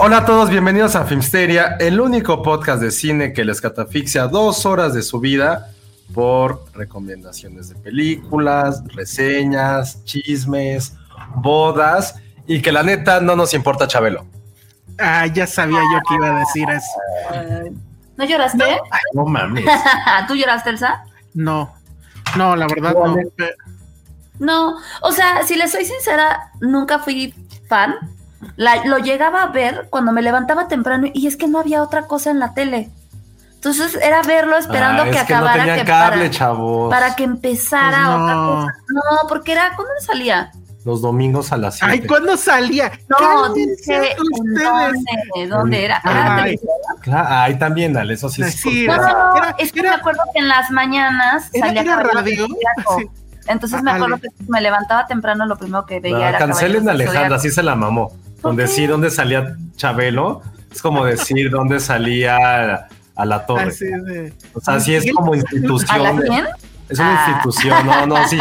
Hola a todos, bienvenidos a Filmsteria, el único podcast de cine que les catafixia dos horas de su vida por recomendaciones de películas, reseñas, chismes, bodas y que la neta no nos importa Chabelo. Ah, ya sabía yo que iba a decir eso. ¿No lloraste? Ay, no mames. ¿Tú lloraste, Elsa? No, no, la verdad no. No, o sea, si le soy sincera, nunca fui fan. La- lo llegaba a ver cuando me levantaba temprano y es que no había otra cosa en la tele. Entonces era verlo esperando Ah, que es que no acabara tenía que cable, para, chavos. para que empezara Pues otra no. cosa. No, porque era ¿cuándo salía? Los domingos a las 7. Ay, ¿cuándo salía? No, dije, ¿en ustedes. ¿dónde? ¿Dónde era? Ay. Claro, ahí también, Ale, eso sí. es Sí, No, no, no, Era- es que era- me acuerdo que en las mañanas Era- salía radio. Sí. Entonces me Ah, acuerdo Ale. que me levantaba temprano, lo primero que veía No, era cancelen a Alejandra, así se la mamó. Con qué? decir dónde salía Chabelo, es como decir dónde salía a la torre. Así de- O sea, sí es como ¿A la institución. Es una Ah. institución, no, no, sí,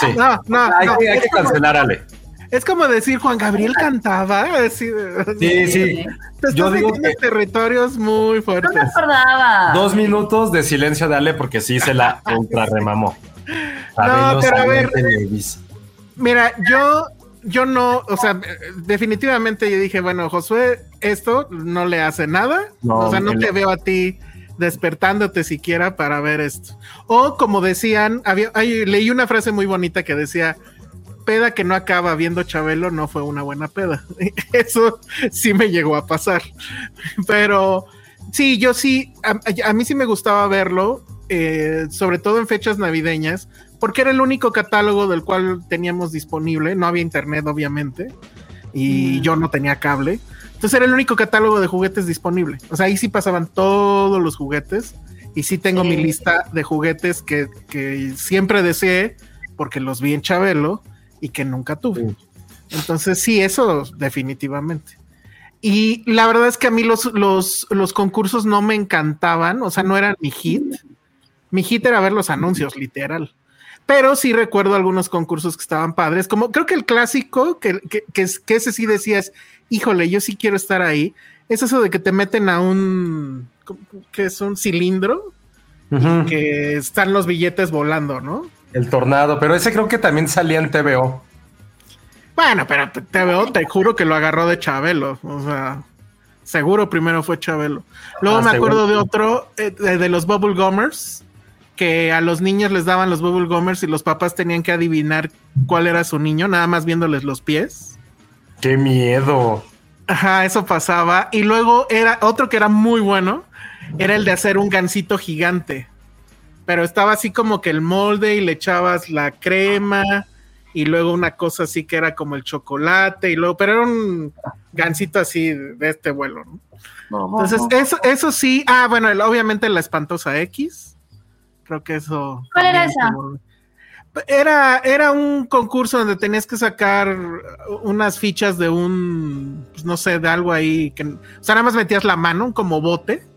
sí. No, no, hay, no. que- hay que cancelar, Ale. Es como decir Juan Gabriel cantaba. Así de- Sí, sí. Te Yo estás digo que territorios muy No me fuertes. acordaba. dos minutos de silencio de Ale porque sí se la ultra remamó. Chabelo pero a ver. Televisa. Mira, yo, yo no, o sea, definitivamente yo dije, bueno, Josué, esto no le hace nada. No, o sea, no te veo a ti despertándote siquiera para ver esto. O como decían, había, hay- leí una frase muy bonita que decía, peda que no acaba viendo Chabelo no fue una buena peda. Eso sí me llegó a pasar. Pero sí, yo sí, a, a mí sí me gustaba verlo, eh, sobre todo en fechas navideñas, porque era el único catálogo del cual teníamos disponible. No había internet, obviamente, y Mm. yo no tenía cable. Entonces era el único catálogo de juguetes disponible. O sea, ahí sí pasaban todos los juguetes. Y sí tengo mi lista de juguetes que, que siempre deseé, porque los vi en Chabelo y que nunca tuve. Entonces, sí, eso definitivamente. Y la verdad es que a mí los, los, los concursos no me encantaban, o sea, no eran mi hit. Mi hit era ver los anuncios, literal. Pero sí recuerdo algunos concursos que estaban padres, como creo que el clásico, que, que, que, es- que ese sí decías, híjole, yo sí quiero estar ahí, es eso de que te meten a un, que es un cilindro, Ujú. que están los billetes volando, ¿no? El tornado, pero ese creo que también salía en TVO. Bueno, pero te, te juro que lo agarró de Chabelo. O sea, seguro primero fue Chabelo. Luego Ah, me acuerdo seguro. de otro, eh, de, de los Bubble Gummers, que a los niños les daban los Bubble Gummers y los papás tenían que adivinar cuál era su niño, nada más viéndoles los pies. ¡Qué miedo! Ajá, eso pasaba. Y luego era otro que era muy bueno, era el de hacer un gansito gigante. Pero estaba así como que el molde y le echabas la crema y luego una cosa así que era como el chocolate y luego, pero era un gansito así de este vuelo, ¿no? Entonces, eso, eso sí, ah, bueno, el- obviamente la espantosa X. Creo que eso. ¿Cuál era esa? Era, era un concurso donde tenías que sacar unas fichas de un, pues, no sé, de algo ahí, que, o sea, nada más metías la mano como bote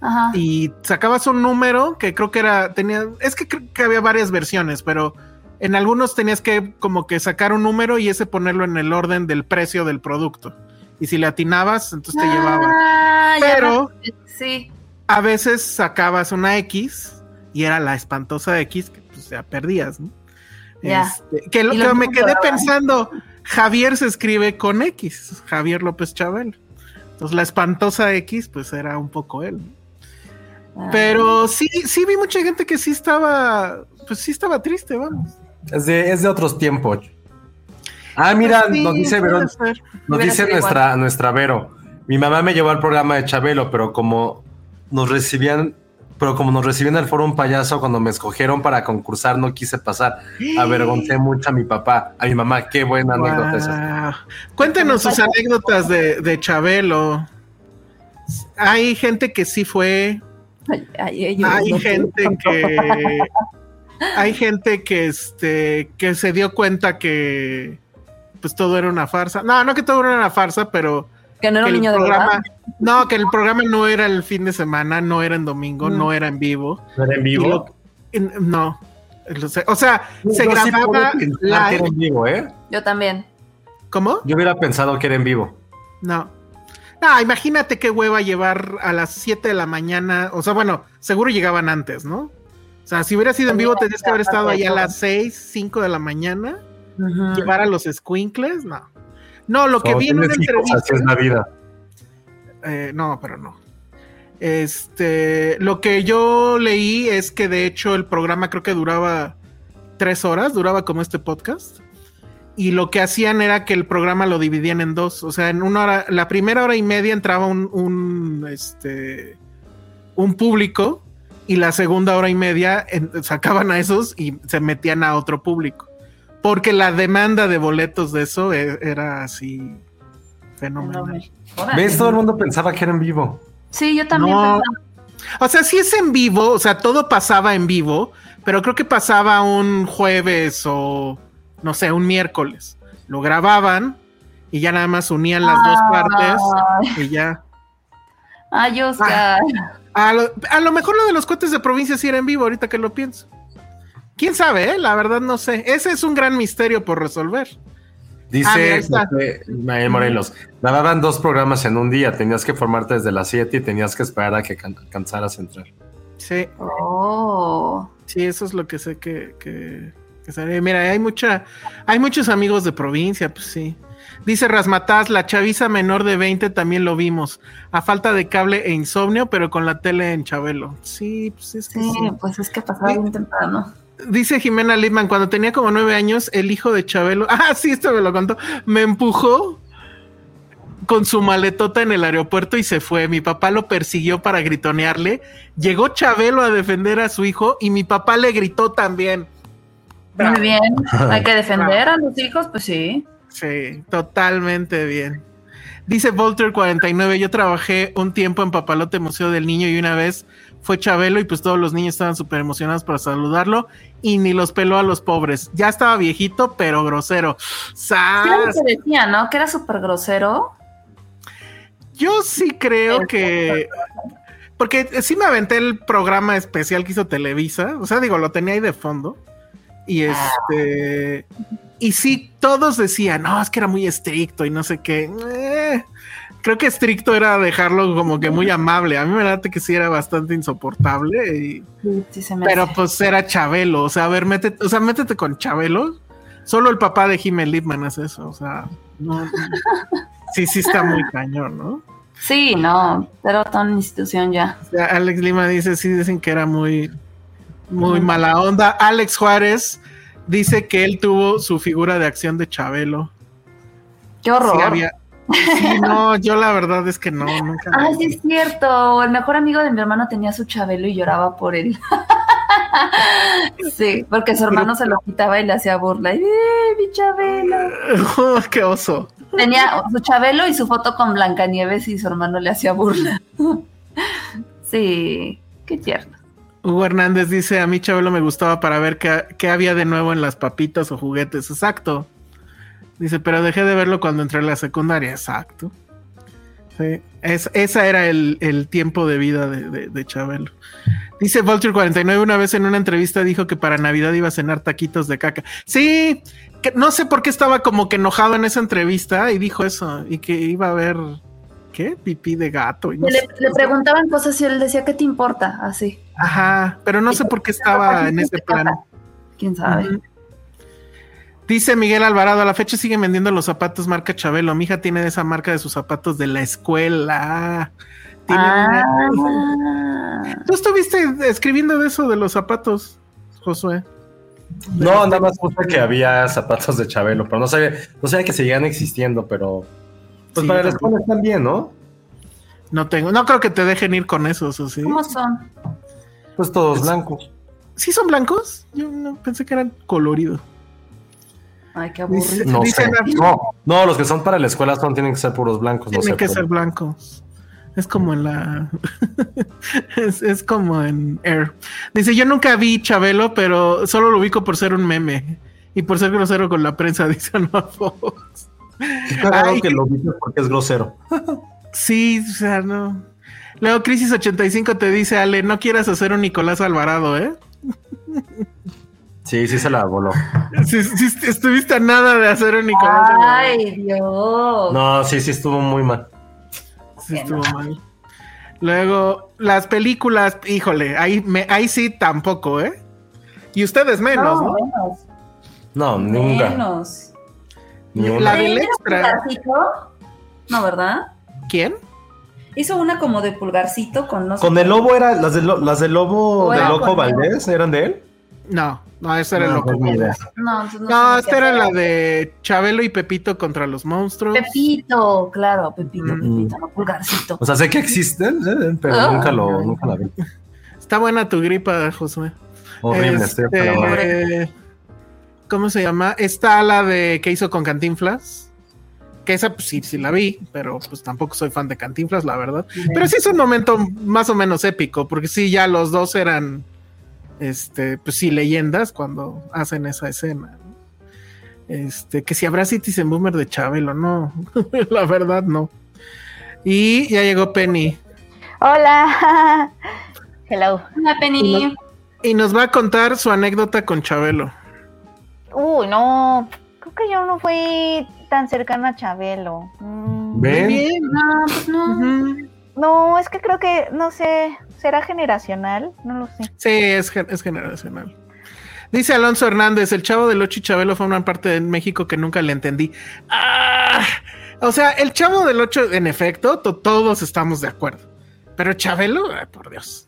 Ajá. y sacabas un número que creo que era, tenía, es que creo que había varias versiones, pero en algunos tenías que como que sacar un número y ese ponerlo en el orden del precio del producto. Y si le atinabas, entonces te llevaba. Ah, ya Pero Sí. a veces sacabas una X y era la espantosa X, que pues ya perdías, ¿no? Ya. Este, que lo que me quedé pensando, Javier se escribe con X, Javier López Chabelo. Entonces la espantosa X, pues era un poco él. ¿no? Ah. Pero sí, sí vi mucha gente que sí estaba, pues sí estaba triste, vamos. Es de, es de otros tiempos. Ah, mira, Pues sí, nos dice Verón, nos dice nuestra, nuestra Vero. Mi mamá me llevó al programa de Chabelo, pero como nos recibían, pero como nos recibían al foro un payaso cuando me escogieron para concursar, no quise pasar. Avergoncé mucho a mi papá, a mi mamá. Qué buena anécdota esa. Wow. Cuéntenos sus anécdotas de, de Chabelo. Hay gente que sí fue, Ay, ay, ay, hay gente que hay gente que este que se dio cuenta que pues todo era una farsa. No, no que todo era una farsa, pero Que no era que un el niño de programa, verdad. no, que el programa no era el fin de semana, no era en domingo, Mm. no era en vivo. ¿No era en vivo? lo- en- no. Lo sé. O sea, se sí grababa que era live. en vivo, ¿eh? Yo también. ¿Cómo? Yo hubiera pensado que era en vivo. No. No, imagínate qué hueva llevar a las 7 de la mañana. O sea, bueno, seguro llegaban antes, ¿no? O sea, si hubiera sido en vivo, tendrías que haber estado ahí a las 6, 5 de la mañana. Llevar a los squinkles, no. No, lo que vi en una entrevista. así es la vida. eh, no, pero no. Este, lo que yo leí es que de hecho el programa creo que duraba tres horas, duraba como este podcast. Y lo que hacían era que el programa lo dividían en dos. O sea, en una hora, la primera hora y media entraba un, un este, un público y la segunda hora y media en- sacaban a esos y se metían a otro público. Porque la demanda de boletos de eso e- era así fenomenal. ¿Ves? Todo el mundo pensaba que era en vivo. Sí, yo también. No. pensaba. O sea, sí es en vivo, o sea, todo pasaba en vivo, pero creo que pasaba un jueves o no sé, un miércoles. Lo grababan y ya nada más unían las dos partes Ay, y ya. Ay, Oscar. A lo, a lo mejor lo de los cohetes de provincia sí era en vivo, ahorita que lo pienso. ¿Quién sabe? eh? La verdad no sé. Ese es un gran misterio por resolver. Ah, Dice. José Ismael Morelos, grababan dos programas en un día, tenías que formarte desde las 7 y tenías que esperar a que can- cansaras entrar. Sí, Oh. sí, eso es lo que sé que, que, que sabe. Mira, hay mucha, hay muchos amigos de provincia, pues sí. Dice Rasmataz, la chaviza menor de 20 también lo vimos. A falta de cable e insomnio, pero con la tele en Chabelo. Sí, pues es que Sí, sí. pues es que pasaba bien temprano. Dice Jimena Lipman, cuando tenía como nueve años, el hijo de Chabelo, ah, sí, esto me lo contó, me empujó con su maletota en el aeropuerto y se fue. Mi papá lo persiguió para gritonearle. Llegó Chabelo a defender a su hijo y mi papá le gritó también. Muy bien. Hay que defender a los hijos, pues sí. Sí, totalmente bien. Dice Volter 49, yo trabajé un tiempo en Papalote Museo del Niño y una vez fue Chabelo y pues todos los niños estaban súper emocionados para saludarlo y ni los peló a los pobres. Ya estaba viejito, pero grosero. ¿Qué era lo ¡Sas! que decía, no? Que era súper grosero. Yo sí creo que... Porque sí me aventé el programa especial que hizo Televisa, o sea, digo, lo tenía ahí de fondo. Y este... Y sí, todos decían, no, es que era muy estricto y no sé qué. Eh, creo que estricto era dejarlo como que muy amable. A mí me late que sí era bastante insoportable. y- Sí, sí se me pero hace. pues era Chabelo. O sea, a ver, métete, o sea, métete con Chabelo. Solo el papá de Jiménez Lipman hace eso. O sea, no. Sí, sí está muy cañón, ¿no? Sí, no, pero toda una institución ya. O sea, Alex Lima dice, sí, dicen que era muy, muy mala onda. Alex Juárez dice que él tuvo su figura de acción de Chabelo. Qué horror. Sí, había. Sí, no, yo la verdad es que no, nunca. Ah, sí es cierto. El mejor amigo de mi hermano tenía su chabelo y lloraba por él. sí, porque su hermano se lo quitaba y le hacía burla. Y, ¡Eh, mi chabelo! Oh, qué oso. Tenía su chabelo y su foto con Blancanieves y su hermano le hacía burla. sí, qué tierno. Hugo Hernández dice, a mí Chabelo me gustaba para ver qué, qué había de nuevo en las papitas o juguetes. Exacto. Dice, pero dejé de verlo cuando entré a la secundaria. Exacto. Sí, es, esa era el, el tiempo de vida de, de, de Chabelo. Dice Vulture49, una vez en una entrevista dijo que para Navidad iba a cenar taquitos de caca. Sí, que no sé por qué estaba como que enojado en esa entrevista y dijo eso, y que iba a haber qué, pipí de gato. y no Le, sé. le preguntaban cosas y él decía, ¿qué te importa? Así. Ajá, pero no sé por qué estaba en ese plan. ¿Quién sabe? Dice Miguel Alvarado, a la fecha siguen vendiendo los zapatos marca Chabelo. Mi hija tiene esa marca de sus zapatos de la escuela. Tiene una- Ah. ¿Tú estuviste escribiendo de eso de los zapatos, Josué? No, nada más puse que había zapatos de Chabelo, pero no sabía, no sabía que seguían existiendo, pero pues Sí, para la escuela están bien, ¿no? No tengo, no creo que te dejen ir con esos, ¿o sí? ¿Cómo son? Pues todos blancos. ¿Sí son blancos? Yo no, pensé que eran coloridos. Ay, qué aburrido. No Dicen sé. No, no, los que son para la escuela son tienen que ser puros blancos. no Tienen sé que ser blancos. Es como en la. es, es como en Air. Dice: Yo nunca vi Chabelo, pero solo lo ubico por ser un meme y por ser grosero con la prensa, dice Alma Fox. Ay, que lo dices porque es grosero. Sí, o sea, no. Luego Crisis 85 te dice, Ale, no quieras hacer un Nicolás Alvarado, ¿eh? Sí, sí se la voló. Si, si estuviste a nada de hacer un Nicolás. Ay, Dios. No, sí, sí estuvo muy mal. Sí, estuvo mal. Luego, las películas, híjole, ahí, me, ahí sí tampoco, ¿eh? Y ustedes menos, ¿no? menos. No, nunca. Menos. Ni La del ¿Era extra. pulgarcito? No, ¿verdad? ¿Quién? Hizo una como de pulgarcito con no Con el lobo era, las de, lo- las del lobo O de Loco Valdés, ¿eran de él? No, no, esa era No, loco. pues. No, no, No, esta era la de Chabelo y Pepito contra los monstruos. Pepito, claro, Pepito, Mm. Pepito, no pulgarcito. O sea, sé que existen, ¿eh? pero Ah. nunca lo, nunca la vi. Está buena tu gripa, Josué. Horrible. Este, ¿Cómo se llama? Está la de que hizo con Cantinflas. Que esa pues, sí, sí la vi, pero pues tampoco soy fan de Cantinflas, la verdad. Pero sí es un momento más o menos épico, porque sí, ya los dos eran, este, pues sí, leyendas cuando hacen esa escena. ¿no? Este, que si habrá Citizen Boomer de Chabelo, no, la verdad no. Y ya llegó Penny Hola. Hello. Una Penny. y nos va a contar su anécdota con Chabelo. Uy, no. Creo que yo no fui tan cercana a Chabelo. Mm, ¿Ven? Bien. No, pues no. No, es que creo que, no sé, ¿será generacional? No lo sé. Sí, es, es generacional. Dice Alonso Hernández, el chavo del Ocho y Chabelo forman parte de México que nunca le entendí. Ah, o sea, el chavo del Ocho, en efecto, to- todos estamos de acuerdo. Pero Chabelo, ay, por Dios.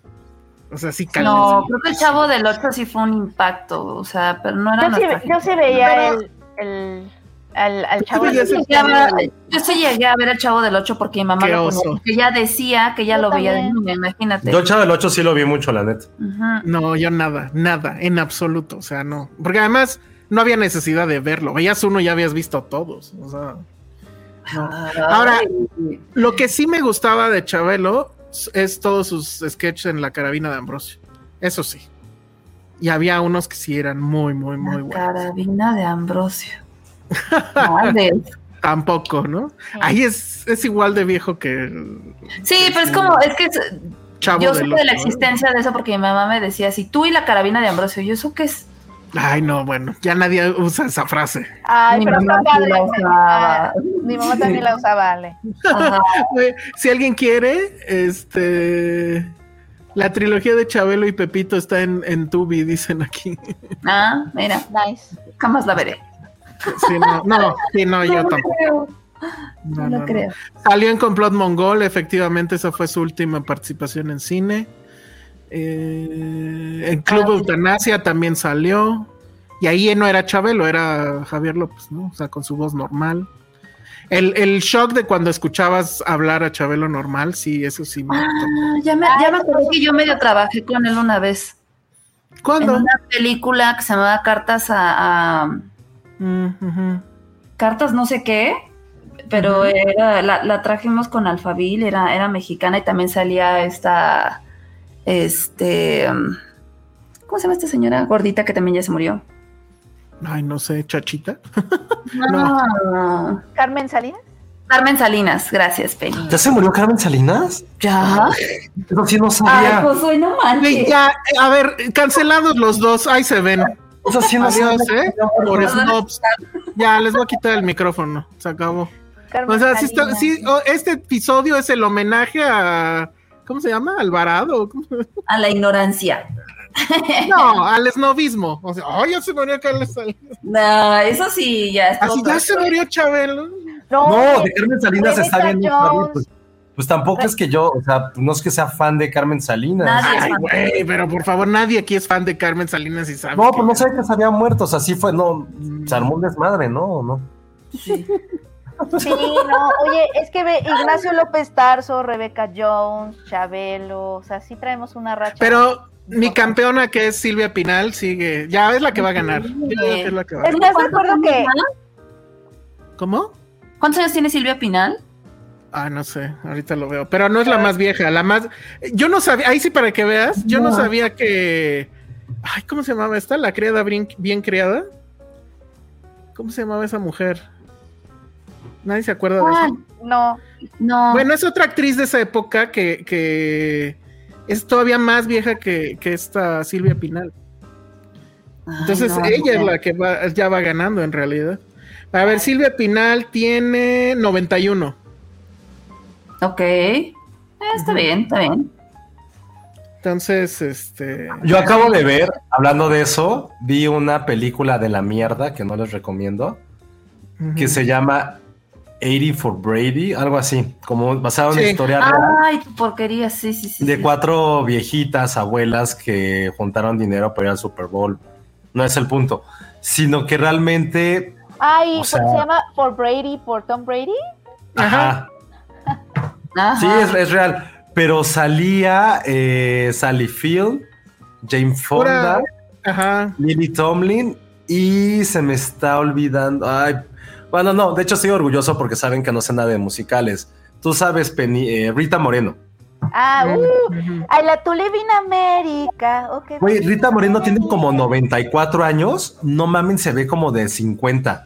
O sea, sí, No, creo que el chavo del 8 sí fue un impacto, o sea, pero no era Yo sí, yo sí veía Pero- el, el, al, al Tú chavo. del- el Chabelo. yo sí llegué a ver el chavo del 8 porque mi mamá lo ponía, porque ella decía que ella Yo lo veía de también. niña, imagínate. Yo Chavo del 8 sí lo vi mucho, la neta. No, yo nada, nada, en absoluto. O sea, no. Porque además no había necesidad de verlo. Veías uno y ya habías visto todos. O sea, no. Ahora, Lo que sí me gustaba de Chabelo es todos sus sketches en la carabina de Ambrosio. Eso sí. Y había unos que sí eran muy, muy, muy la buenos. carabina de Ambrosio. Tampoco, ¿no? Ahí es, es igual de viejo que Sí, pero es como, es que es- Chavo yo supe de la existencia de eso porque mi mamá me decía, si tú y la carabina de Ambrosio, ¿y eso qué es? Ay, no, bueno, ya nadie usa esa frase. Ay, Mi pero mamá está padre. la usaba. Ah, Mi mamá también la usaba, Ale. Si alguien quiere, este. La trilogía de Chabelo y Pepito está en, en Tubi, dicen aquí. Ah, mira, Nice. jamás la veré. Sí, no, no, sí, no, yo no tampoco. creo, No, no, no, lo no. creo. Salió en Complot Mongol, efectivamente, esa fue su última participación en cine. Eh, en Club Ah. Eutanasia también salió. Y ahí no era Chabelo, era Javier López, ¿no? O sea, con su voz normal. El, el shock de cuando escuchabas hablar a Chabelo normal, sí, eso sí me. Ah, ya me, ya me acordé que yo medio trabajé con él una vez. En ¿Cuándo? una película que se llamaba Cartas a, a- Mm. Cartas no sé qué, pero era, la, la trajimos con Alfabil, era, era mexicana y también salía esta, este, ¿cómo se llama esta señora gordita que también ya se murió? Ay, no sé, chachita. No. Carmen Salinas. Carmen Salinas, gracias, Penny. ¿Ya se murió Carmen Salinas? ¿Ya? Sí no Ay, sabía. Josué, no manches. ya, a ver, cancelados los dos, ahí se ven. Eso sí no Adiós. ¿eh? Por snobs. Ya, les voy a quitar el micrófono, se acabó. O sea, sí está- sí, oh, este episodio es el homenaje a. ¿Cómo se llama? Alvarado. ¿Cómo se- A la ignorancia. No, al esnovismo. O sea, ¡ay, ya se murió Carlos Salinas! No, eso sí, ya es Así ya se murió Chabelo. No, No, de Carmen Salinas está bien. Jones. Pues, tampoco es que yo, o sea, no es que sea fan de Carmen Salinas. Nadie. Ay, güey, pero por favor, nadie aquí es fan de Carmen Salinas y sabe. No, pues no sé que se había muerto, o sea, sí fue, no, se armó un desmadre, ¿no? ¿O no? Sí. Sí, no, oye, es que ve Ignacio López Tarso, Rebeca Jones, Chabelo, o sea, sí traemos una racha. Pero mi campeona, que es Silvia Pinal, sigue. Ya es la que va a ganar. Es la que va a ganar. ¿Estás de ¿Cuántos acuerdo que? ¿Cómo? ¿Cuántos años tiene Silvia Pinal? Ah, no sé, ahorita lo veo. Pero no es la más vieja, la más. Yo no sabía, ahí sí para que veas, yo no, No. sabía que. Ay, ¿cómo se llamaba esta? La criada bien, bien criada. ¿Cómo se llamaba esa mujer? Nadie se acuerda de eso. no? No. Bueno, es otra actriz de esa época que, que es todavía más vieja que, que esta Silvia Pinal. Ay, Entonces no, ella es la que va, ya va ganando en realidad. A ver, Silvia Pinal tiene 91. Ok. Eh, está bien, está bien. Entonces, este. Yo acabo de ver, hablando de eso, vi una película de la mierda que no les recomiendo, que se llama 80 for Brady, algo así, como basado en una Sí. historia real Ay, tu porquería, sí, sí, sí. de sí. cuatro viejitas abuelas que juntaron dinero para ir al Super Bowl. No es el punto, sino que realmente, Ay, O sea- ¿se llama por Brady, por Tom Brady? Ajá. Ajá, sí, es, es real, pero salía eh, Sally Field, Jane Fonda. Ajá. Lily Tomlin y se me está olvidando. Ay, bueno, no, de hecho estoy orgulloso porque saben que no sé nada de musicales. Tú sabes, Penny, eh, Rita Moreno. Ah, uh. I like to live in America. Okay. Güey, Rita Moreno tiene como 94 años. No mamen, se ve como de 50.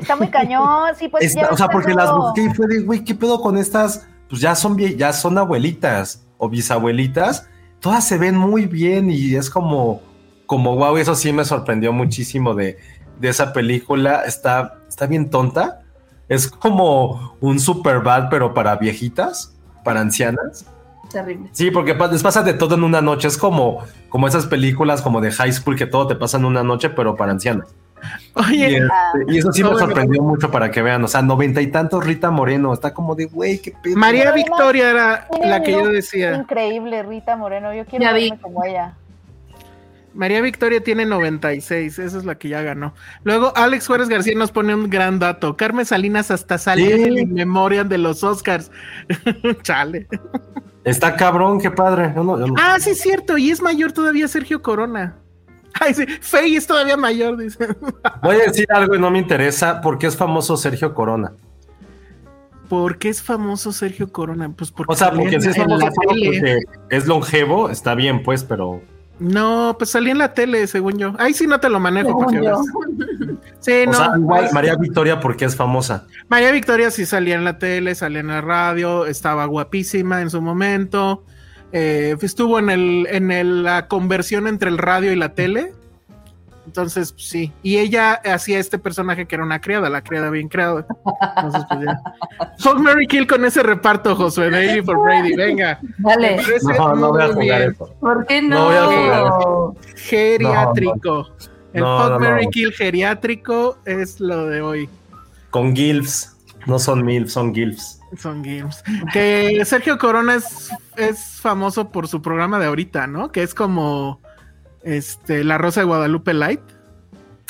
Está muy cañón, sí, pues Está- ya o sea, porque las busqué y fue de, güey, ¿qué pedo con estas? Pues ya son, ya son abuelitas o bisabuelitas. Todas se ven muy bien y es como, como wow, eso sí me sorprendió muchísimo de, de esa película. Está, está bien tonta. Es como un super bad, pero para viejitas, para ancianas. Terrible. Sí, porque les pasa de todo en una noche. Es como, como esas películas como de high school que todo te pasa en una noche, pero para ancianas. Y, Oye, este, y eso sí me sorprendió mucho para que vean. O sea, noventa y tantos Rita Moreno. Está como de, güey, qué pedo. María Victoria era tiene la que yo decía. Increíble, Rita Moreno. Yo quiero Ya vi. verme como ella. María Victoria tiene 96, esa es la que ya ganó. Luego Alex Juárez García nos pone un gran dato. Carmen Salinas hasta salió Sí. en el In Memoriam de los Oscars. Chale. Está cabrón, qué padre. Yo no- yo no- Ah, sí, es cierto. Y es mayor todavía Sergio Corona. Ay, sí. Fey es todavía mayor, dice. Voy a decir algo y no me interesa. ¿Por qué es famoso Sergio Corona? ¿Por qué es famoso Sergio Corona? Pues porque O sea, porque en- si es famoso porque es longevo, está bien, pues, pero. No, pues salía en la tele, según yo. Ahí sí no te lo manejo para que Según yo. veas. Sí, O no. sea, igual ahí- María Victoria, porque es famosa. María Victoria sí salía en la tele, salía en la radio, estaba guapísima en su momento. Eh, estuvo en el, en el- la conversión entre el radio y la tele. Entonces, sí. Y ella hacía este personaje que era una criada, la criada bien creada. Entonces, pues ya. Mary Kill con ese reparto, Josué, de 80 for Brady. Venga. Dale. Me parece No, no voy a muy jugar bien. eso. ¿Por qué No no? voy a jugar Geriátrico. El No, Fuck no, Mary no. Kill geriátrico es lo de hoy. Con GILFs. No son MILFs, son GILFs. Son games. Que Sergio Corona es, es famoso por su programa de ahorita, ¿no? Que es como este La Rosa de Guadalupe Light.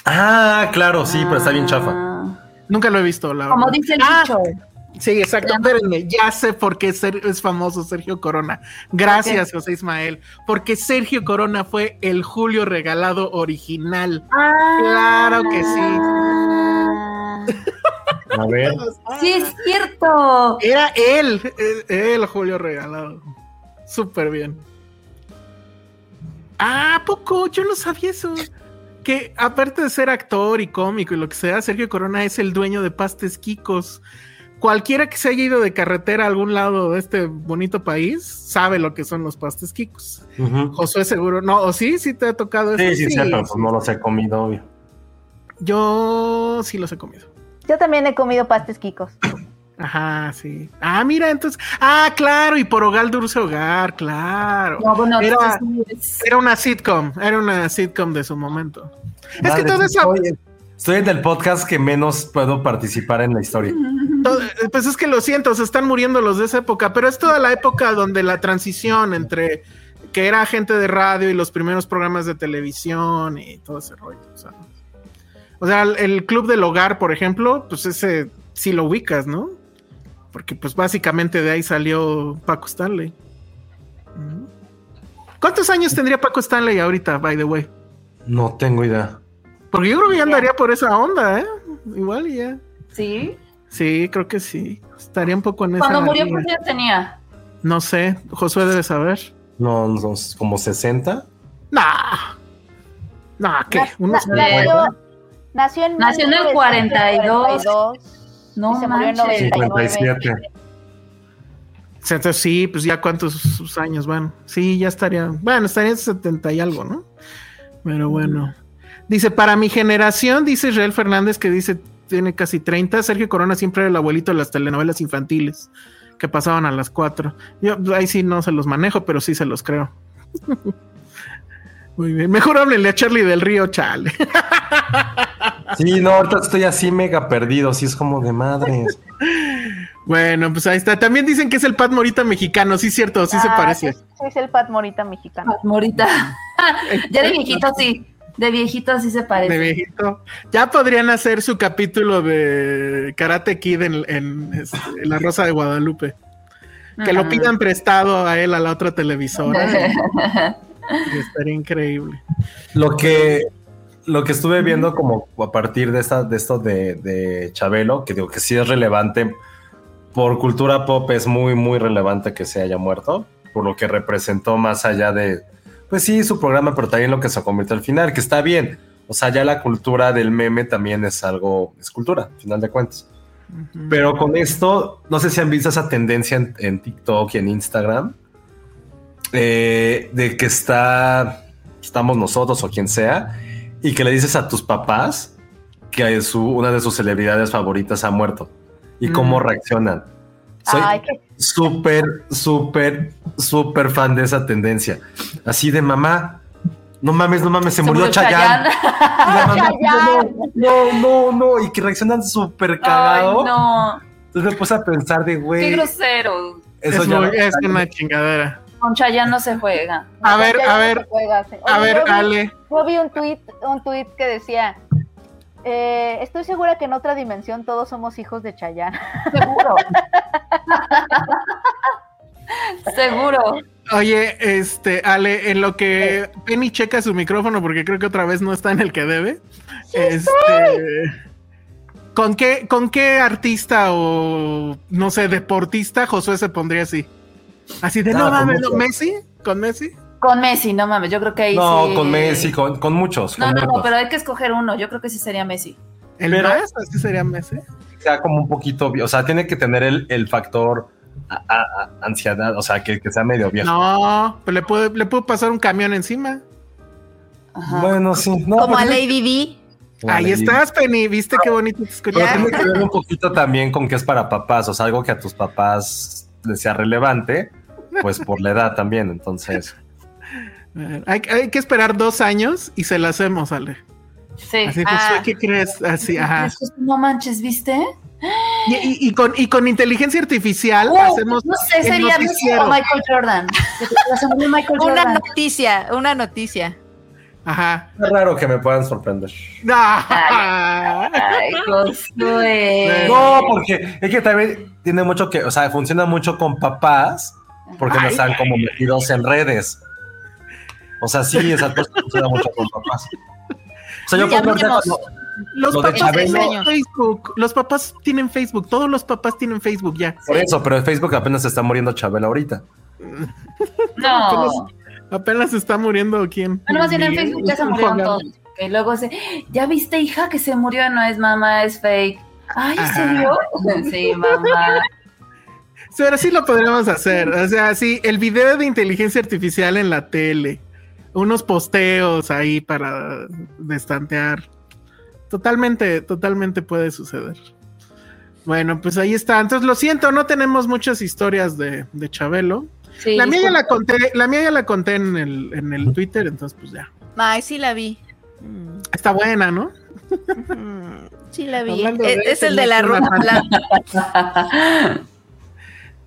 Ah, claro, sí, pero está bien chafa. Ah, Nunca lo he visto, la Como verdad. dice el Ah, dicho. Sí, exacto. Espérenme, ya sé por qué Ser- es famoso Sergio Corona. Gracias, José Ismael. Porque Sergio Corona fue el Julio regalado original. Claro que sí. A ver. Sí, es cierto. Era él, el, el Julio regalado. Súper bien. Ah, ¿a poco, yo no sabía eso. Que aparte de ser actor y cómico y lo que sea, Sergio Corona es el dueño de Pastes Kikos. Cualquiera que se haya ido de carretera a algún lado de este bonito país sabe lo que son los pastes. Ujú. Josué seguro, no, o sí, sí te ha tocado Sí, eso. sí, sí, pero pues no los he comido, obvio. Yo sí los he comido. Yo también he comido pastes quicos. Ajá, sí. Ah, mira, entonces. Ah, claro, y por Hogar Dulce Hogar, claro. No, bueno, Era- entonces, Era una sitcom, era una sitcom de su momento. es que todo eso. Estoy, estoy en el podcast que menos puedo participar en la historia. todo- pues es que lo siento, se están muriendo los de esa época, pero es toda la época donde la transición entre que era gente de radio y los primeros programas de televisión y todo ese rollo. O sea, o sea, el, el Club del Hogar, por ejemplo, pues ese sí lo ubicas, ¿no? Porque pues básicamente de ahí salió Paco Stanley. ¿Cuántos años tendría Paco Stanley ahorita, by the way? No tengo idea. Porque yo creo que ya andaría por esa onda, ¿eh? Igual y ya. Sí. Sí, creo que sí. Estaría un poco en esa. Cuando murió. ¿cuántos años tenía? No sé, Josué debe saber. No, no, como 60. Nah. Nah, ¿qué? Unos nació en Nació en el 42. 1942, No y se murió en manches. 99. 57. Entonces, sí, pues ya cuántos sus años van. Sí, ya estaría. Bueno, estaría en 70 y algo, ¿no? Pero bueno. Dice, para mi generación, dice Israel Fernández, que dice, tiene casi 30. Sergio Corona siempre era el abuelito de las telenovelas infantiles que pasaban a las 4. Yo ahí sí no se los manejo, pero sí se los creo. Muy bien. Mejor háblenle a Charlie del Río, chale. Sí, no, ahorita estoy así mega perdido. Sí, es como de madres. Bueno, pues ahí está. También dicen que es el Pat Morita mexicano, sí, cierto, sí se Ah, parece. Sí, sí, es el Pat Morita mexicano. Morita. ya de viejito sí. De viejito sí se parece. De viejito. Ya podrían hacer su capítulo de Karate Kid en, en, este, en La Rosa de Guadalupe. Que lo pidan prestado a él a la otra televisora. y estaría increíble. Lo que, lo que estuve viendo como a partir de, esta, de esto de, de Chabelo, que digo que sí es relevante, por cultura pop es muy, muy relevante que se haya muerto, por lo que representó más allá de, pues sí, su programa, pero también lo que se convirtió al final, que está bien. O sea, ya la cultura del meme también es algo, es cultura, al final de cuentas. Pero con esto, no sé si han visto esa tendencia en, en TikTok y en Instagram, eh, de que está, estamos nosotros o quien sea, y que le dices a tus papás que su, una de sus celebridades favoritas ha muerto y cómo Mm. reaccionan. Soy súper, súper, súper fan de esa tendencia. Así de mamá, no mames, no mames, se, murió, Chayanne. Mamá, Chayanne. No, no, no, y que reaccionan súper Ay, cagado. no. Entonces me puse a pensar de, Qué güey, grosero. eso es, ya muy- es una chingadera. Con Chayanne no se juega. A ver, ya a ver, se juega, sí. a ver, yo vi- Ale. Yo vi un tweet, un tweet que decía, eh, estoy segura que en otra dimensión todos somos hijos de Chayanne. Seguro. Seguro. Oye, este, Ale, en lo que Penny checa su micrófono, porque creo que otra vez no está en el que debe. este, ¿con qué, ¿Con qué artista o no sé, deportista Josué se pondría así? Así de Ah, no mames. ¿no? ¿Messi? ¿Con Messi? Con Messi, no mames, yo creo que ahí No, sí. con Messi, con, con muchos. No, con no, no, pero hay que escoger uno. Yo creo que sí sería Messi. ¿El Pero- más? ¿Así sería Messi? sea como un poquito, o sea, tiene que tener el, el factor a- a- a- ansiedad, o sea, que, que sea medio viejo. No, pues le puede, le puede pasar un camión encima. Ajá. Bueno, sí, no. Como pues a Lady D. Ahí estás, Penny. ¿Viste qué bonito te Pero tiene que ver un poquito también con que es para papás, o sea, algo que a tus papás les sea relevante, pues por la edad también, entonces. Hay, hay que esperar dos años y se la hacemos, Ale. Sí. Así, Ah. Josué, ¿qué crees? Así, ajá. No manches, ¿viste? Y, y- y con, y con inteligencia artificial Uh, hacemos. no sé, sería Michael Jordan. Michael Una Jordan. noticia, una noticia. Ajá. Es raro que me puedan sorprender. Ay, Josué. No, porque es que también tiene mucho que, o sea, funciona mucho con papás, porque no Ay. están como metidos en redes. O sea, sí, esa cosa funciona mucho con papás. O sea, yo puedo. Los Lo papás tienen Facebook. Los papás tienen Facebook. Todos los papás tienen Facebook ya. Por eso, pero en Facebook apenas se está muriendo Chabela ahorita. No. Apenas se está muriendo quién. Bueno, más bien en Facebook ya se murieron Juan todos. Que luego se. ¿Ya viste, hija, que se murió? No es mamá, es fake. Ay, ¿en Ajá. serio? Sí, mamá. Sí, Pero sí lo podríamos hacer. O sea, sí, el video de inteligencia artificial en la tele. Unos posteos ahí para destantear. Totalmente, totalmente puede suceder. Bueno, pues ahí está. Entonces lo siento, no tenemos muchas historias de, de Chabelo. Sí, la mía ya la conté, la mía ya la conté en el, en el Twitter, entonces pues ya. Ay, sí la vi. Mm, Está buena, ¿no? Sí la vi. De Es, el de la ropa blanca.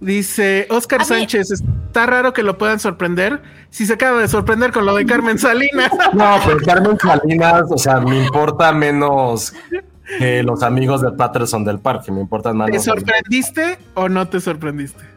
Dice Oscar A mí- Sánchez, está raro que lo puedan sorprender. Si se acaba de sorprender con lo de Carmen Salinas. No, pero Carmen Salinas, o sea, me importa menos que los amigos de Patterson del Parque, me importan más. ¿Te sorprendiste o no te sorprendiste?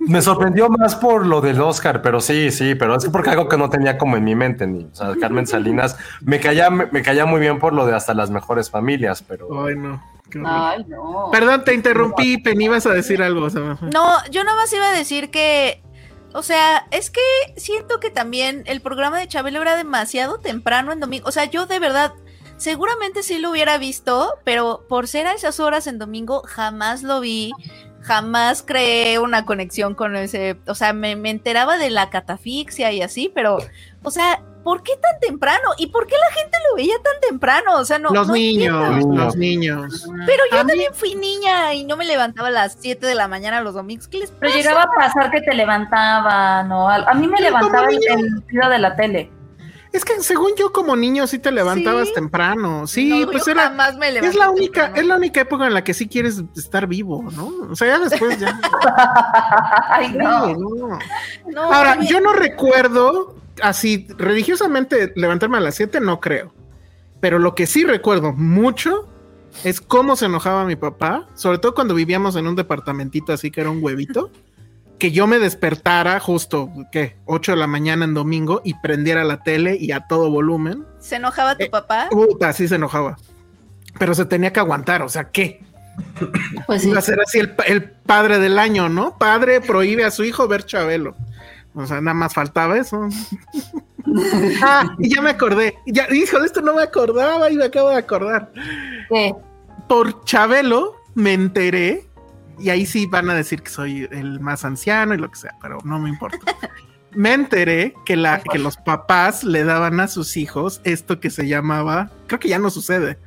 Me sorprendió más por lo del Oscar, pero sí, sí, pero es porque algo que no tenía como en mi mente, ni, o sea, Carmen Salinas me caía, me, me caía muy bien por lo de hasta las mejores familias, pero Ay, no. Ay, no. Perdón, te interrumpí, Penny, ibas a decir algo. o sea, No, yo nomás iba a decir que, o sea, es que siento que también el programa de Chabelo era demasiado temprano en domingo. O sea, yo de verdad, seguramente sí lo hubiera visto, pero por ser a esas horas en domingo, jamás lo vi. Jamás creé una conexión con ese, o sea, me, me enteraba de la catafixia y así, pero, o sea, ¿por qué tan temprano? ¿Y por qué la gente lo veía tan temprano? O sea, no. los no niños, entiendo. los niños. Pero yo A mí- también fui niña y no me levantaba a las 7 de la mañana los domingos. ¿Qué les Pero llegaba a pasar que te levantaban o algo. A mí me levantaba el, ruido de la tele. Es que según yo como niño sí te levantabas Sí. temprano. Sí, No, pues yo era jamás me es la única temprano. es la única época en la que sí quieres estar vivo, ¿no? O sea, ya después ya. Ay, no. No. No, Ahora, yo no recuerdo así religiosamente levantarme a las 7, no creo. Pero lo que sí recuerdo mucho es cómo se enojaba mi papá, sobre todo cuando vivíamos en un departamentito así que era un huevito, que yo me despertara justo, ¿qué? 8 de la mañana en domingo y prendiera la tele y a todo volumen. ¿Se enojaba tu Eh, papá? Puta, sí se enojaba. Pero se tenía que aguantar, o sea, ¿qué? Pues sí. Iba a ser así el, pa- el padre del año, ¿no? Padre prohíbe a su hijo ver Chabelo. O sea, nada más faltaba eso. ah, y ya me acordé. Ya, hijo, de esto no me acordaba y me acabo de acordar. ¿Qué? Por Chabelo me enteré, y ahí sí van a decir que soy el más anciano y lo que sea, pero no me importa. Me enteré que, la, que los papás le daban a sus hijos esto que se llamaba, creo que ya no sucede,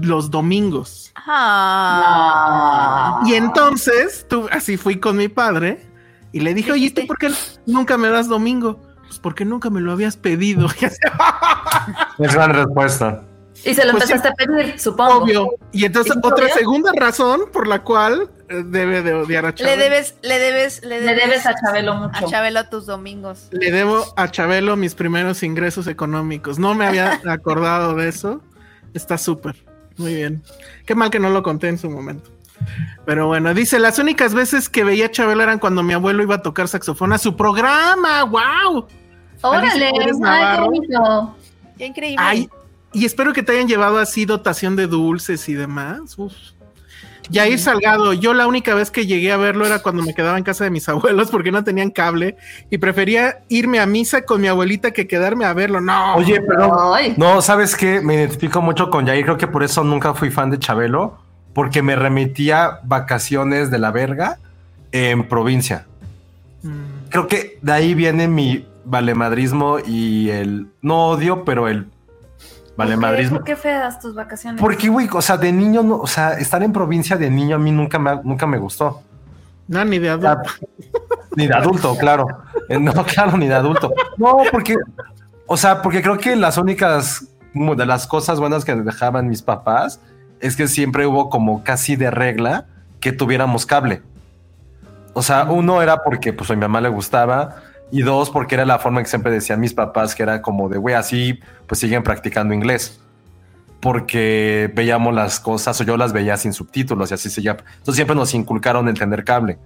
los domingos. Ah. Y entonces, tú, así fui con mi padre y le dije, oye, ¿tú por qué nunca me das domingo? Pues porque nunca me lo habías pedido. Es gran respuesta. Y se lo Pues sí. empezaste a pedir, supongo. Obvio. Y entonces, ¿Es otra obvio? segunda razón por la cual eh, debe de odiar a Le Chabelo. debes, le debes, le Le debes, debes a Chabelo a mucho. Chabelo tus domingos. Le debo a Chabelo mis primeros ingresos económicos. No me había acordado de eso. Está súper. Muy bien. Qué mal que no lo conté en su momento. Pero bueno, dice, las únicas veces que veía a Chabelo eran cuando mi abuelo iba a tocar saxofón a su programa. ¡Wow! Órale, ay, qué bonito. Qué increíble. Ay, y espero que te hayan llevado así dotación de dulces y demás. Uf. Yair Salgado, yo la única vez que llegué a verlo era cuando me quedaba en casa de mis abuelos porque no tenían cable y prefería irme a misa con mi abuelita que quedarme a verlo. No. Oye, pero no, ¿sabes qué? Me identifico mucho con Jair, creo que por eso nunca fui fan de Chabelo, porque me remitía vacaciones de la verga en provincia. Mm. Creo que de ahí viene mi valemadrismo y el, no odio, pero el valemadrismo. ¿Por qué feas tus vacaciones? Porque, güey, o sea, de niño, no, o sea, estar en provincia de niño a mí nunca me, nunca me gustó. No, ni de adulto. Ni de adulto, claro. Eh, No, claro, ni de adulto. No, porque, o sea, porque creo que las únicas como de las cosas buenas que dejaban mis papás es que siempre hubo como casi de regla que tuviéramos cable. O sea, uno era porque pues a mi mamá le gustaba y dos porque era la forma que siempre decían mis papás que era como de, güey, así pues siguen practicando inglés. Porque veíamos las cosas o yo las veía sin subtítulos y así seguía. Entonces siempre nos inculcaron el tener cable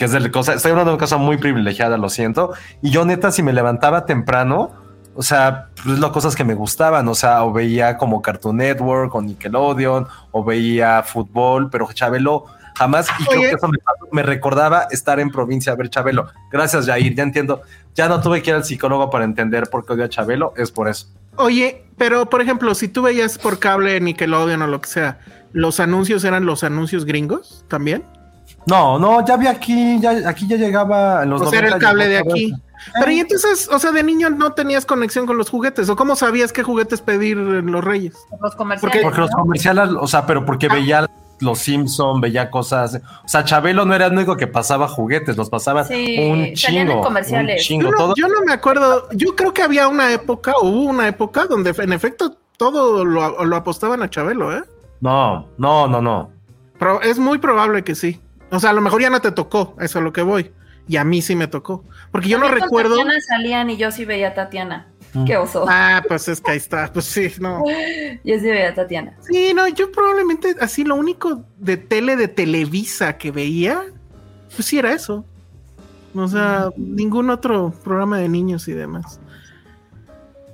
que es de cosa, estoy hablando de una cosa muy privilegiada, lo siento. Y yo neta, si me levantaba temprano, o sea, pues las cosas que me gustaban, o sea, o veía como Cartoon Network o Nickelodeon, o veía fútbol, pero Chabelo jamás, y creo Oye. que eso me, me recordaba estar en provincia a ver Chabelo. Gracias, Jair, ya entiendo. Ya no tuve que ir al psicólogo para entender por qué odio a Chabelo, es por eso. Oye, pero por ejemplo, si tú veías por cable Nickelodeon o lo que sea, ¿los anuncios eran los anuncios gringos también? No, no, ya vi aquí, ya, aquí ya llegaba en los O sea, era el 90 cable de aquí. Pero y entonces, o sea, de niño no tenías conexión con los juguetes, o cómo sabías qué juguetes pedir en los Reyes? Los comerciales. Porque- Porque los comerciales, o sea, pero porque Ah. veía Los Simpson, veía cosas. O sea, Chabelo no era el único que pasaba juguetes, los pasaba Sí, un salían en chingo. Un comerciales. chingo. Yo no, todo. yo no me acuerdo, yo creo que había una época, hubo una época donde en efecto todo lo, lo apostaban a Chabelo, ¿eh? No, no, no, no. Pero es muy probable que sí. O sea, a lo mejor ya no te tocó, eso es a lo que voy. Y a mí sí me tocó. Porque yo no recuerdo. Tatiana salían y yo sí veía a Tatiana. Qué oso. Ah, pues es que ahí está. Pues sí, no. Yo sí veía a Tatiana. Sí, no, yo probablemente así lo único de tele de Televisa que veía, pues sí era eso. O sea, ningún otro programa de niños y demás.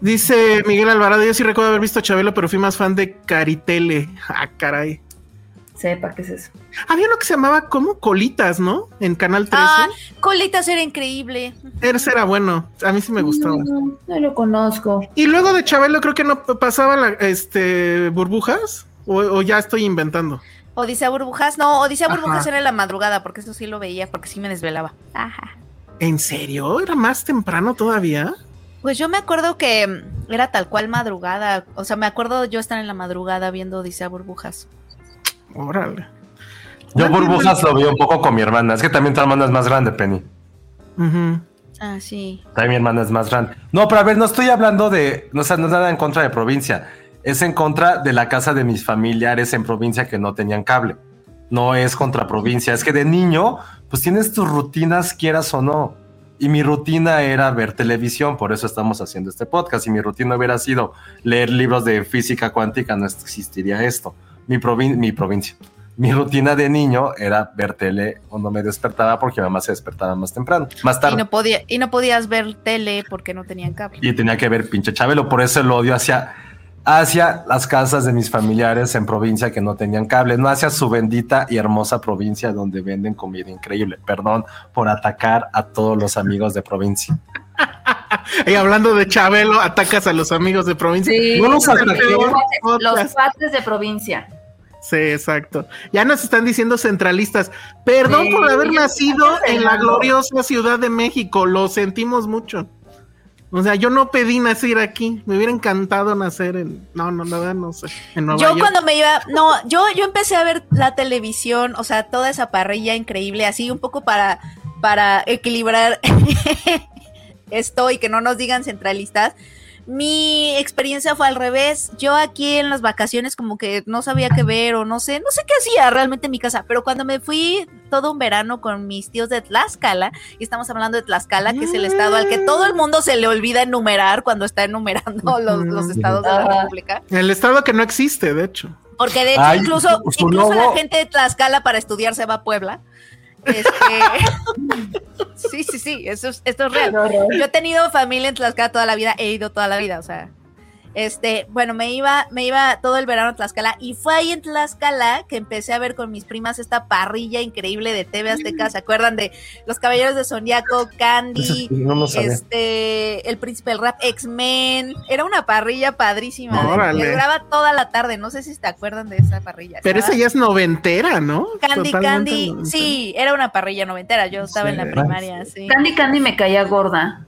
Dice Miguel Alvarado, yo sí recuerdo haber visto a Chabelo, pero fui más fan de Caritele. Ah, caray. Sepa qué es eso. Había uno que se llamaba como Colitas, ¿no? En Canal 13. Ah, Colitas era increíble. Ese era bueno. A mí sí me gustaba. No, no lo conozco. Y luego de Chabelo creo que no pasaba la, este burbujas o, o ya estoy inventando. Odisea Burbujas, no, Odisea Ajá. Burbujas era en la madrugada, porque eso sí lo veía, porque sí me desvelaba. Ajá. ¿En serio? ¿Era más temprano todavía? Pues yo me acuerdo que era tal cual madrugada. O sea, me acuerdo yo estar en la madrugada viendo Odisea Burbujas. Órale. Yo burbujas lo veía un poco con mi hermana. Es que también tu hermana es más grande, Penny. Ujú. Ah, sí. También mi hermana es más grande. No, pero a ver, no estoy hablando de. No, o sea, no es nada en contra de provincia. Es en contra de la casa de mis familiares en provincia que no tenían cable. No es contra provincia. Es que de niño, pues tienes tus rutinas, quieras o no. Y mi rutina era ver televisión, por eso estamos haciendo este podcast. Si mi rutina hubiera sido leer libros de física cuántica, no existiría esto. Mi, provin- mi provincia. Mi rutina de niño era ver tele cuando me despertaba porque mi mamá se despertaba más temprano, más tarde. Y no, podía, y no podías ver tele porque no tenían cable. y tenía que ver pinche Chabelo. Por eso el odio hacia, hacia las casas de mis familiares en provincia que no tenían cable, no hacia su bendita y hermosa provincia donde venden comida increíble. Perdón por atacar a todos los amigos de provincia. Y hablando de Chabelo, atacas a los amigos de provincia. Sí, No los cuates- los de provincia. Sí, exacto. Ya nos están diciendo centralistas. Perdón Sí, por haber nacido en la gloriosa Ciudad de México. Lo sentimos mucho. O sea, yo no pedí nacer aquí. Me hubiera encantado nacer en. No, no, la verdad, no sé. En Nueva Yo York. cuando me iba, no, yo, yo empecé a ver la televisión, o sea, toda esa parrilla increíble, así un poco para, para equilibrar esto y que no nos digan centralistas. Mi experiencia fue al revés. Yo aquí en las vacaciones como que no sabía qué ver o no sé, no sé qué hacía realmente en mi casa, pero cuando me fui todo un verano con mis tíos de Tlaxcala, y estamos hablando de Tlaxcala, que es el estado al que todo el mundo se le olvida enumerar cuando está enumerando los, los estados de la. República. El estado que no existe, de hecho. Porque de hecho, Ay, incluso, su- su incluso la gente de Tlaxcala para estudiar se va a Puebla. Este, sí, sí, sí, eso es, esto es real. Yo he tenido familia en Tlaxcala toda la vida, he ido toda la vida, o sea. Este, bueno, me iba, me iba todo el verano a Tlaxcala y fue ahí en Tlaxcala que empecé a ver con mis primas esta parrilla increíble de TV Azteca. ¿Se acuerdan de Los Caballeros de Zodiaco, Candy, No lo sabía. este, El Príncipe del Rap, X-Men? Era una parrilla padrísima. que duraba toda la tarde. No sé si te acuerdan de esa parrilla. Pero esa ya es noventera, ¿no? Candy Totalmente Candy, noventera. sí, era una parrilla noventera. Yo estaba en la primaria, sí. Candy Candy me caía gorda.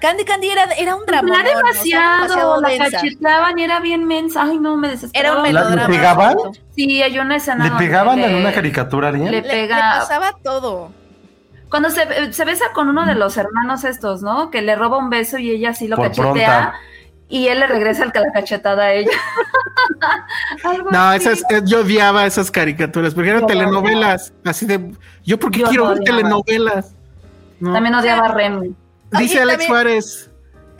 Candy Candy era, era un drama. Era demasiado, la densa. cachetaban y era bien mensa. Ay, no, me Era desesperaba. un ¿Le pegaban? Sí, hay una escena. ¿Le pegaban en una caricatura a alguien? le- Le, pasaba todo. Cuando se, se besa con uno de los hermanos estos, ¿no? Que le roba un beso y ella sí lo Por cachetea. pronta. Y él le regresa el- la cachetada a ella. No, esas, eh, yo odiaba esas caricaturas, porque eran Yo telenovelas. Así de. ¿Yo por qué Yo quiero no ver telenovelas? No. También odiaba a Remy. Dice Oye, Alex también- Suárez.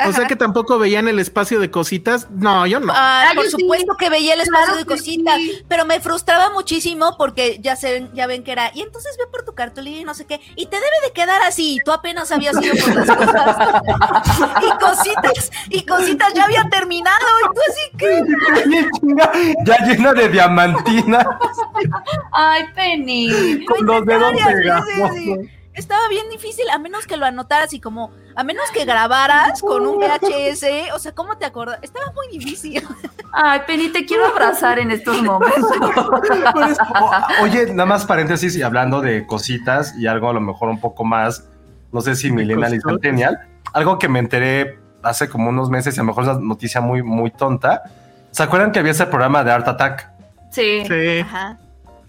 O sea que tampoco veían el espacio de cositas. No, yo no. Ah, por sí. supuesto que veía el espacio Claro de cositas, sí. pero me frustraba muchísimo porque ya se ven, ya ven que era, y entonces ve por tu cartulina y no sé qué, y te debe de quedar así, tú apenas habías ido por las cosas. y cositas, y cositas ya había terminado, y tú así que ya llena de diamantina Ay, Penny. con los dedos Sí, sí, pegados. sí. Estaba bien difícil, a menos que lo anotaras y como, a menos que grabaras con un VHS, o sea, ¿cómo te acuerdas? Estaba muy difícil. Ay, Penny, te quiero abrazar en estos momentos. Oye, nada más paréntesis y hablando de cositas y algo a lo mejor un poco más, no sé si millennial y centennial, algo que me enteré hace como unos meses y a lo mejor es una noticia muy, muy tonta. ¿Se acuerdan que había ese programa de Art Attack? Sí. Sí. Ajá.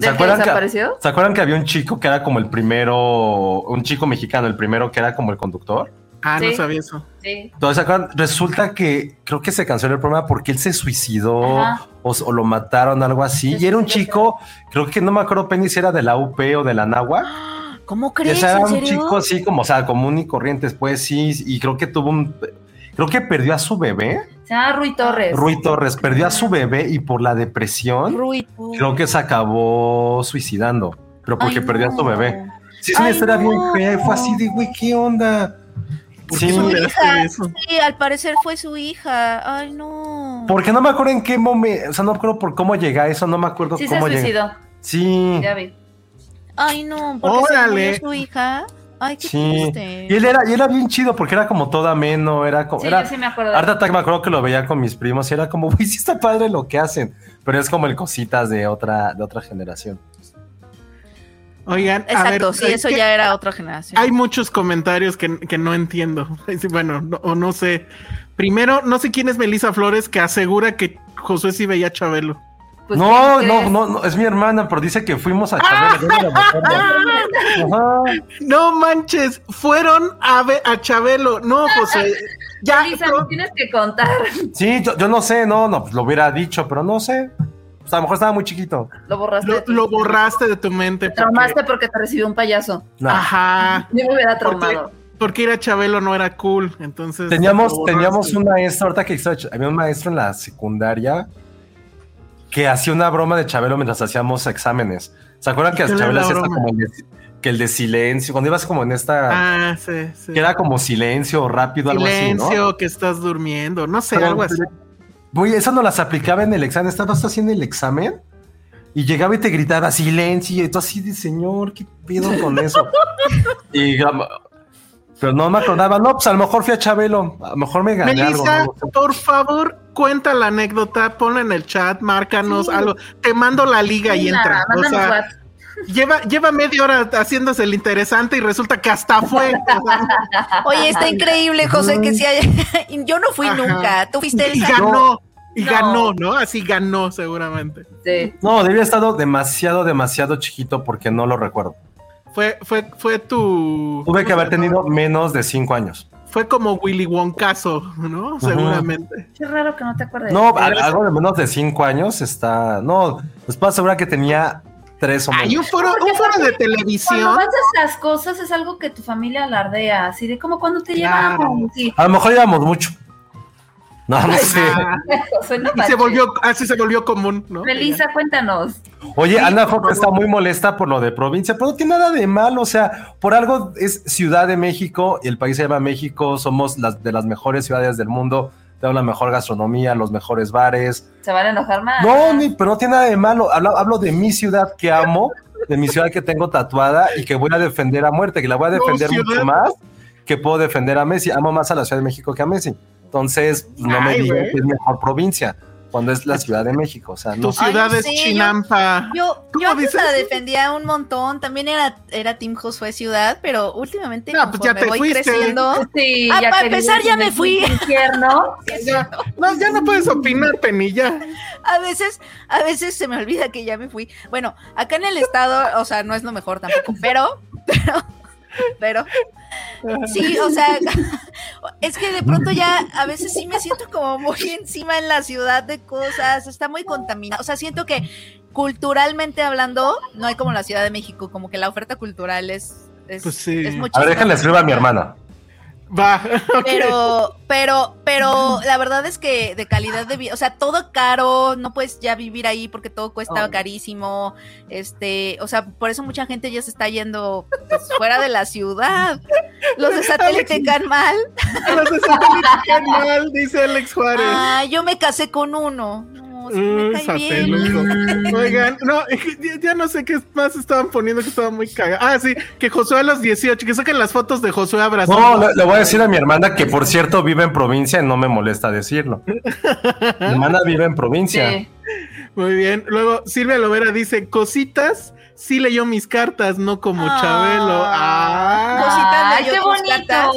¿Se ¿Del que acuerdan, que? ¿Se acuerdan que había un chico que era como el primero, un chico mexicano, el primero que era como el conductor? Ah, no sabía eso. Sí. Entonces, ¿se acuerdan? resulta que creo que se canceló el programa porque él se suicidó o, o lo mataron, algo así. Sí, y era un chico, creo que no me acuerdo, Penny, si era de la UP o de la Nahua. ¿Cómo crees? ese era ¿En un serio? chico así como, o sea, común y corriente, después sí, y creo que tuvo un, creo que perdió a su bebé, Se llama Rui Torres. Rui Torres, perdió a su bebé y por la depresión, Rui, creo que se acabó suicidando, pero porque Ay, perdió a su bebé. Sí, es una Ay, historia bien fea, fue así de, güey, ¿qué onda? ¿Por Sí, hija, eso? sí, al parecer fue su hija. Ay, no. porque no me acuerdo en qué momento, o sea, no me acuerdo por cómo llega eso, no me acuerdo Sí se cómo llega. suicidó. Sí, Ya vi. Ay, no, porque se Órale. murió su hija. Ay, qué sí. triste. Y él era, y era bien chido porque era como todo ameno, era como, Sí, era, yo sí me acuerdo. Art Attack me acuerdo que lo veía con mis primos y era como, güey, sí está padre lo que hacen, pero es como el cositas de otra, de otra generación. Oigan, a Exacto, ver, sí, es eso que ya era otra generación. Hay muchos comentarios que, que no entiendo. Bueno, no- o no sé. Primero, no sé quién es Melissa Flores que asegura que Josué sí veía a Chabelo. Pues, no, ¿quién no, no, no, es mi hermana, pero dice que fuimos a Chabelo. yo no manches, fueron a, ver a Chabelo. No, José. Ya, Lisa, me tienes que contar. Sí, yo, yo no sé, no, no, pues lo hubiera dicho, pero no sé. O sea, a lo mejor estaba muy chiquito. Lo borraste. lo, de tu- lo borraste de tu mente. Te traumaste porque te recibió un payaso. No. Ajá. Yo me hubiera Porque, traumado. porque ir a Chabelo no era cool. Entonces. Teníamos, teníamos un maestro, ahorita que había un maestro en la secundaria que hacía una broma de Chabelo mientras hacíamos exámenes. ¿Se acuerdan que ¿Cuál era Chabelo hacía como el de, que el de silencio? Cuando ibas como en esta, Ah, sí, sí. que era como silencio rápido, algo así, Silencio, ¿no? que estás durmiendo. No sé, Pero- algo así. Güey, eso no las aplicaba en el examen. Estabas haciendo el examen y llegaba y te gritaba silencio. Y tú así de señor, ¿qué pedo con eso? y, pero no me acordaba. No, pues a lo mejor fui a Chabelo. A lo mejor me gané algo. Melissa, no por favor, cuenta la anécdota, ponla en el chat, márcanos Sí. algo. Te mando la liga y entra. O sea, lleva, lleva media hora haciéndose el interesante y resulta que hasta fue. Oye, está increíble, José, que sí haya... Yo no fui Ajá. nunca. Tú fuiste y el ganó. Y No. ganó, ¿no? Así ganó seguramente. Sí. No, debía estado demasiado, demasiado chiquito porque no lo recuerdo. Fue, fue, fue tu. Tuve que ¿cómo haber tenido menos de cinco años. Fue como Willy Wonkazo, ¿no? Seguramente. Qué raro que no te acuerdes. No, algo de menos de cinco años está. No, les puedo asegurar que tenía tres o Hay menos. un foro, un foro de Cuando televisión. haces las cosas es algo que tu familia alardea, así de como cuando te Claro. llevamos. Sí. A lo mejor íbamos mucho. No, no sé. Ah, y se volvió, así se volvió común, ¿no? Melissa, cuéntanos. Oye, Ana Fox está muy molesta por lo de provincia, pero no tiene nada de malo. O sea, por algo es Ciudad de México y el país se llama México. Somos las de las mejores ciudades del mundo. Tenemos la mejor gastronomía, los mejores bares. Se van a enojar más. No, ni, pero no tiene nada de malo. Hablo, hablo de mi ciudad que amo, de mi ciudad que tengo tatuada y que voy a defender a muerte, que la voy a defender mucho más que puedo defender a Messi. Amo más a la Ciudad de México que a Messi. Entonces, no me Ay, güey. que es mejor provincia cuando es la Ciudad de México. O sea, no. Tu ciudad no es sé, yo- Chinampa. Yo, ¿Cómo yo antes dices? la defendía un montón, también era, era Team Josué Ciudad, pero últimamente No, pues ya te voy fuiste. creciendo, Sí, Ah, ya para empezar, ya en me el fui. infierno. Ya, no, ya no puedes opinar, Penny, ya. a veces, a veces se me olvida que ya me fui. Bueno, acá en el estado, o sea, no es lo mejor tampoco, pero, pero, pero, sí, o sea, es que de pronto ya a veces sí me siento como muy encima en la ciudad de cosas, está muy contaminado, o sea, siento que culturalmente hablando, no hay como la Ciudad de México, como que la oferta cultural es, es, Pues sí. es A muchísimo. ver, déjenle escribir a mi hermana. Va. Pero, pero, pero la verdad es que de calidad de vida, o sea, todo caro, no puedes ya vivir ahí porque todo cuesta Oh. carísimo, este, o sea, por eso mucha gente ya se está yendo pues, fuera de la ciudad. Los de satélite caen mal. Los de satélite caen mal, dice Alex Juárez. Ah, yo me casé con uno. Me Mm, cae bien. sateludo. Oigan, no, ya, ya no sé qué más estaban poniendo que estaba muy cagado. Ah, sí, que Josué a los 18, que saquen las fotos de Josué abrazando. No, le, le voy a decir a mi hermana que, por cierto, vive en provincia y no me molesta decirlo. Mi hermana vive en provincia. Sí. Muy bien. Luego Silvia Lovera dice, cositas, sí leyó mis cartas, no como Ah. Chabelo. Ah, Cositas Ay, leyó qué cartas.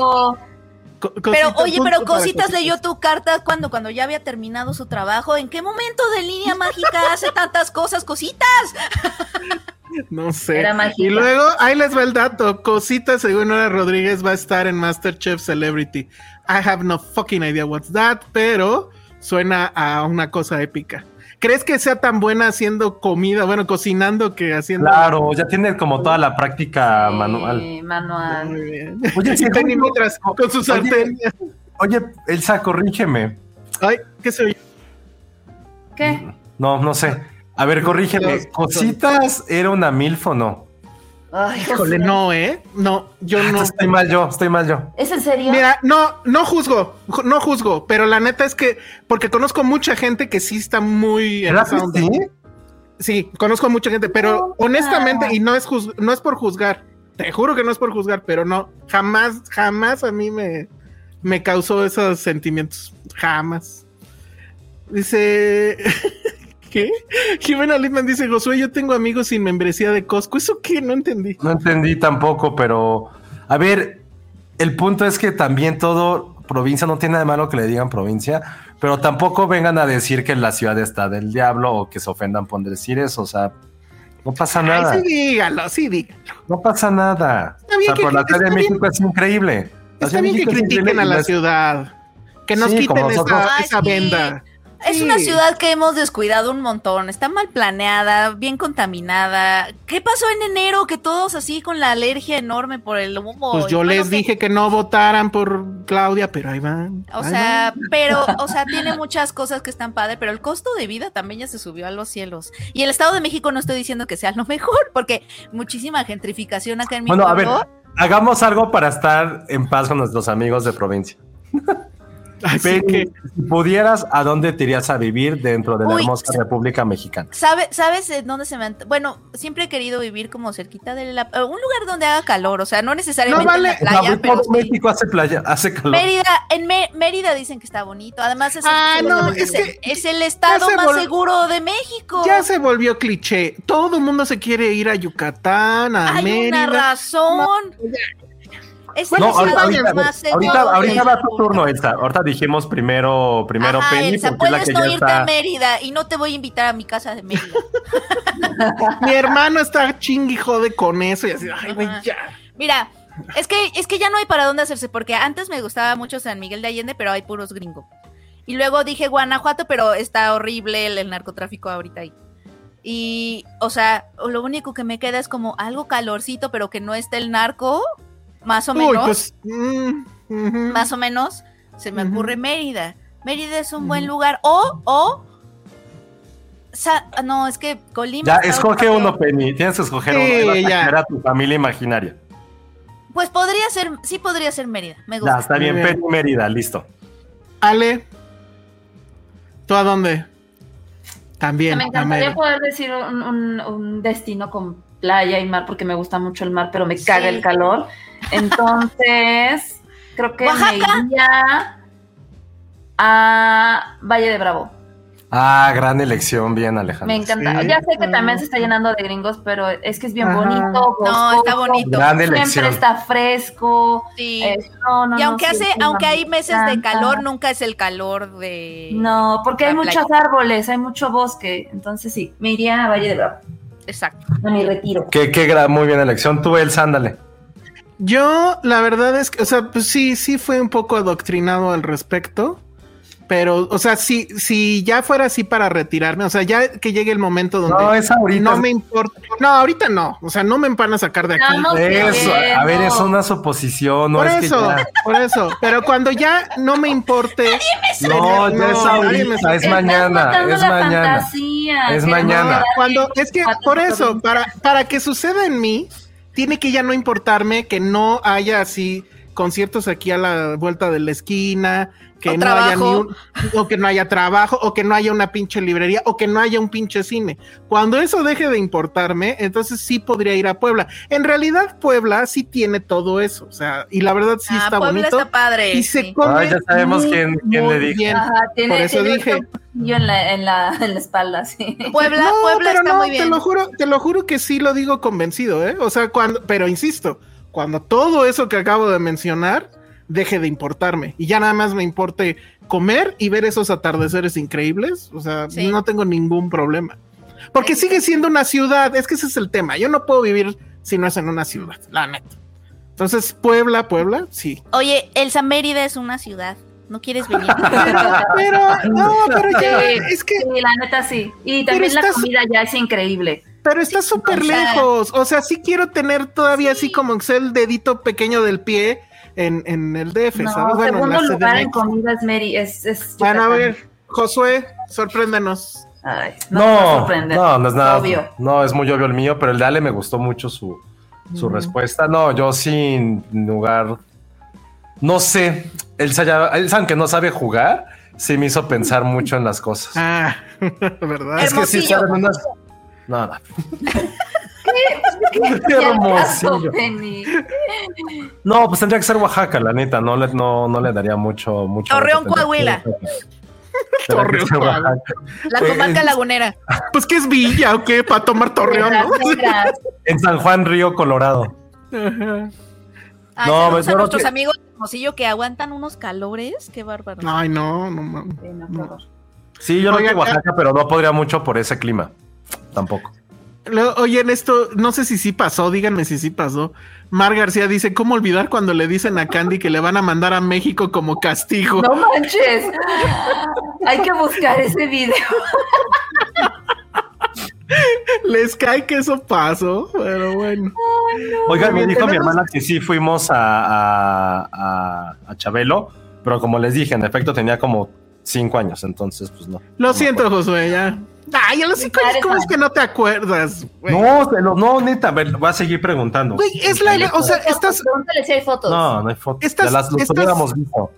Pero cositas, oye, pero Cositas cositas. leyó tu carta cuando, cuando ya había terminado su trabajo. ¿En qué momento de línea mágica hace tantas cosas, Cositas? No sé. Era. Y luego, ahí les va el dato. Cosita, según Nora Rodríguez, va a estar en Masterchef Celebrity. I have no fucking idea what's that, pero suena a una cosa épica. ¿Crees que sea tan buena haciendo comida, bueno, cocinando que haciendo? Claro, ya tiene como toda la práctica manual. Sí, manual. Muy bien. Oye, yo- mientras con su Oye, sartén. Oye, Elsa, corrígeme. Ay, ¿qué se oye? ¿Qué? No, no sé. A ver, corrígeme. ¿Cositas era una milf o no? Ay, Híjole, José. no, ¿eh? No, yo Ah, no. Estoy mal yo, estoy mal yo. ¿Es en serio? Mira, no, no juzgo, ju- no juzgo, pero la neta es que, porque conozco mucha gente que sí está muy en ¿Era esa onda. sí? Sí, conozco mucha gente, pero No, honestamente, y no es juz- no es por juzgar, te juro que no es por juzgar, pero no, jamás, jamás a mí me, me causó esos sentimientos, jamás. Dice, ¿qué? Jimena Litman dice, Josué, yo tengo amigos sin membresía de Costco, ¿eso qué? No entendí. No entendí tampoco, pero a ver, el punto es que también todo provincia no tiene nada de malo que le digan provincia, pero tampoco vengan a decir que la ciudad está del diablo o que se ofendan por decir eso, o sea, no pasa nada, Ay, sí, dígalo, sí, dígalo. no pasa nada. Está bien o sea, que- por la Ciudad de bien- México es increíble. Está bien que critiquen a la ciudad, que nos Sí, quiten esa, esa sí. venda. Es una ciudad que hemos descuidado un montón. Está mal planeada, bien contaminada. ¿Qué pasó en enero? Que todos así con la alergia enorme por el humo. Pues yo bueno, les que- dije que no votaran por Claudia, pero ahí van. O ahí sea, van. pero, o sea, tiene muchas cosas que están padres, pero el costo de vida también ya se subió a los cielos. Y el Estado de México no estoy diciendo que sea lo mejor, porque muchísima gentrificación acá en mi Bueno, a ver, hagamos algo para estar en paz con nuestros amigos de provincia. Así Penny, que si pudieras, ¿a dónde te irías a vivir dentro de la Uy, hermosa. República Mexicana? ¿Sabe, ¿Sabes dónde se me Bueno, siempre he querido vivir como cerquita de la... eh, Un lugar donde haga calor, o sea, no necesariamente No, vale. en la playa, pero sí. México hace playa, hace calor. Mérida, en Mé- Mérida dicen que está bonito. Además, es, Ah, no, es, es que es el estado se más seguro de México. ya se volvió cliché. Todo el mundo se quiere ir a Yucatán, a Hay Mérida. una razón. Es No, ahorita, ahorita, más seguro ahorita, ahorita va tu turno, Elsa. Ahorita dijimos primero, primero Ajá, Penny, Elsa, porque es la puedes que no irte a. Mérida y no te voy a invitar a mi casa de Mérida. Mi hermano está chingui jode con eso y así, ay, güey, ya. Mira, es que, es que ya no hay para dónde hacerse, porque antes me gustaba mucho San Miguel de Allende, pero hay puros gringos. Y luego dije Guanajuato, pero está horrible el, el narcotráfico ahorita ahí. Y, o sea, lo único que me queda es como algo calorcito, pero que no esté el narco, más o Uy, menos. pues. mm, más o menos, se me ocurre Mérida. Mérida es un buen lugar. O, o. Sa- no, es que Colima. Ya, escoge uno, Penny. Tienes que escoger Sí, uno. ya. a tu familia imaginaria. Pues podría ser, sí podría ser Mérida. Me gusta. Ya, está bien. Penny Mérida, listo. Ale, ¿tú a dónde? También. Me encantaría poder decir un, un- un destino con playa y mar porque me gusta mucho el mar, pero me caga Sí. el calor. Entonces, creo que Oaxaca. me iría a Valle de Bravo. Ah, gran elección, bien, Alejandro. Me encanta. Sí. Ya sé que también se está llenando de gringos, pero es que es bien Ajá. bonito. No, está bonito. Gran Siempre elección. está fresco. Sí. eh, no, no, y aunque hace, sí, aunque hay meses de calor, nunca es el calor de. No, porque hay muchos árboles, hay mucho bosque. Entonces sí, me iría a Valle de Bravo. Exacto. A mi retiro. Qué, qué gran, muy bien elección. Tú, Elsa, ándale. Yo, la verdad es que, o sea, pues sí, sí fue un poco adoctrinado al respecto. Pero, o sea, si, si ya fuera así para retirarme, o sea, ya que llegue el momento donde No, es ahorita. no me importa. No, ahorita no. O sea, no me van a sacar de aquí. No, no, Eso, a ver, es una suposición, no por es eso, que ya. por eso. Pero cuando ya no me importe. No, ya es me ahorita, es mañana, es mañana. fantasía, Es mañana. Cuando, es que por eso, para, para que suceda en mí, tiene que ya no importarme que no haya así conciertos aquí a la vuelta de la esquina, que O no haya ni un, o que no haya trabajo, o que no haya una pinche librería, o que no haya un pinche cine. Cuando eso deje de importarme, entonces sí podría ir a Puebla. En realidad, Puebla sí tiene todo eso, o sea, y la verdad sí ah, está Puebla bonito. está padre. y se sí. come Ah, ya sabemos muy, quién- quién muy le dijo. bien. Ajá, tiene, Por eso tiene dije. cuchillo en la, en la, en la espalda, sí. Puebla, No, Puebla pero está no, muy bien. Te lo juro, te lo juro que sí lo digo convencido, ¿eh? O sea, cuando, pero insisto, cuando todo eso que acabo de mencionar deje de importarme y ya nada más me importe comer y ver esos atardeceres increíbles. O sea, Sí. no tengo ningún problema. Porque sigue siendo una ciudad, es que ese es el tema. Yo no puedo vivir si no es en una ciudad, la neta. Entonces, Puebla, Puebla, sí. Oye, Elsa Mérida es una ciudad. ¿No quieres venir? Pero, no, pero ya, Sí. es que Sí, la neta sí. Y también la estás- comida ya es increíble. Pero está súper lejos. O sea, sí quiero tener todavía así como que sea el dedito pequeño del pie en, en el DF, No, ¿sabes? Bueno, en segundo la lugar en CDMX. comida es Mary. Es, es Bueno, a ver, Josué, sorpréndenos. Ay, no, no, no, no es nada. Obvio. No, es muy obvio el mío, pero el de Ale me gustó mucho su, su respuesta. No, yo sin lugar. No sé. Elsa, ya, Elsa, aunque no sabe jugar, sí me hizo pensar mucho en las cosas. Ah, ¿verdad? es que sí saben unas. No, no. Qué hermosillo. No, pues tendría que ser Oaxaca, la neta. No le, no, no le daría mucho, mucho. Torreón, que Coahuila. que Torreón, Coahuila. La comarca eh, lagunera. Pues que es Villa o qué, para tomar Torreón, ¿no? En San Juan, Río Colorado. Ajá. Ay, No, yo a nuestros que- amigos Hermosillo que aguantan unos calores. Qué bárbaro. Ay, no, no mames. sí, no, horror. Sí, yo no Oigan, que Oaxaca, pero no podría mucho por ese clima. Tampoco. Luego, Oye, en esto, no sé si sí pasó, díganme si sí pasó. Mar García dice, ¿cómo olvidar cuando le dicen a Candy que le van a mandar a México como castigo? No manches. Hay que buscar ese video. Les cae que eso pasó, pero bueno. Oigan, me dijo mi hermana que sí fuimos a, a, a- a Chabelo, pero como les dije, en efecto tenía como cinco años, entonces pues no. Lo No siento, Josué, ya. Ay, a los cinco años, ¿cómo es que no te acuerdas? güey? No, se lo- no, neta, a ver, voy a seguir preguntando. Güey, es la, o sea, fotos. No, no hay fotos. Estás- ya las los estás- hubiéramos visto.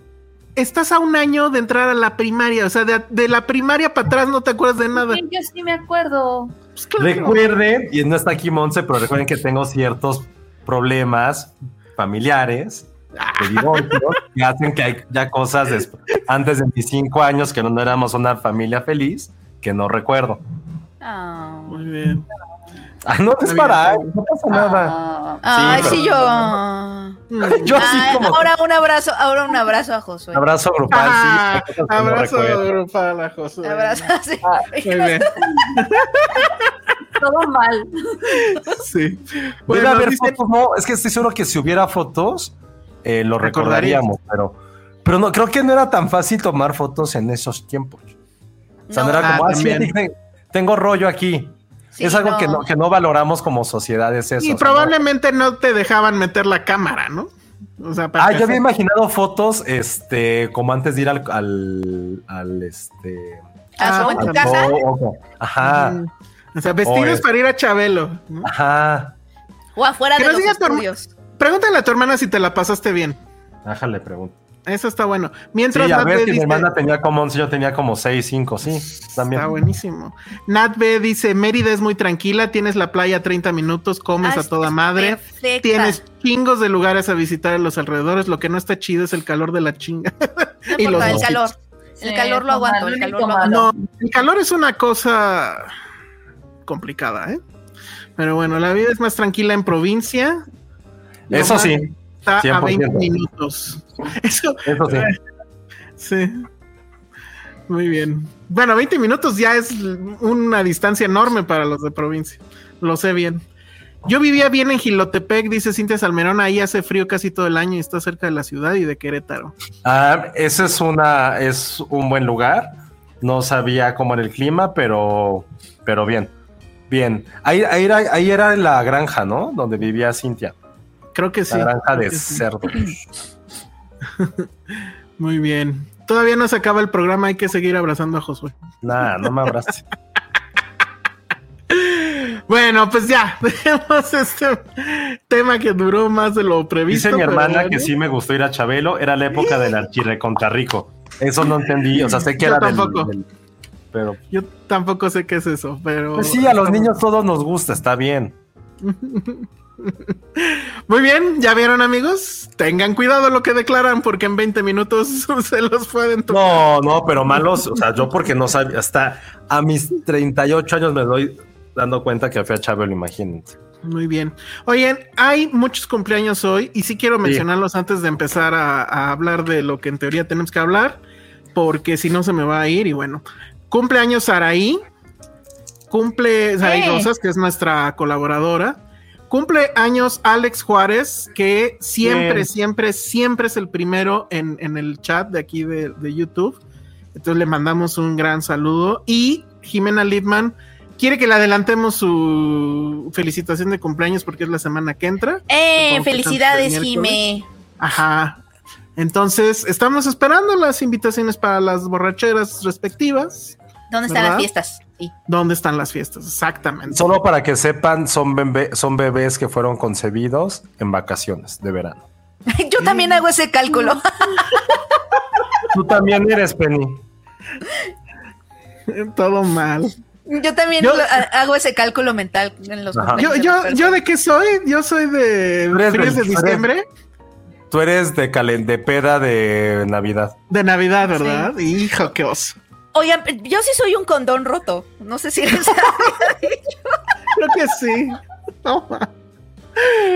Estás a un año de entrar a la primaria, o sea, de, de la primaria para atrás no te acuerdas de nada. Sí, Yo sí me acuerdo. Pues claro. Recuerden, y no está aquí Monse, pero recuerden que tengo ciertos problemas familiares de divorcio que hacen que hay ya cosas antes de mis cinco años que no, no éramos una familia feliz que no recuerdo. Ah. Muy bien. Ah, no es para, no pasa nada. Ah, Ay, pero- sí, yo. Yo así Ay, como ahora un abrazo, ahora un abrazo a Josué. abrazo grupal, Ah, sí. abrazo grupal a Josué. Abrazo, sí. Muy bien. todo mal. Sí. Debe Bueno, haber dice- fotos, no, es que estoy seguro que si hubiera fotos, eh, lo recordaríamos, pero, pero no, creo que no era tan fácil tomar fotos en esos tiempos. O sea, no, No. era como, Ah, ah, sí, tengo rollo aquí. Sí, es algo no. que, no, que no valoramos como sociedad, es eso. y probablemente no te dejaban meter la cámara, ¿no? O sea, no- para Ah, yo había imaginado fotos, este, como antes de ir al, al, al, este... ¿A su Ah, en tu casa? Ajá, Mm. O sea, vestidos O es- para ir a Chabelo. ¿no? ajá. O afuera Que de los estudios. Pregúntale a tu hermana si te la pasaste bien. Déjale pregunto. Eso está bueno. Mientras Sí, a Nat ver B si mi dice- hermana tenía como 11, yo tenía como 6, 5, sí, también. Está buenísimo. Nat B dice, Mérida es muy tranquila, tienes la playa a 30 minutos, comes Ah, a toda madre, perfecta. tienes chingos de lugares a visitar en los alrededores, lo que no está chido es el calor de la chinga. No y los importa, el calor. El Sí, calor lo es aguanto, el calor lo aguanto. No, el calor es una cosa complicada, ¿eh? Pero bueno, la vida es más tranquila en provincia. Eso sí, Está a 100%. 20 minutos. Eso, eso sí. sí. Muy bien. Bueno, 20 minutos ya es una distancia enorme para los de provincia. Lo sé bien. Yo vivía bien en Gilotepec, dice Cintia Salmerón, ahí hace frío casi todo el año y está cerca de la ciudad y de Querétaro. Ah, ese es una, es un buen lugar. No sabía cómo era el clima, pero, pero bien. Bien. Ahí, ahí, era, ahí era la granja, ¿no? Donde vivía Cintia. Creo que La sí. granja creo de sí. cerdos. Muy bien. Todavía no se acaba el programa, hay que seguir abrazando a Josué. Nah, no me abraces. Bueno, pues ya, dejemos este tema que duró más de lo previsto. Dice mi hermana bueno. que sí me gustó ir a Chabelo. Era la época del archirre contra Rico. Eso no entendí. O sea, sé que Yo era del, tampoco. del- Pero Yo tampoco sé qué es eso, pero. pues sí, a los niños todos nos gusta, está bien. Muy bien, ¿ya vieron, amigos? Tengan cuidado lo que declaran, porque en 20 minutos se los pueden tomar. No, no, pero malos, o sea, yo porque no sabía, hasta a mis 38 años me doy dando cuenta que fui a Chabelo, imagínate. Muy bien. Oigan, hay muchos cumpleaños hoy y sí quiero mencionarlos antes de empezar a, a hablar de lo que en teoría tenemos que hablar, porque si no se me va a ir y bueno. Cumpleaños Saraí, cumple Saraí. Rosas, que es nuestra colaboradora. Cumple años Alex Juárez, que siempre, Bien. siempre, siempre es el primero en, en el chat de aquí de, de YouTube. Entonces le mandamos un gran saludo. Y Jimena Lidman quiere que le adelantemos su felicitación de cumpleaños porque es la semana que entra. ¡Eh! Felicidades, Jime. Ajá. Entonces, estamos esperando las invitaciones para las borracheras respectivas. ¿Dónde están las fiestas? Sí. ¿Dónde están las fiestas? Exactamente. Solo para que sepan, son, bebé- son bebés que fueron concebidos en vacaciones de verano. Yo también hago ese cálculo. Tú también eres Penny. Todo mal. Yo también Yo- lo- ha- hago ese cálculo mental en los. Yo, yo, yo de qué soy? Yo soy de Tú eres fines de diciembre, Tú eres de, calen de peda de Navidad. de Navidad, ¿verdad? Hijo, qué oso. Oigan, yo sí soy un condón roto. No sé si les Creo que sí. No, ma.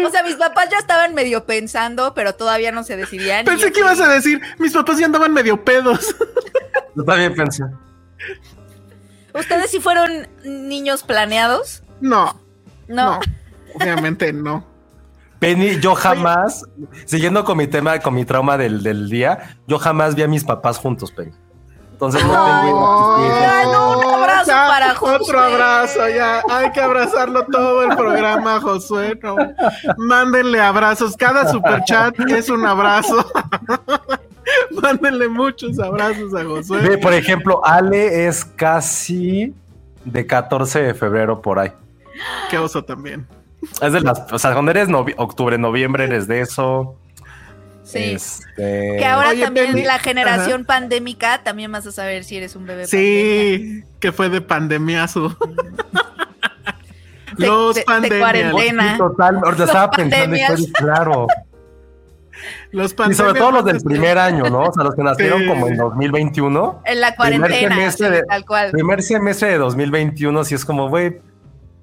O sea, mis papás ya estaban medio pensando, pero todavía no se decidían. Pensé que ibas a decir, mis papás ya andaban medio pedos. Yo también pensé. ¿Ustedes sí fueron niños planeados? No, No. no, obviamente no. Penny, yo jamás, siguiendo con mi tema, con mi trauma del, del día, yo jamás vi a mis papás juntos, Penny. Entonces no tengo no, un abrazo Ya, para Josué. Otro abrazo, ya. Hay que abrazarlo todo el programa, Josué. no. Mándenle abrazos. Cada superchat es un abrazo. Mándenle muchos abrazos a Josué. Ve, por ejemplo, Ale es casi de 14 de febrero por ahí. Qué oso también. Es de las, o sea, cuando eres novi- octubre, noviembre, eres de eso. Sí. Este, Que ahora Oye, también Penny. la generación pandémica, también vas a saber si eres un bebé Sí, que fue de pandemiazo. De- Los de- de pandemias. cuarentena. Sí, total, ahorita estaba pensando y fue claro. Los Y sobre todo los del primer año, ¿no? O sea, los que nacieron Sí. como en 2021. En la Primer cuarentena, semestre sí, de- tal cual. Primer semestre de 2021, sí es como, güey,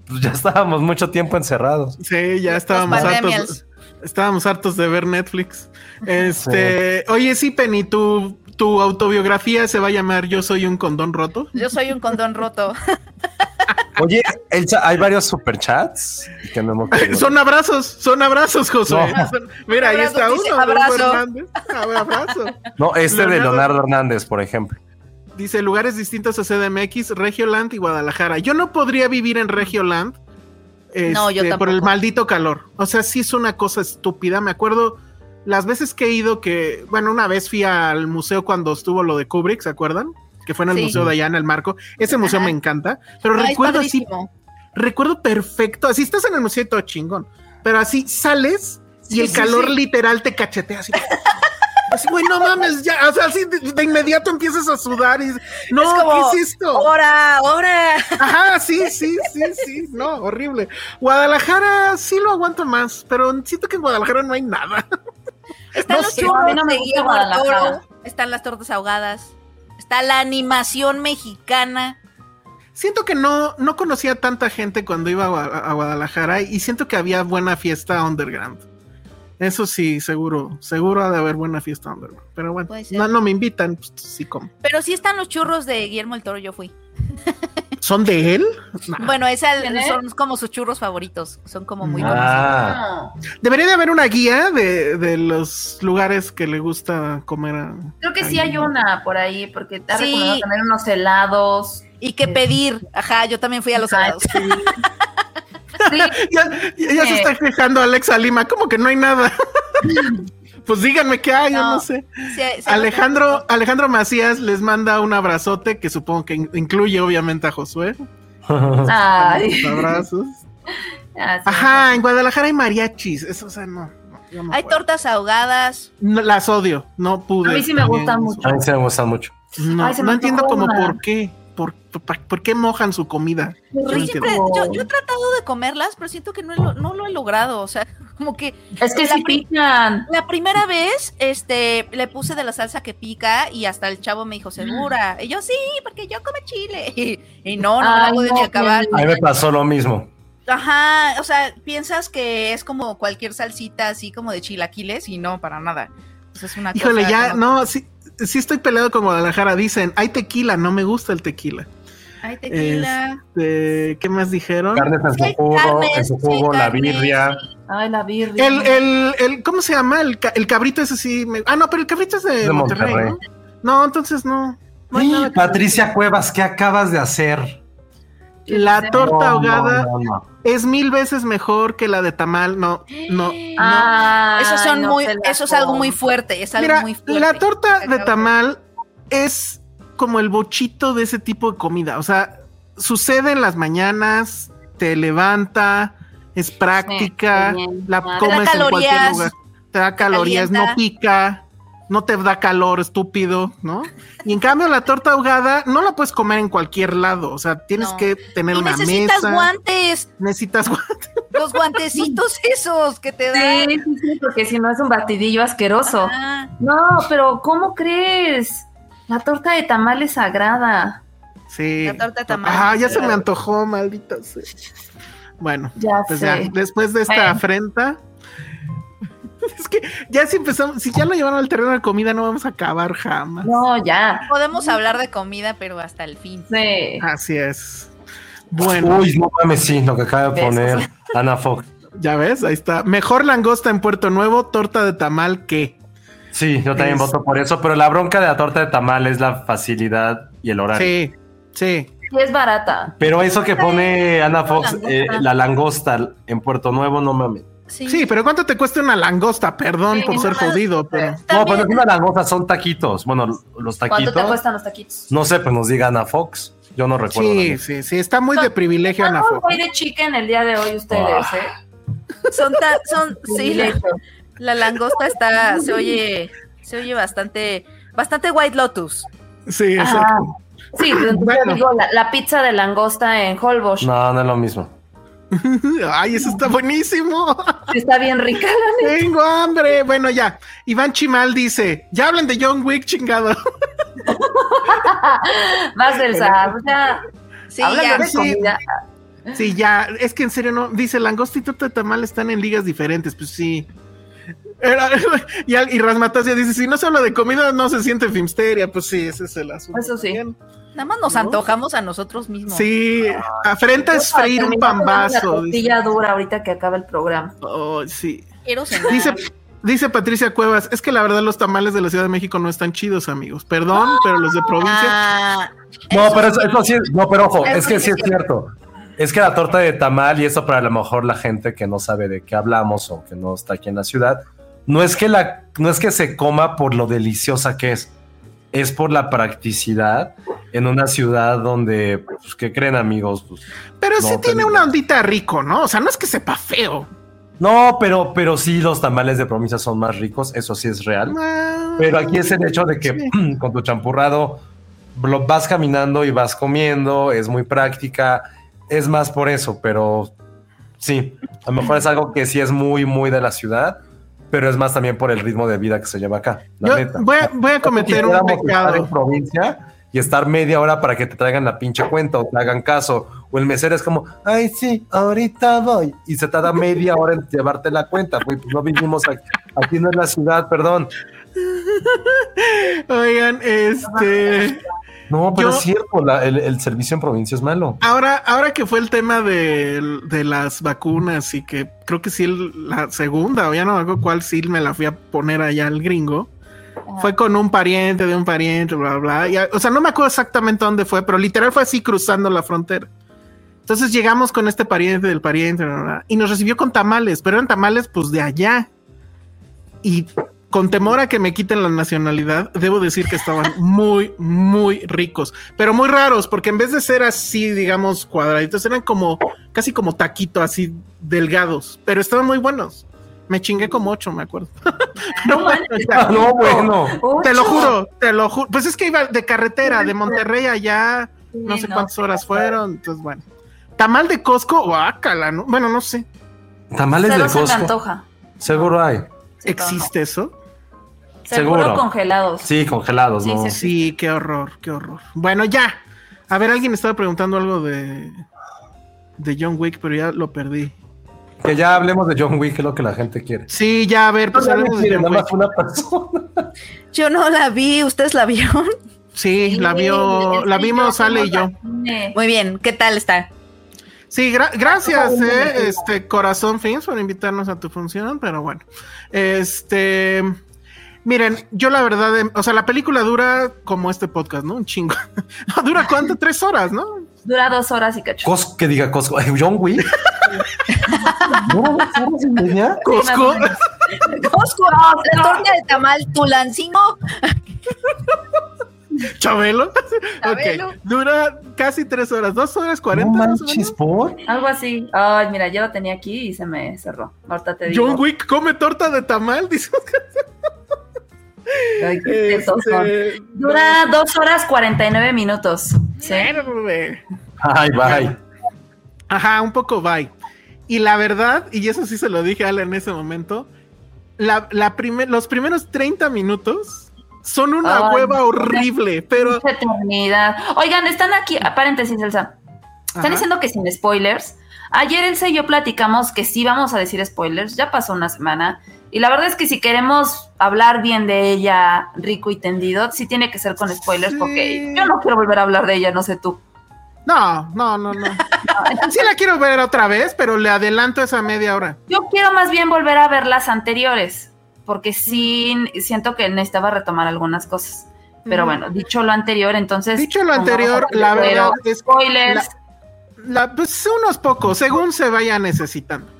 pues ya estábamos mucho tiempo encerrados. Sí, ya estábamos hartos. Estábamos hartos de ver Netflix. Este, oye, sí, Penny, tu, tu autobiografía se va a llamar Yo soy un condón roto. Yo soy un condón roto. Oye, el hay varios superchats que no hemos Son abrazos, son abrazos, José. No. Mira, ahí está dice uno. Hugo abrazo. Hernández. Ah, Abrazo. No, este de Leonardo- Leonardo Hernández, por ejemplo. Dice lugares distintos a CDMX, Regioland y Guadalajara. Yo no podría vivir en Regioland No, yo este, por el maldito calor. O sea, sí es una cosa estúpida. Me acuerdo las veces que he ido que, bueno, una vez fui al museo cuando estuvo lo de Kubrick, ¿se acuerdan? Que fue en el Sí. museo de allá en el marco. Ese museo me encanta. Pero recuerdo así, recuerdo perfecto. Así estás en el museo y todo chingón. Pero así sales y Sí, el sí, calor literal te cachetea así. Así, güey, no mames, ya, o sea, así de, de inmediato empiezas a sudar y no, Es como, ¿qué es esto? Ahora, ahora. Ajá, sí, sí, sí, sí, no, horrible. Guadalajara sí lo aguanto más, pero siento que en Guadalajara no hay nada. Están No los sé, churros a mí no me de gusta Guillermo del Guadalajara. Están las tortas ahogadas, está la animación mexicana. Siento que no, no conocía tanta gente cuando iba a Guadalajara y siento que había buena fiesta underground. Eso sí, seguro, seguro ha de haber buena fiesta underground. Pero bueno, no, no me invitan, pues sí como. Pero sí están los churros de Guillermo del Toro, yo fui. ¿Son de él? Nah. Bueno, es el- son como sus churros favoritos, son como muy Ah, No. Debería de haber una guía de, de los lugares que le gusta comer a... Creo que sí Ay, hay una por ahí, porque ha Sí. recomendado tener unos helados. Y que pedir, ajá, yo también fui a los helados. sí. Sí, Ya, se está quejando Alexa Lima, como que no hay nada. pues díganme qué hay, yo No. sé. Sí, sí, Alejandro, Alejandro Macías les manda un abrazote que supongo que in- incluye obviamente a Josué. Ay. Abrazos. Ah, sí. Ajá, en Guadalajara hay mariachis. Eso, o sea, no. no, yo no Hay puedo. tortas ahogadas. No, las odio, no pude. A mí sí me gustan mucho. a mí sí me gustan mucho. No, Ay, no entiendo como una. por qué. Por, por, por qué mojan su comida? Yo, Sí, rico. siempre, yo, yo he tratado de comerlas, pero siento que no, lo- no lo he logrado. O sea, como que Es que La sí pican. la primera vez, este, le puse de la salsa que pica y hasta el chavo me dijo, ¿segura? Y yo, sí, porque yo como chile. Y, y no, no me la Ay, pude no, ni acabar. A mí me pasó lo mismo. Ajá, o sea, piensas que es como cualquier salsita así como de chilaquiles y no, para nada. Eso es una Híjole, cosa ya, no, sí, sí estoy peleado con Guadalajara. Dicen, hay tequila, no me gusta el tequila. Ay, tequila. Este, ¿Qué más dijeron? Carnes en hay su jugo, carnes, en su sí, jugo, la birria. Ay, la birria. El, el, el, ¿cómo se llama? El, ca- el cabrito ese sí. me- Ah, no, pero el cabrito es de, De Monterrey, Monterrey. ¿no? No, entonces no. No hay Patricia Cuevas, ¿qué acabas de hacer? La torta No, ahogada no, no, no. es mil veces mejor que la de tamal. No, no. Ay, Eso son no muy, eso es algo muy fuerte, es algo Mira, muy fuerte. la torta de tamal es como el bochito de ese tipo de comida. O sea, sucede en las mañanas, te levanta, es práctica, Sí, bien. la comes en cualquier lugar. Te da calorías, no pica, no te da calor, estúpido, ¿no? Y en cambio la torta ahogada no la puedes comer en cualquier lado. O sea, tienes No. que tener Y una necesitas mesa. guantes, Necesitas guantes. los guantecitos esos que te dan. Sí, sí, sí, porque si no es un batidillo asqueroso. Ajá. No, pero ¿cómo crees? La torta de tamal es sagrada. Sí. La torta de tamal. Ah, ya se me antojó, maldita sea. Bueno, Ya pues sé. ya, después de esta Bueno. afrenta. Es que ya si empezamos, si ya lo llevaron al terreno de comida, no vamos a acabar jamás. No, ya. Podemos hablar de comida, pero hasta el fin. Sí. Así es. Bueno, Uy, no mames, sí, lo que acaba de poner Ana Fox. ya ves, ahí está. Mejor langosta en Puerto Nuevo, torta de tamal que. Sí, yo también Es- voto por eso, pero la bronca de la torta de tamal es la facilidad y el horario. Sí, sí. Y es barata. Pero eso que pone Ana Fox, langosta. eh, la langosta en Puerto Nuevo, no mames. Sí, pero ¿cuánto te cuesta una langosta? Perdón Sí, por ser más. jodido, pero. No, pero También- no es una langosta, son taquitos. Bueno, los ¿Cuánto te taquitos. cuestan los taquitos? No sé, pues nos diga Ana Fox. Yo no recuerdo. la Sí, sí, sí. Está muy de privilegio, Ana No, Fox. voy de chicken el día de hoy ustedes, ¿eh? Son, ta- son, sí, la, langosta está, se oye, se oye bastante, bastante White Lotus. Sí, Ajá. exacto. Sí, pero entonces Bueno. digo, la, la pizza de langosta en Holbox No, no es lo mismo. Ay, eso está buenísimo. está bien rica. la neta. Tengo hambre. Bueno, ya. Iván Chimal dice: Ya hablan de John Wick, chingado. Más del SAR. Ya, Sí, ya. de sí. Sí, ya. Es que en serio no. Dice: Langosta y torta de tamal están en ligas diferentes. Pues sí. Era- y, y Rasmatasia dice: Si no se habla de comida, no se siente Filmsteria. Pues sí, ese es el asunto. Eso sí. Bien. Nada más nos ¿No? antojamos a nosotros mismos. Sí, afrenta es Para freír un una pambazo. dura ahorita que acaba el programa. Oh, sí. Quiero cenar. Dice, dice Patricia Cuevas: Es que la verdad, los tamales de la Ciudad de México no están chidos, amigos. Perdón, pero los de provincia. Ah, No, pero eso, eso sí, es- no, pero ojo, es que sí es es cierto. Es que la torta de tamal, y eso para a lo mejor la gente que no sabe de qué hablamos o que no está aquí en la ciudad, no es que la, no es que se coma por lo deliciosa que es, es por la practicidad en una ciudad donde, pues, ¿qué creen amigos? Pues, Pero No, sí tiene una ondita rico, ¿no? O sea, no es que sepa feo. no, pero, pero sí los tamales de provincia son más ricos, eso sí es real. Ah, Pero aquí es el hecho de que Sí. con tu champurrado lo vas caminando y vas comiendo, es muy práctica, es más por eso, pero sí, a lo mejor es algo que sí es muy, muy de la ciudad, pero es más también por el ritmo de vida que se lleva acá. La Yo neta. voy a, voy a cometer un estar en pecado. provincia y estar media hora para que te traigan la pinche cuenta o te hagan caso. O el mesero es como, ay, sí, ahorita voy. Y se tarda media hora en llevarte la cuenta. Güey, pues no vivimos aquí. Aquí no es la ciudad, perdón. Oigan, este. No, pero Yo- es cierto, la- el, el servicio en provincia es malo. Ahora, ahora que fue el tema de, de las vacunas y que creo que sí el- la segunda, o ya no me acuerdo cuál sí me la fui a poner allá al gringo. Fue con un pariente de un pariente, bla, bla, bla. Y, o sea, no me acuerdo exactamente dónde fue, pero literal fue así cruzando la frontera. Entonces llegamos con este pariente del pariente, bla, bla, bla, y nos recibió con tamales, pero eran tamales pues de allá. Y con temor a que me quiten la nacionalidad, debo decir que estaban muy, muy ricos, pero muy raros, porque en vez de ser así, digamos, cuadraditos, eran como casi como taquito, así delgados, pero estaban muy buenos. Me chingué como ocho, me acuerdo. no, bueno, o sea, Ah, no, bueno. te lo juro, te lo juro. Pues es que iba de carretera, de Monterrey allá, no Sí, sé no, cuántas horas fueron, entonces bueno. Tamal de Costco, guácala, ¿no? Bueno, no sé. Tamales Cero del se me Costco. antoja. Seguro hay. No. ¿Existe eso? Seguro, Seguro. congelados. Sí, congelados, Sí, ¿no? sí, Sí, qué horror, qué horror. Bueno, ya. A ver, alguien estaba preguntando algo de. de John Wick, pero ya lo perdí. Que ya hablemos de John Wick, que es lo que la gente quiere. Sí, ya, a ver, pues No, hablemos de mire, John nada Wick. más una persona. Yo no la vi, ¿ustedes la vieron? Sí, la vio, la vimos Ale y yo. Muy bien, ¿qué tal está? Sí, gra- gracias, eh, este Corazón Films por invitarnos a tu función, pero bueno, este, miren, yo la verdad, em, o sea, la película dura como este podcast, ¿no? Un chingo. dura cuánto? Tres horas, ¿no? Dura dos horas y cacho. Cos- que diga Cosco. John Wick. ¿No? Costco. Cosco, la torta de tamal Tulancingo. Chabelo. Chabelo. Ok, dura casi tres horas, dos horas No cuarenta. más o manches, por. Algo así. Ay, mira, yo lo tenía aquí y se me cerró. Ahorita te digo. John Wick come torta de tamal, dice. Ay, qué tesos son. Este, Dura dos horas 49 minutos. Sí. Bye. Ajá, un poco bye. Y la verdad, y eso sí se lo dije a Ale en ese momento, la, la primer- los primeros 30 minutos son una Ay, hueva horrible, pero Mucha eternidad. Oigan, están aquí, a paréntesis, Elsa. Están Ajá. diciendo que sin spoilers. Ayer Elsa y yo platicamos que sí vamos a decir spoilers. Ya pasó una semana. Y la verdad es que si queremos hablar bien de ella, rico y tendido, sí tiene que ser con spoilers, Sí. porque yo no quiero volver a hablar de ella, no sé tú. no, no, no, no. Sí la quiero ver otra vez, pero le adelanto esa media hora. Yo quiero más bien volver a ver las anteriores, porque sí siento que necesitaba retomar algunas cosas. Pero bueno, dicho lo anterior, entonces. Dicho lo anterior, la verdad es Spoilers. La, pues unos pocos, según se vaya necesitando.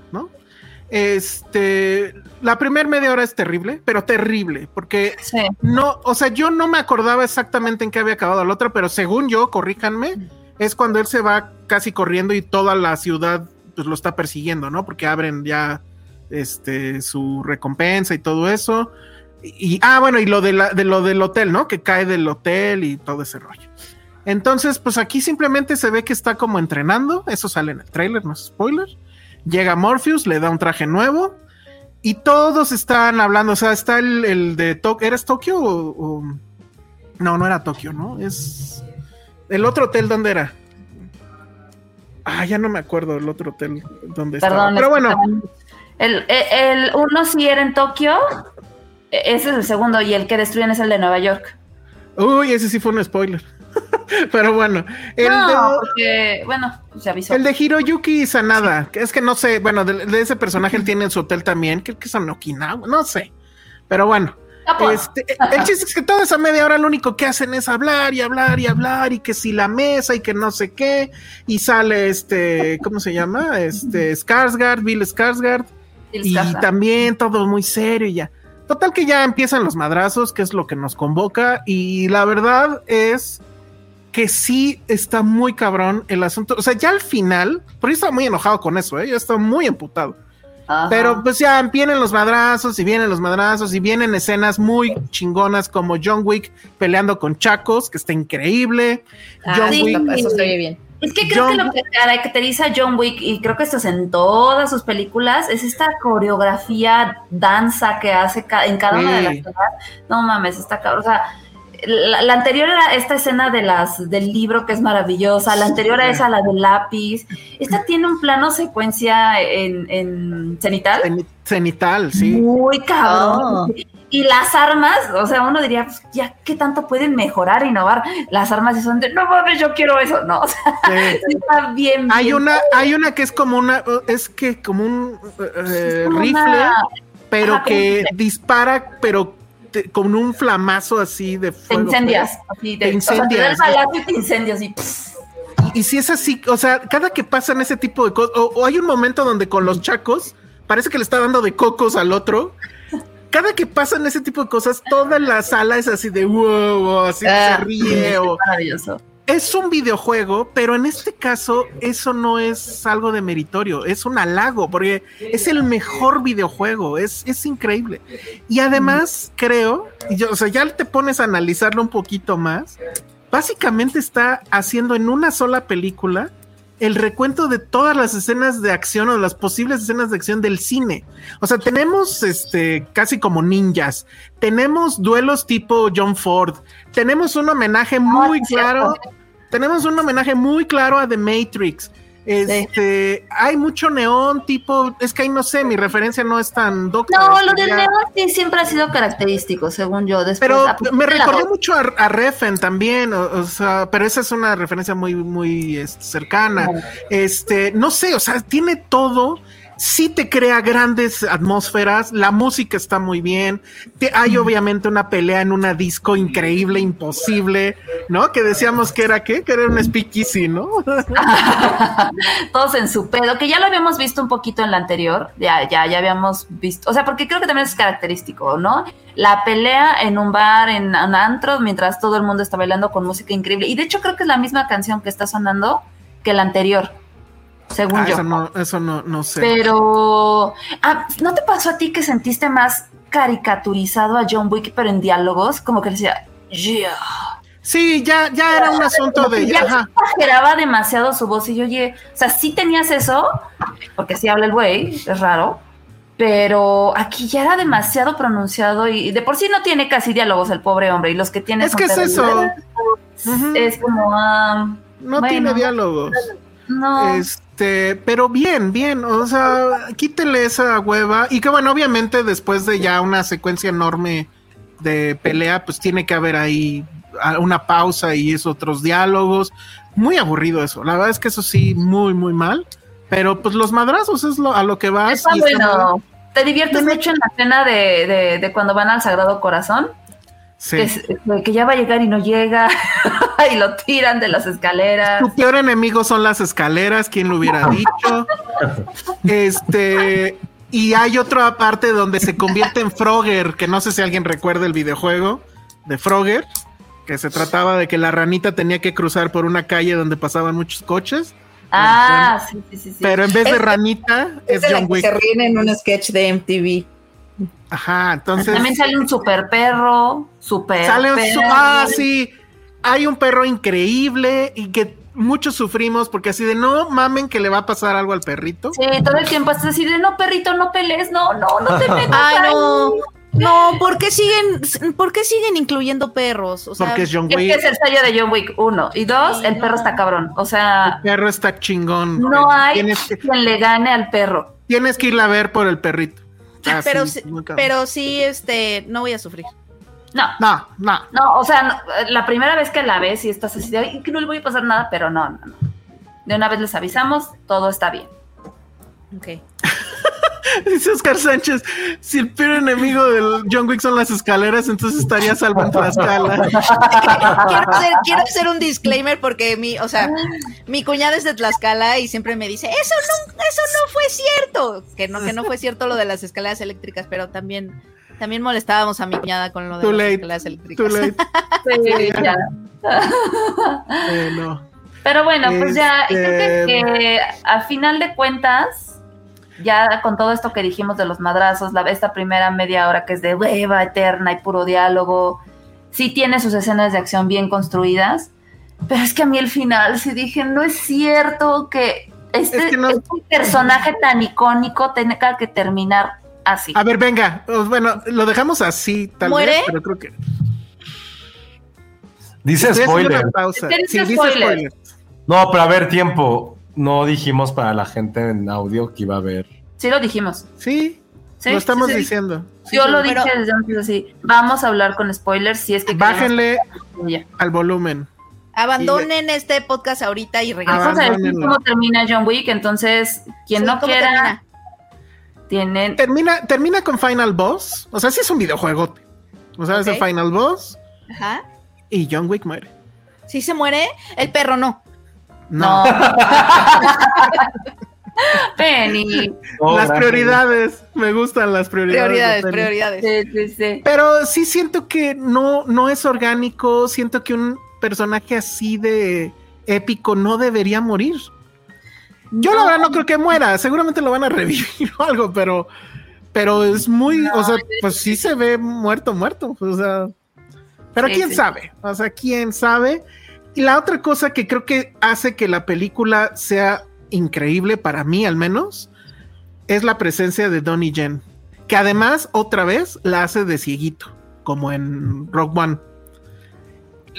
Este, la primer media hora es terrible, pero terrible, porque Sí. no, o sea, yo no me acordaba exactamente en qué había acabado la otra, pero según yo, corríjanme, es cuando él se va casi corriendo y toda la ciudad pues lo está persiguiendo, ¿no? Porque abren ya este su recompensa y todo eso. Y, y- ah, bueno, y lo de, la, de lo del hotel, ¿no? Que cae del hotel y todo ese rollo. Entonces, pues aquí simplemente se ve que está como entrenando, eso sale en el trailer, no es spoiler. Llega Morpheus, le da un traje nuevo y todos están hablando, o sea, está el, el de Tokio, ¿eres Tokio o, o- No, no era Tokio, ¿no? Es el otro hotel, ¿dónde era? Ah, ya no me acuerdo el otro hotel donde estaba. Perdón. Pero es que bueno, el- el uno sí era en Tokio, e- ese es el segundo, y el que destruyen es el de Nueva York. uy, ese sí fue un spoiler. Pero bueno, el no, de porque, bueno, pues se avisó. El de Hiroyuki Sanada, que es que no sé, bueno, de, de ese personaje él tiene en su hotel también, creo que es en Okinawa, no sé. Pero bueno, este, el chiste es que toda esa media hora lo único que hacen es hablar y hablar y hablar y que si la mesa y que no sé qué, y sale este, ¿cómo se llama? Este, Skarsgård, Bill Skarsgård, y también todo muy serio y ya. Total que ya empiezan los madrazos, que es lo que nos convoca, y la verdad es que sí está muy cabrón el asunto. O sea, ya al final, por ahí estaba muy enojado con eso, ¿eh? ya estaba muy emputado. Ajá. Pero pues ya vienen los madrazos y vienen los madrazos y vienen escenas muy chingonas como John Wick peleando con Chacos, que está increíble. John Ah, sí, Wick. eso oye bien. Es que creo John- que lo que caracteriza a John Wick, y creo que esto es en todas sus películas, es esta coreografía, danza que hace ca- en cada una de las escenas. No mames, está cabrón. O sea, la, la anterior era esta escena de las del libro que es maravillosa, la anterior a esa, la del lápiz. Esta tiene un plano secuencia en, en cenital. Ceni- Cenital, sí. Muy cabrón. Oh. Y las armas, o sea, uno diría, pues, ya qué tanto pueden mejorar, innovar. Las armas sí son de, no mames, yo quiero eso, ¿no? O sea, Sí. está bien. Hay bien una, hay una que es como una, es que como un eh, como rifle, una- pero Ajá, que dispara, pero te- con un flamazo así de Te fuego. incendias. Así, Te te, o sea, te da el incendias. balazo y te incendias y pff. Y, y si es así, o sea, cada que pasan ese tipo de cosas, o, o hay un momento donde con los chacos parece que le está dando de cocos al otro. Cada que pasan ese tipo de cosas, toda la sala es así de wow, así Ah, se ríe. o- maravilloso. Es un videojuego, pero en este caso eso no es algo de meritorio, es un halago, porque es el mejor videojuego, es, es increíble. Y además creo, yo, o sea, ya te pones a analizarlo un poquito más, básicamente está haciendo en una sola película el recuento de todas las escenas de acción o las posibles escenas de acción del cine. O sea, tenemos este casi como ninjas, tenemos duelos tipo John Ford, tenemos un homenaje muy sí, claro. Tenemos un homenaje muy claro a The Matrix. Este, hay mucho neón, tipo, es que ahí no sé, mi referencia no es tan docta. No, lo del neón sí siempre ha sido característico, según yo. Después, Pero me la recordó mucho a, a Refen también, o, o sea, pero esa es una referencia muy, muy este, cercana. Este, no sé, o sea, tiene todo. Sí te crea grandes atmósferas, la música está muy bien. te- hay obviamente una pelea en una disco increíble, imposible, ¿no? Que decíamos que era qué, que era un speakeasy, ¿no? Todos en su pedo, que ya lo habíamos visto un poquito en la anterior, ya, ya, ya habíamos visto, o sea, porque creo que también es característico, ¿no? La pelea en un bar, en un antro, mientras todo el mundo está bailando con música increíble. Y de hecho creo que es la misma canción que está sonando que la anterior, según Ah, yo. eso no, eso no, no sé. Pero, ah, ¿no te pasó a ti que sentiste más caricaturizado a John Wick, pero en diálogos? Como que decía, yeah. Sí, ya, ya era un asunto de. ya ajá. exageraba demasiado su voz y yo, oye, o sea, sí tenías eso, porque así habla el güey, es raro, pero aquí ya era demasiado pronunciado y de por sí no tiene casi diálogos el pobre hombre y los que tiene Es que es eso. Es como, ah, No bueno. tiene diálogos. no. Este, pero bien, bien, o sea, quítele esa hueva. Y que bueno, obviamente después de ya una secuencia enorme de pelea, pues tiene que haber ahí una pausa y es otros diálogos. Muy aburrido eso. La verdad es que eso sí, muy, muy mal. Pero pues los madrazos es lo, a lo que vas. Está y está bueno. ¿Te diviertes mucho en la escena de, de- de cuando van al Sagrado Corazón? Sí. Que, es- que ya va a llegar y no llega y lo tiran de las escaleras. Tu peor enemigo son las escaleras, ¿quién lo hubiera dicho? Este, y hay otra parte donde se convierte en Frogger, que no sé si alguien recuerda el videojuego de Frogger, que se trataba de que la ranita tenía que cruzar por una calle donde pasaban muchos coches, Ah, sí, sí, sí. sí. pero en vez de Es- ranita es Es de la John que Wick. se ríen en un sketch de MTV. Ajá, entonces También sale un super perro, super sale un perro. ah, sí, hay un perro increíble y que muchos sufrimos porque así de no mamen que le va a pasar algo al perrito. Sí, todo el tiempo estás así de no, perrito, no pelees, no, no, no te metas. Ay, ahí". no. No, ¿por qué siguen, por qué siguen incluyendo perros? O sea, Porque es John Es que Wick. es el sello de John Wick, uno. Y dos, Sí, el perro está cabrón. O sea, El perro está chingón. no hay que, quien le gane al perro. tienes que irla a ver por el perrito. Ah, pero, sí, pero sí, este, no voy a sufrir. No, No, no. no, o sea, no, la primera vez que la ves y estás así de "Ay, que no le voy a pasar nada, pero no, no, no. De una vez les avisamos, todo está bien. Ok. Dice Oscar Sánchez, si el peor enemigo del John Wick son las escaleras, entonces estaría salvo en Tlaxcala. quiero, hacer, quiero hacer un disclaimer porque mi, o sea, mi cuñada es de Tlaxcala y siempre me dice, eso no, eso no fue cierto. Que no, que no fue cierto lo de las escaleras eléctricas, pero también, también molestábamos a mi cuñada con lo de Too las late, escaleras eléctricas. Too late. Sí, ya. Eh, no. Pero bueno, pues ya, y creo que, Este- que a final de cuentas, ya con todo esto que dijimos de los madrazos, la, esta primera media hora que es de hueva eterna y puro diálogo, sí tiene sus escenas de acción bien construidas, pero es que a mí el final sí dije, no es cierto que este, Es que no- este personaje tan icónico tenga que terminar así. A ver, venga. Bueno, lo dejamos así, tal ¿Muere? vez, pero creo que. Dice spoiler. pausa. Sí, dice spoiler. No, pero a ver, tiempo. No dijimos para la gente en audio que iba a haber. Sí lo dijimos. Sí, ¿sí? lo estamos Sí, sí. diciendo. Yo sí. lo pero- dije desde antes así. Vamos a hablar con spoilers si es que Bájenle al volumen. Abandonen este podcast ahorita y regresen. Vamos a decir cómo termina John Wick, entonces quien Sí, no ¿cómo quiera termina? tienen Termina, termina con Final Boss. O sea, sí es un videojuego. O sea, es el. Final Boss Ajá. y John Wick muere. ¿Sí se muere? El perro no. No. no. Penny. Oh, las gracias. prioridades. Me gustan las prioridades. Prioridades, prioridades. Sí, sí, sí. Pero sí siento que no, no es orgánico. Siento que un personaje así de épico no debería morir. Yo la verdad no creo que muera. Seguramente lo van a revivir o algo, pero, pero es muy, o sea, pues sí se ve muerto, muerto. O sea, pero Sí, quién sí. sabe. O sea, quién sabe. Y la otra cosa que creo que hace que la película sea increíble para mí, al menos, es la presencia de Donnie Yen, que además otra vez la hace de cieguito, como en Rogue One.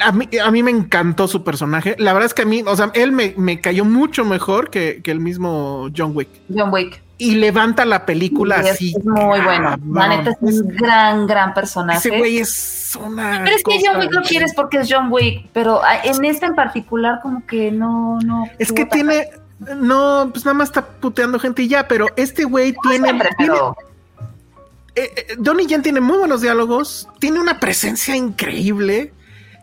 a mí, me encantó su personaje. La verdad es que a mí, o sea, él me, me cayó mucho mejor que, que el mismo John Wick. John Wick. Y levanta la película Sí, así. es muy bueno. La cabrón. neta es un gran, gran personaje. Ese güey es una. Pero es que John Wick lo quieres porque es John Wick, pero ah, en este en particular como que no, no. Es que tiene. No, pues nada más está puteando gente y ya, pero este güey tiene. Siempre, tiene- pero- eh, eh, Donnie Yen tiene muy buenos diálogos, tiene una presencia increíble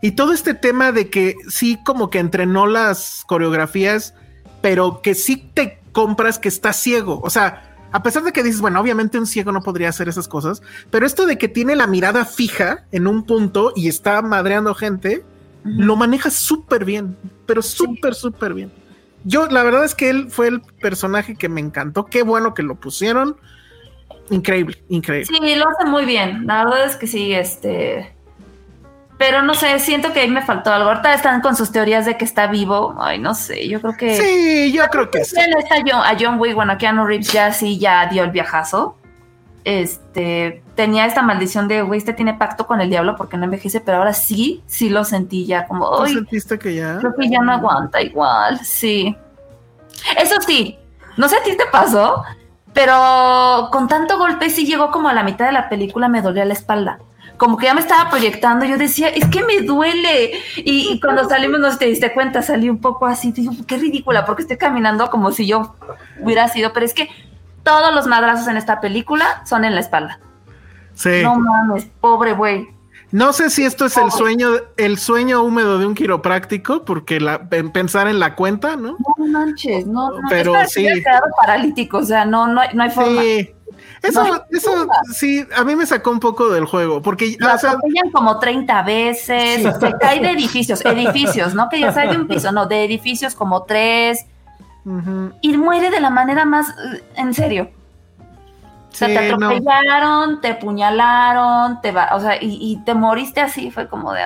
y todo este tema de que sí como que entrenó las coreografías, pero que sí te compras que está ciego. O sea, a pesar de que dices, bueno, obviamente un ciego no podría hacer esas cosas, pero esto de que tiene la mirada fija en un punto y está madreando gente, lo maneja súper bien, pero súper, súper bien. Yo, la verdad es que él fue el personaje que me encantó. Qué bueno que lo pusieron. Increíble, increíble. Sí, lo hace muy bien. La verdad es que sí, este. Pero no sé, siento que ahí me faltó algo. Ahorita están con sus teorías de que está vivo. Ay, no sé, yo creo que. Sí, yo creo que sí. Está John, a John Wick, bueno, a Keanu Reeves ya sí, ya dio el viajazo. Este, tenía esta maldición de, güey, este tiene pacto con el diablo porque no envejece, pero ahora sí, sí lo sentí ya como, ¿Tú sentiste que ya? creo que ya no aguanta igual, sí. Eso sí, no sé a ti te pasó, pero con tanto golpe sí llegó como a la mitad de la película me dolía la espalda. Como que ya me estaba proyectando, yo decía, es que me duele. Y, y cuando salimos, no sé si te diste cuenta, salí un poco así, digo, qué ridícula, porque estoy caminando como si yo hubiera sido, pero es que todos los madrazos en esta película son en la espalda. Sí. No No, mames, pobre güey. sé si esto es el sueño, el sueño húmedo de un quiropráctico, porque la, en pensar en la cuenta, ¿no? No manches, no, no. Pero es sí. quedado paralítico, o sea, no, no, no hay forma. Sí. Eso, No eso sí, a mí me sacó un poco del juego, porque Lo o sea, como 30 veces, Sí. se cae de edificios, edificios, no que ya sea de un piso, no, de edificios como tres, y muere de la manera más, eh, en serio. O sea, te no. atropellaron, te puñalaron, te va, o sea, y, y te moriste así, fue como de...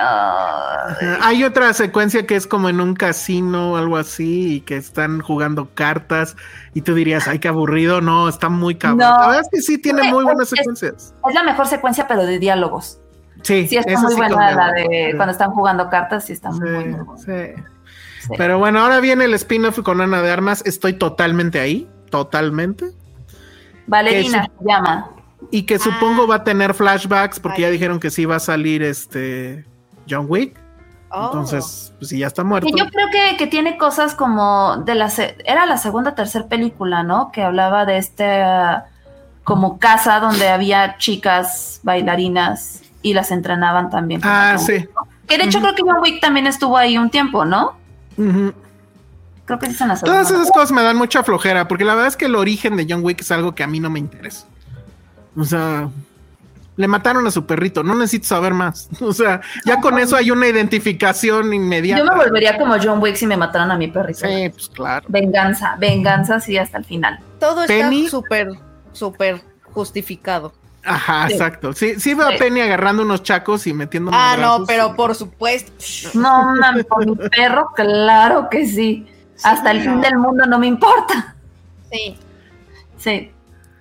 Hay otra secuencia que es como en un casino o algo así y que están jugando cartas y tú dirías, ay, qué aburrido. No, está muy cabrón. No. La verdad es que sí tiene muy buenas secuencias. Es la mejor secuencia, pero de diálogos. Sí, Sí, está muy sí buena la de Sí. cuando están jugando cartas, sí está Sí, muy buena. Sí. Pero bueno, ahora viene el spin-off con Ana de Armas. Estoy totalmente ahí, totalmente. Valerina se llama. Y que supongo va a tener flashbacks porque Ay. ya dijeron que sí va a salir este John Wick. Oh. Entonces, pues si ya está muerto. Y yo creo que, que tiene cosas como de la se- era la segunda o tercera película, ¿no? Que hablaba de este ah, como casa donde había chicas bailarinas y las entrenaban también. Ah, sí. Que de hecho creo que John Wick también estuvo ahí un tiempo, ¿no? Ujú. Creo que sí es en la segunda. Todas esas cosas me dan mucha flojera, porque la verdad es que el origen de John Wick es algo que a mí no me interesa. O sea, le mataron a su perrito, no necesito saber más. O sea, ya con eso hay una identificación inmediata. Yo me volvería como John Wick si me mataran a mi perrito. Sí, pues claro. Venganza, venganza, sí, hasta el final. Todo Penny. está súper, súper justificado. Ajá, Sí. exacto. Sí, sí veo a. Penny agarrando unos chacos y metiendo Ah, no, pero por supuesto. No, mames, por mi perro, claro que sí. Hasta el fin del mundo no me importa. Sí. Sí.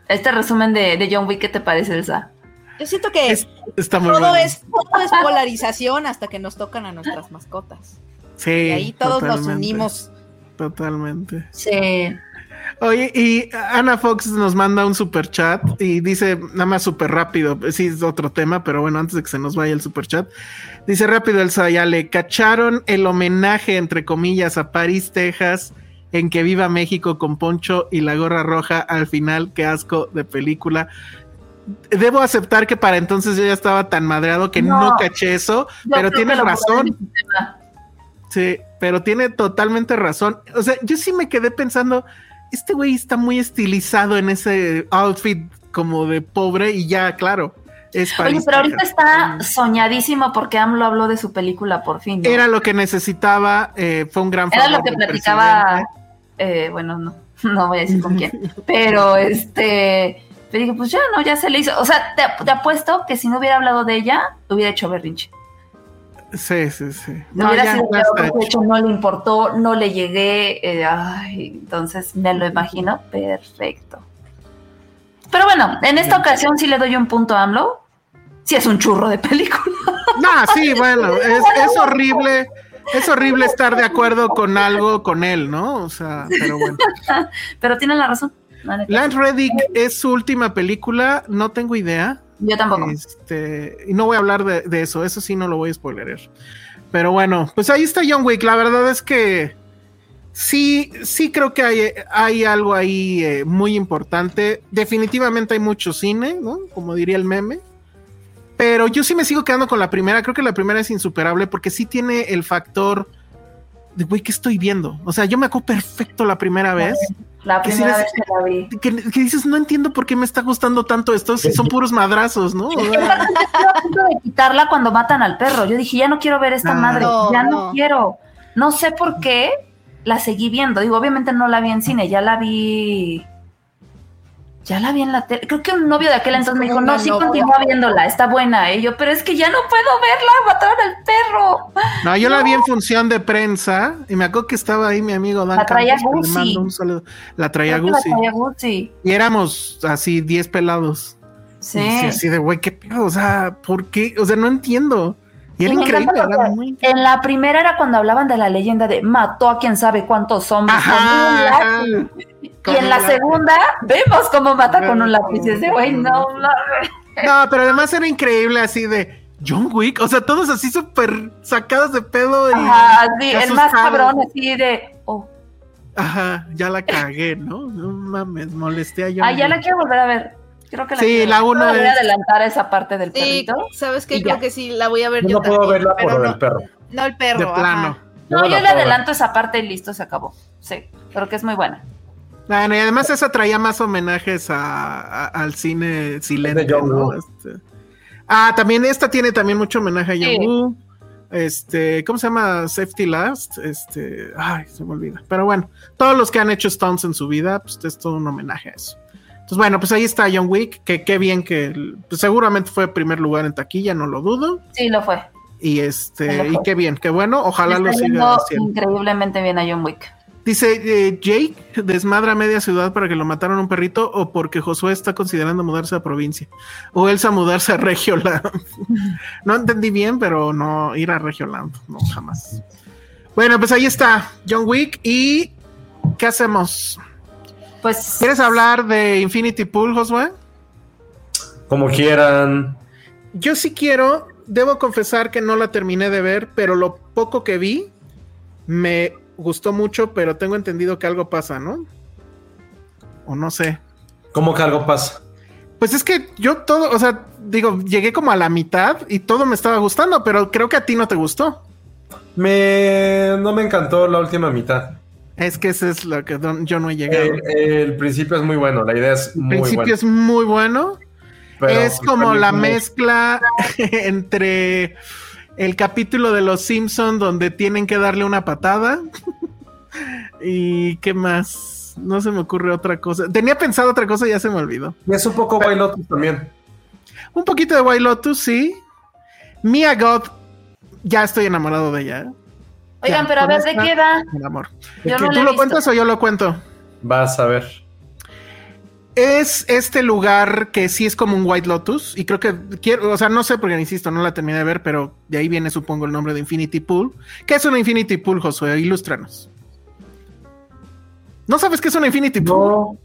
Este resumen de, de John Wick, ¿qué te parece, Elsa? Yo siento que Es- está muy todo, bueno. es, todo es polarización hasta que nos tocan a nuestras mascotas. Sí, Y ahí todos nos unimos. Totalmente. Sí. Oye, y Ana Fox nos manda un super chat y dice, nada más súper rápido, sí es otro tema, pero bueno, antes de que se nos vaya el super chat, dice rápido el Sayale, cacharon el homenaje, entre comillas, a París, Texas, en que viva México con Poncho y la gorra roja al final, qué asco de película. Debo aceptar que para entonces yo ya estaba tan madreado que no, No. caché eso, pero lo razón. Sí, pero tiene totalmente razón. O sea, yo sí me quedé pensando, este güey está muy estilizado en ese outfit como de pobre y ya, claro, es Oye, pero ahorita está soñadísimo porque AMLO habló de su película por fin. ¿no? Era lo que necesitaba, eh, fue un gran Era favor lo que platicaba, eh, bueno, no, no voy a decir con quién, pero este, le dije, pues ya, no, ya se le hizo. O sea, te, te apuesto que si no hubiera hablado de ella, hubiera hecho berrinche. Sí, sí, sí. No, hubiera ya, sido ya hecho. hecho no le importó, no le llegué, eh, ay, entonces me lo imagino perfecto. Pero bueno, en esta ocasión sí le doy un punto a AMLO. Sí es un churro de película. No, sí, bueno, es, es horrible. Es horrible estar de acuerdo con algo con él, ¿no? O sea, pero bueno. Pero tienen la razón. neta. Lance Reddick es su última película, no tengo idea. Yo tampoco. Este, y no voy a hablar de, de eso, eso sí no lo voy a spoilerar. Pero bueno, pues ahí está John Wick. La verdad es que sí, sí creo que hay, hay algo ahí eh, muy importante. Definitivamente hay mucho cine, ¿no? Como diría el meme. Pero yo sí me sigo quedando con la primera. Creo que la primera es insuperable porque sí tiene el factor de, güey, ¿qué estoy viendo? O sea, yo me acuerdo perfecto la primera vez. La que primera les- vez que la vi. Que, que dices, no entiendo por qué me está gustando tanto esto si son puros madrazos, ¿no? O sea, Estuve a punto de quitarla cuando matan al perro. Yo dije, ya no quiero ver esta No, madre, no, ya no, no. quiero. No sé por qué la seguí viendo. Digo, obviamente no la vi en cine, ya la vi. Ya la vi en la tele. Creo que un novio de aquel entonces me dijo, no, sí, continúa viéndola, está buena. Y yo, pero es que ya no puedo verla, mataron al perro. No, yo la vi en función de prensa y me acuerdo que estaba ahí mi amigo Dan La traía Guzzi. mando un saludo. La traía Guzzi. traía Guzzi. Y éramos así 10 pelados. Sí. Y sí, así de, güey, qué pedo, o sea, ¿por qué? O sea, no entiendo. Y era me increíble, era muy... En la primera era cuando hablaban de la leyenda de mató a quién sabe cuántos hombres con un lápiz. ajá. Y en la lápiz. segunda vemos cómo mata con un lápiz. Ese güey, no, no. No, pero además era increíble así de John Wick, o sea, todos así súper sacados de pedo. Y, Ajá, sí, el más cabrón así de. Oh. Ajá, ya la cagué, ¿no? No mames, molesté a John Ah, ya la quiero volver a ver. Creo que la Sí, la uno Voy a adelantar esa parte del Sí, perrito. ¿sabes qué? Creo ya. que sí, la voy a ver Yo yo, no puedo también, verla por pero el no, perro. no el perro. De ajá. plano. No, no yo le ver. adelanto esa parte y listo, se acabó. Sí, creo que es muy buena. Bueno, y además esa traía más homenajes a, a- al cine silente, De John ¿no? Este- Ah, también esta tiene también mucho homenaje a John Sí. Woo. Este, ¿cómo se llama? Safety Last. Este, ay, se me olvida. Pero bueno, todos los que han hecho stunts en su vida, pues es todo un homenaje a eso. Entonces, bueno, pues ahí está John Wick, que qué bien que pues, seguramente fue primer lugar en taquilla, no lo dudo. Sí, lo fue. Y Sí, este, y qué bien, qué bueno, ojalá lo siga haciendo. increíblemente bien a John Wick. Dice eh, Jake, desmadra media ciudad para que lo mataron un perrito o porque Josué está considerando mudarse a provincia o Elsa mudarse a Regioland. no entendí bien, pero no ir a Regioland, no jamás. Bueno, pues ahí está John Wick y ¿qué hacemos? Pues. ¿Quieres hablar de Infinity Pool, Josué? Como quieran. Yo sí quiero, debo confesar que no la terminé de ver, pero lo poco que vi me gustó mucho, pero tengo entendido que algo pasa, ¿no? O no sé. ¿Cómo que algo pasa? Pues es que yo todo, o sea, digo, llegué como a la mitad y todo me estaba gustando, pero creo que a ti no te gustó. Me... No me encantó la última mitad. Es que eso es lo que don- yo no he llegado. El, el principio es muy bueno, la idea es El muy principio buena. es muy bueno. pero es como la mezcla entre el capítulo de Los Simpson donde tienen que darle una patada. y qué más. No se me ocurre otra cosa. Tenía pensado otra cosa y ya se me olvidó. Y es un poco White Lotus también. Un poquito de White Lotus, sí. Mia God, ya estoy enamorado de ella. ¿eh? Oigan, Ya, pero a ver, ¿de qué va? El amor. Yo ¿Que no la ¿Tú lo cuentas o yo lo cuento? Vas a ver. Es este lugar que sí es como un White Lotus y creo que quiero, o sea, no sé porque insisto, no la terminé de ver, pero de ahí viene supongo el nombre de Infinity Pool. ¿Qué es una Infinity Pool, Josué? Ilústranos. ¿No sabes qué es una Infinity Pool? No,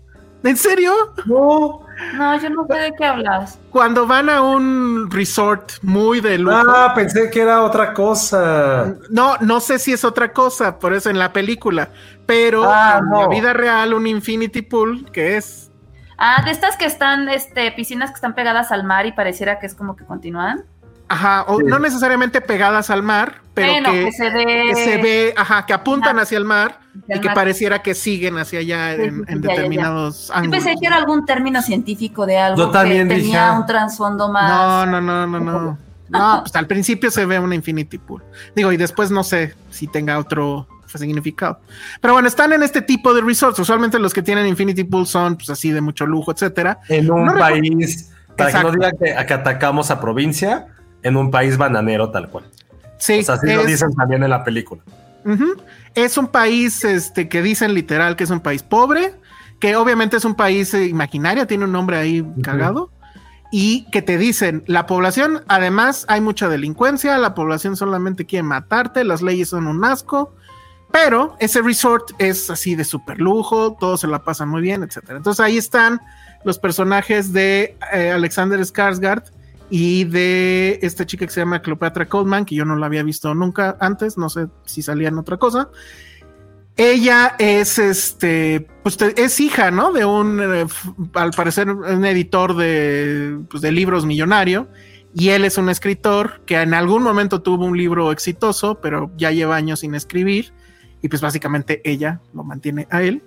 ¿En serio? no. No, yo no sé de qué hablas. Cuando van a un resort muy de lujo. Ah, pensé que era otra cosa. No, no sé si es otra cosa, por eso en la película, pero Ah, en la vida real un Infinity Pool, que es Ah, de estas que están, este, piscinas que están pegadas al mar y pareciera que es como que continúan. Ajá, o Sí. no necesariamente pegadas al mar, pero bueno, que, que se ve. que se ve, ajá, que apuntan hacia el mar y que mar. pareciera que siguen hacia allá Sí, en, sí, en ya, ya, ya. determinados Yo ángulos. pensé que era algún término científico de algo Yo también que dije, tenía ah. un trasfondo más. No, no, no, no, no. No, pues al principio se ve una Infinity Pool. Digo, y después no sé si tenga otro significado. Pero bueno, están en este tipo de resorts. Usualmente los que tienen Infinity Pool son pues así de mucho lujo, etcétera. En un No país, para Exacto. que no digan que, que atacamos a provincia, en un país bananero tal cual. Sí, O sea, así lo es- dicen también en la película. Es un país este, que dicen literal que es un país pobre, que obviamente es un país eh, imaginario, tiene un nombre ahí cagado. y que te dicen, la población, además hay mucha delincuencia, la población solamente quiere matarte, las leyes son un asco, pero ese resort es así de super lujo, todos se la pasan muy bien, etcétera. Entonces ahí están los personajes de eh, Alexander Skarsgård y de esta chica que se llama Cleopatra Coleman, que yo no la había visto nunca antes, no sé si salía en otra cosa. Ella es este, pues es hija, ¿no? De un, eh, al parecer, un editor de, pues, de libros millonario. Y él es un escritor que en algún momento tuvo un libro exitoso, pero ya lleva años sin escribir. Y pues básicamente ella lo mantiene a él.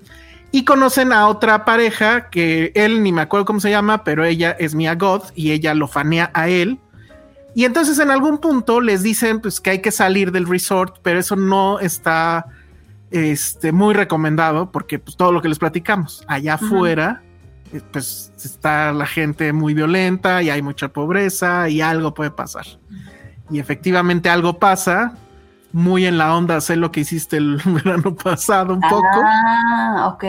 Y conocen a otra pareja que él ni me acuerdo cómo se llama, pero ella es Mia God y ella lo fanea a él. Y entonces en algún punto les dicen pues que hay que salir del resort, pero eso no está este, muy recomendado porque pues todo lo que les platicamos, allá afuera eh, pues está la gente muy violenta y hay mucha pobreza y algo puede pasar. Y efectivamente algo pasa, muy en la onda, sé lo que hiciste el verano pasado un poco. Ah, ok.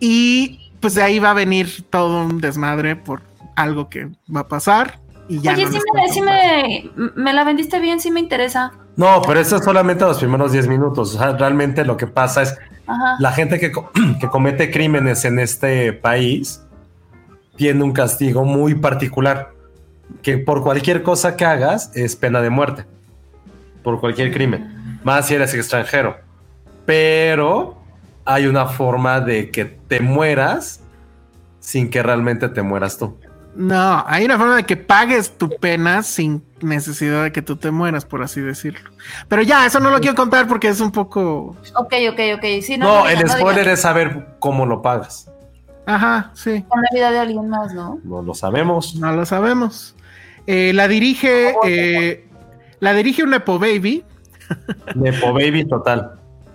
Y pues de ahí va a venir todo un desmadre por algo que va a pasar. Y ya Oye, no sí, me, sí me, me la vendiste bien, sí me interesa. No, pero eso es solamente los primeros 10 minutos. O sea, realmente lo que pasa es Ajá. la gente que, que comete crímenes en este país tiene un castigo muy particular. Que por cualquier cosa que hagas es pena de muerte. Por cualquier crimen. Más si eres extranjero. Pero hay una forma de que te mueras sin que realmente te mueras tú. No, hay una forma de que pagues tu pena sin necesidad de que tú te mueras, por así decirlo. Pero ya, eso no lo quiero contar porque es un poco. Ok, ok, ok. Sí, no, No, no el no spoiler es saber cómo lo pagas. Ajá, sí, Con la vida de alguien más, ¿no? No lo sabemos. no lo sabemos. Eh, la dirige. eh, la dirige un Nepo Baby Nepo Baby total.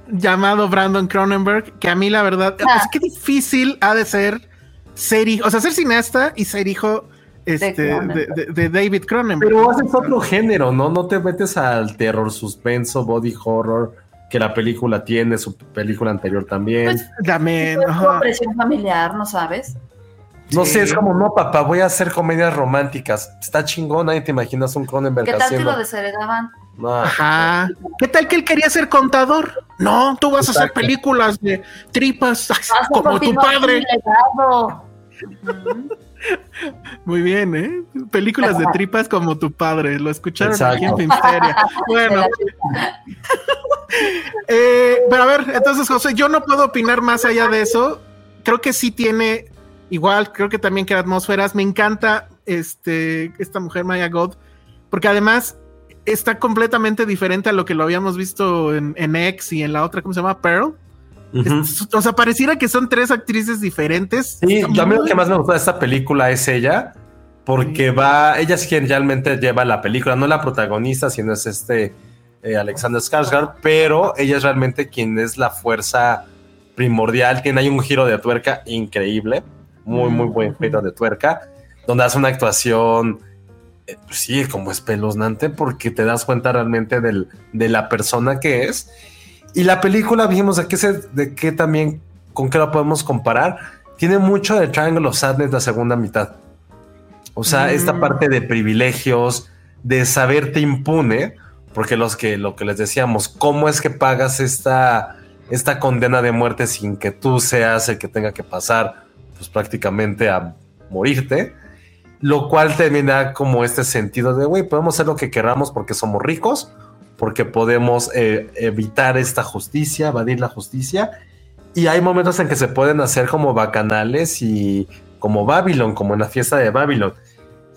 llamado Brandon Cronenberg, que a mí la verdad, Ah. es que difícil ha de ser ser hijo, o sea, ser cineasta y ser hijo este, de, Cronenberg. de- de David Cronenberg. Pero haces otro género, ¿no? No te metes al terror, suspenso, body horror que la película tiene, su película anterior también. Pues, También, presión familiar, ¿no sabes? No sí. sé, es como, no, papá, voy a hacer comedias románticas. Está chingón, nadie te imaginas un Cronenberg ¿Qué tal si haciendo. lo desheredaban? No, Ajá. ¿Qué tal que él quería ser contador? No, tú vas a hacer Exacto. películas de tripas como tu padre. Muy bien, ¿eh? Películas de tripas como tu padre. Lo escucharon aquí en Exacto. Filmsteria. Bueno, eh, pero a ver, entonces, José, yo no puedo opinar más allá de eso. Creo que sí tiene, igual, creo que también que atmósferas. Me encanta este, esta mujer Maya God, porque además está completamente diferente a lo que lo habíamos visto en, en X y en la otra, ¿cómo se llama? Pearl. Es- o sea, pareciera que son tres actrices diferentes. Sí, a mí lo que más me gustó de esta película es ella, porque va, ella es quien realmente lleva la película, no la protagonista, sino es este eh, Alexander Skarsgård, pero ella es realmente quien es la fuerza primordial, tiene ahí un giro de tuerca increíble, muy, muy buen giro de tuerca, donde hace una actuación, eh, pues sí, como espeluznante, porque te das cuenta realmente del- de la persona que es. Y la película, vimos de qué, se, de qué también, con qué la podemos comparar. Tiene mucho de Triangle of Sadness la segunda mitad. O sea, Mm. esta parte de privilegios, de saberte impune, porque los que, lo que les decíamos, ¿cómo es que pagas esta, esta condena de muerte sin que tú seas el que tenga que pasar, pues prácticamente a morirte? Lo cual da como este sentido de, güey, podemos hacer lo que queramos porque somos ricos, porque podemos eh, evitar esta justicia, evadir la justicia. Y hay momentos en que se pueden hacer como bacanales y como Babylon, como en la fiesta de Babylon.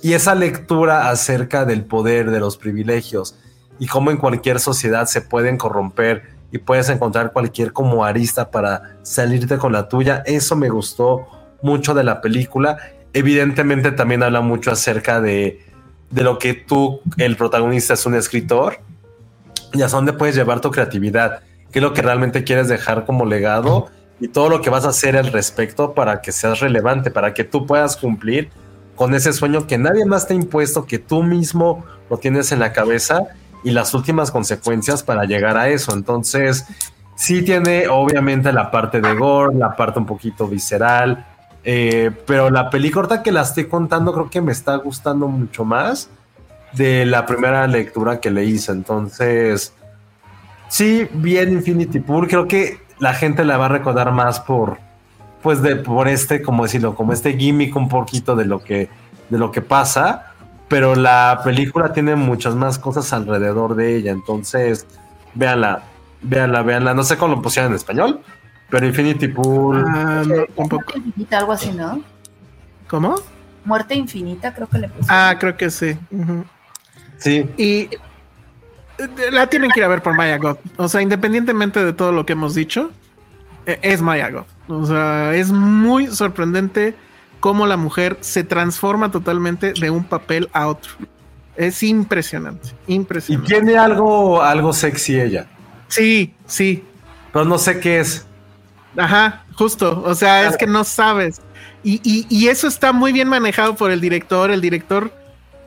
Y esa lectura acerca del poder, de los privilegios y cómo en cualquier sociedad se pueden corromper y puedes encontrar cualquier como arista para salirte con la tuya, eso me gustó mucho de la película. Evidentemente también habla mucho acerca de, de lo que tú, el protagonista, es un escritor y hasta dónde puedes llevar tu creatividad, qué es lo que realmente quieres dejar como legado y todo lo que vas a hacer al respecto para que seas relevante, para que tú puedas cumplir con ese sueño que nadie más te ha impuesto, que tú mismo lo tienes en la cabeza y las últimas consecuencias para llegar a eso. Entonces, sí tiene obviamente la parte de gore, la parte un poquito visceral, Eh, pero la película que la estoy contando creo que me está gustando mucho más de la primera lectura que le hice. Entonces, sí, bien Infinity Pool. Creo que la gente la va a recordar más por, pues, de, por este, como decirlo, como este gimmick un poquito de lo que, de lo que pasa. Pero la película tiene muchas más cosas alrededor de ella. Entonces, véanla, véanla, véanla. No sé cómo lo pusieron en español, pero Infinity Pool. Ah, no, tampoco. Muerte infinita, algo así, ¿no? ¿Cómo? Muerte infinita, creo que le puse. Ah, creo que sí. Sí, Y eh, la tienen que ir a ver por Maya God. O sea, independientemente de todo lo que hemos dicho, eh, es Maya God. O sea, es muy sorprendente cómo la mujer se transforma totalmente de un papel a otro. Es impresionante, y impresionante. tiene algo, algo sexy ella. Sí, sí, Pero no sé qué es. Ajá, justo. O sea, es que no sabes. Y, y- y eso está muy bien manejado por el director. El director,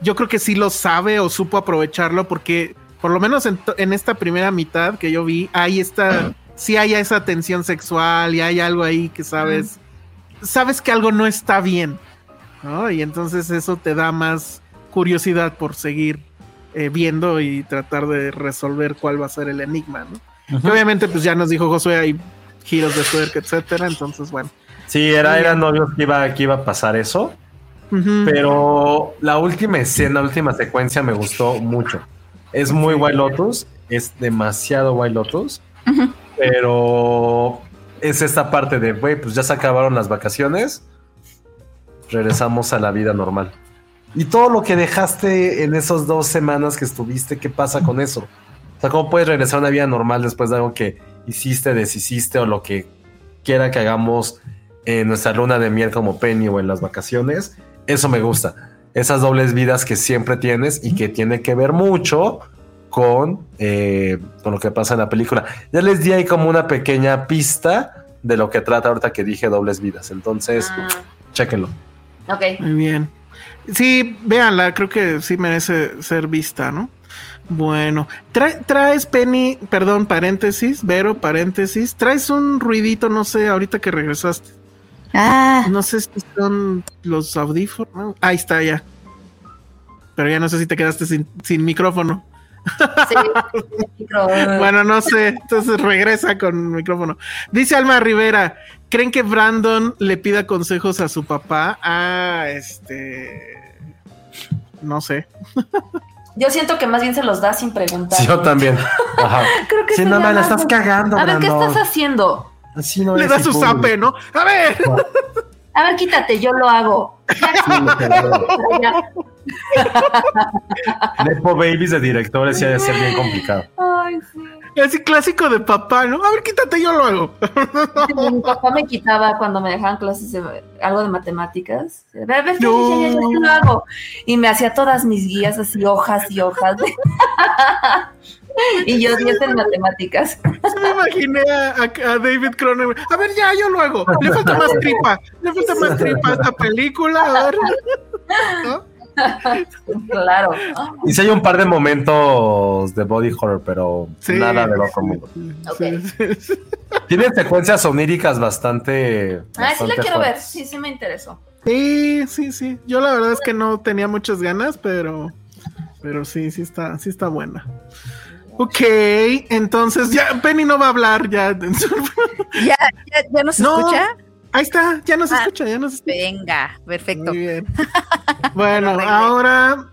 yo creo que sí lo sabe o supo aprovecharlo porque, por lo menos en, en esta primera mitad que yo vi, hay esta, sí hay esa tensión sexual y hay algo ahí que sabes, sabes que algo no está bien. ¿no? Y entonces eso te da más curiosidad por seguir eh, viendo y tratar de resolver cuál va a ser el enigma, ¿no? Obviamente, pues ya nos dijo Josué, hay giros de tuerca, etcétera. Entonces, bueno. Sí, era, eran novios que iba, que iba a pasar eso. Pero la última escena, la última secuencia me gustó mucho. Es muy White Lotus, es demasiado White Lotus, pero es esta parte de, güey, pues ya se acabaron las vacaciones, regresamos a la vida normal. Y todo lo que dejaste en esas dos semanas que estuviste, ¿qué pasa con eso? O sea, ¿cómo puedes regresar a una vida normal después de algo que hiciste, deshiciste o lo que quiera que hagamos en nuestra luna de miel como Penny o en las vacaciones? Eso me gusta. Esas dobles vidas que siempre tienes y que tiene que ver mucho con, eh, con lo que pasa en la película. Ya les di ahí como una pequeña pista de lo que trata ahorita que dije dobles vidas. Entonces, Ah, chéquenlo. ok. Muy bien. Sí, véanla, creo que sí merece ser vista, ¿no? Bueno, trae- traes Penny, perdón, paréntesis, Vero, paréntesis, traes un ruidito, no sé, ahorita que regresaste. Ah, No sé si son los audífonos. ¿no? Ahí está ya. Pero ya no sé si te quedaste sin, sin micrófono. Sí, Bueno, no sé. Entonces regresa con micrófono. Dice Alma Rivera: ¿Creen que Brandon le pida consejos a su papá? Ah, este. No sé. Yo siento que más bien se los da sin preguntar. Sí, yo también. Ajá. Creo que Sí, no, me la estás cagando, A ver, ¿qué estás haciendo? Así no Le da su zape, ¿no? A ver. A ver, quítate, yo lo hago. Ya. Nepo Babies de directores sí ha de ser bien complicado. Ay, sí. Así clásico de papá, ¿no? A ver, quítate, yo lo hago. Sí, Mi papá me quitaba cuando me dejaban clases de algo de matemáticas. A ver, a ver, ya, ya, ya, ya, yo lo hago. Y me hacía todas mis guías así, hojas y hojas. y yo 10 en matemáticas. Se me imaginé a David Cronenberg. A ver, ya, yo lo hago. Le falta más tripa. Le falta más tripa a esta película. A ver. ¿No? Claro. Y sí hay un par de momentos de body horror, pero Sí. nada del otro mundo. Ok. Sí, sí, sí. Tiene secuencias oníricas bastante. Ay, sí la bastante quiero ver. fuertes. Sí, sí me interesó. Sí, sí, sí. Yo la verdad es que no tenía muchas ganas, pero, pero sí, sí está, sí está buena. Ok, entonces ya Penny no va a hablar ya. ¿Ya, ya, ya nos No. escucha? Ahí está, ya nos Ah. escucha, ya nos escucha. Venga, perfecto. Muy bien. Bueno, ahora,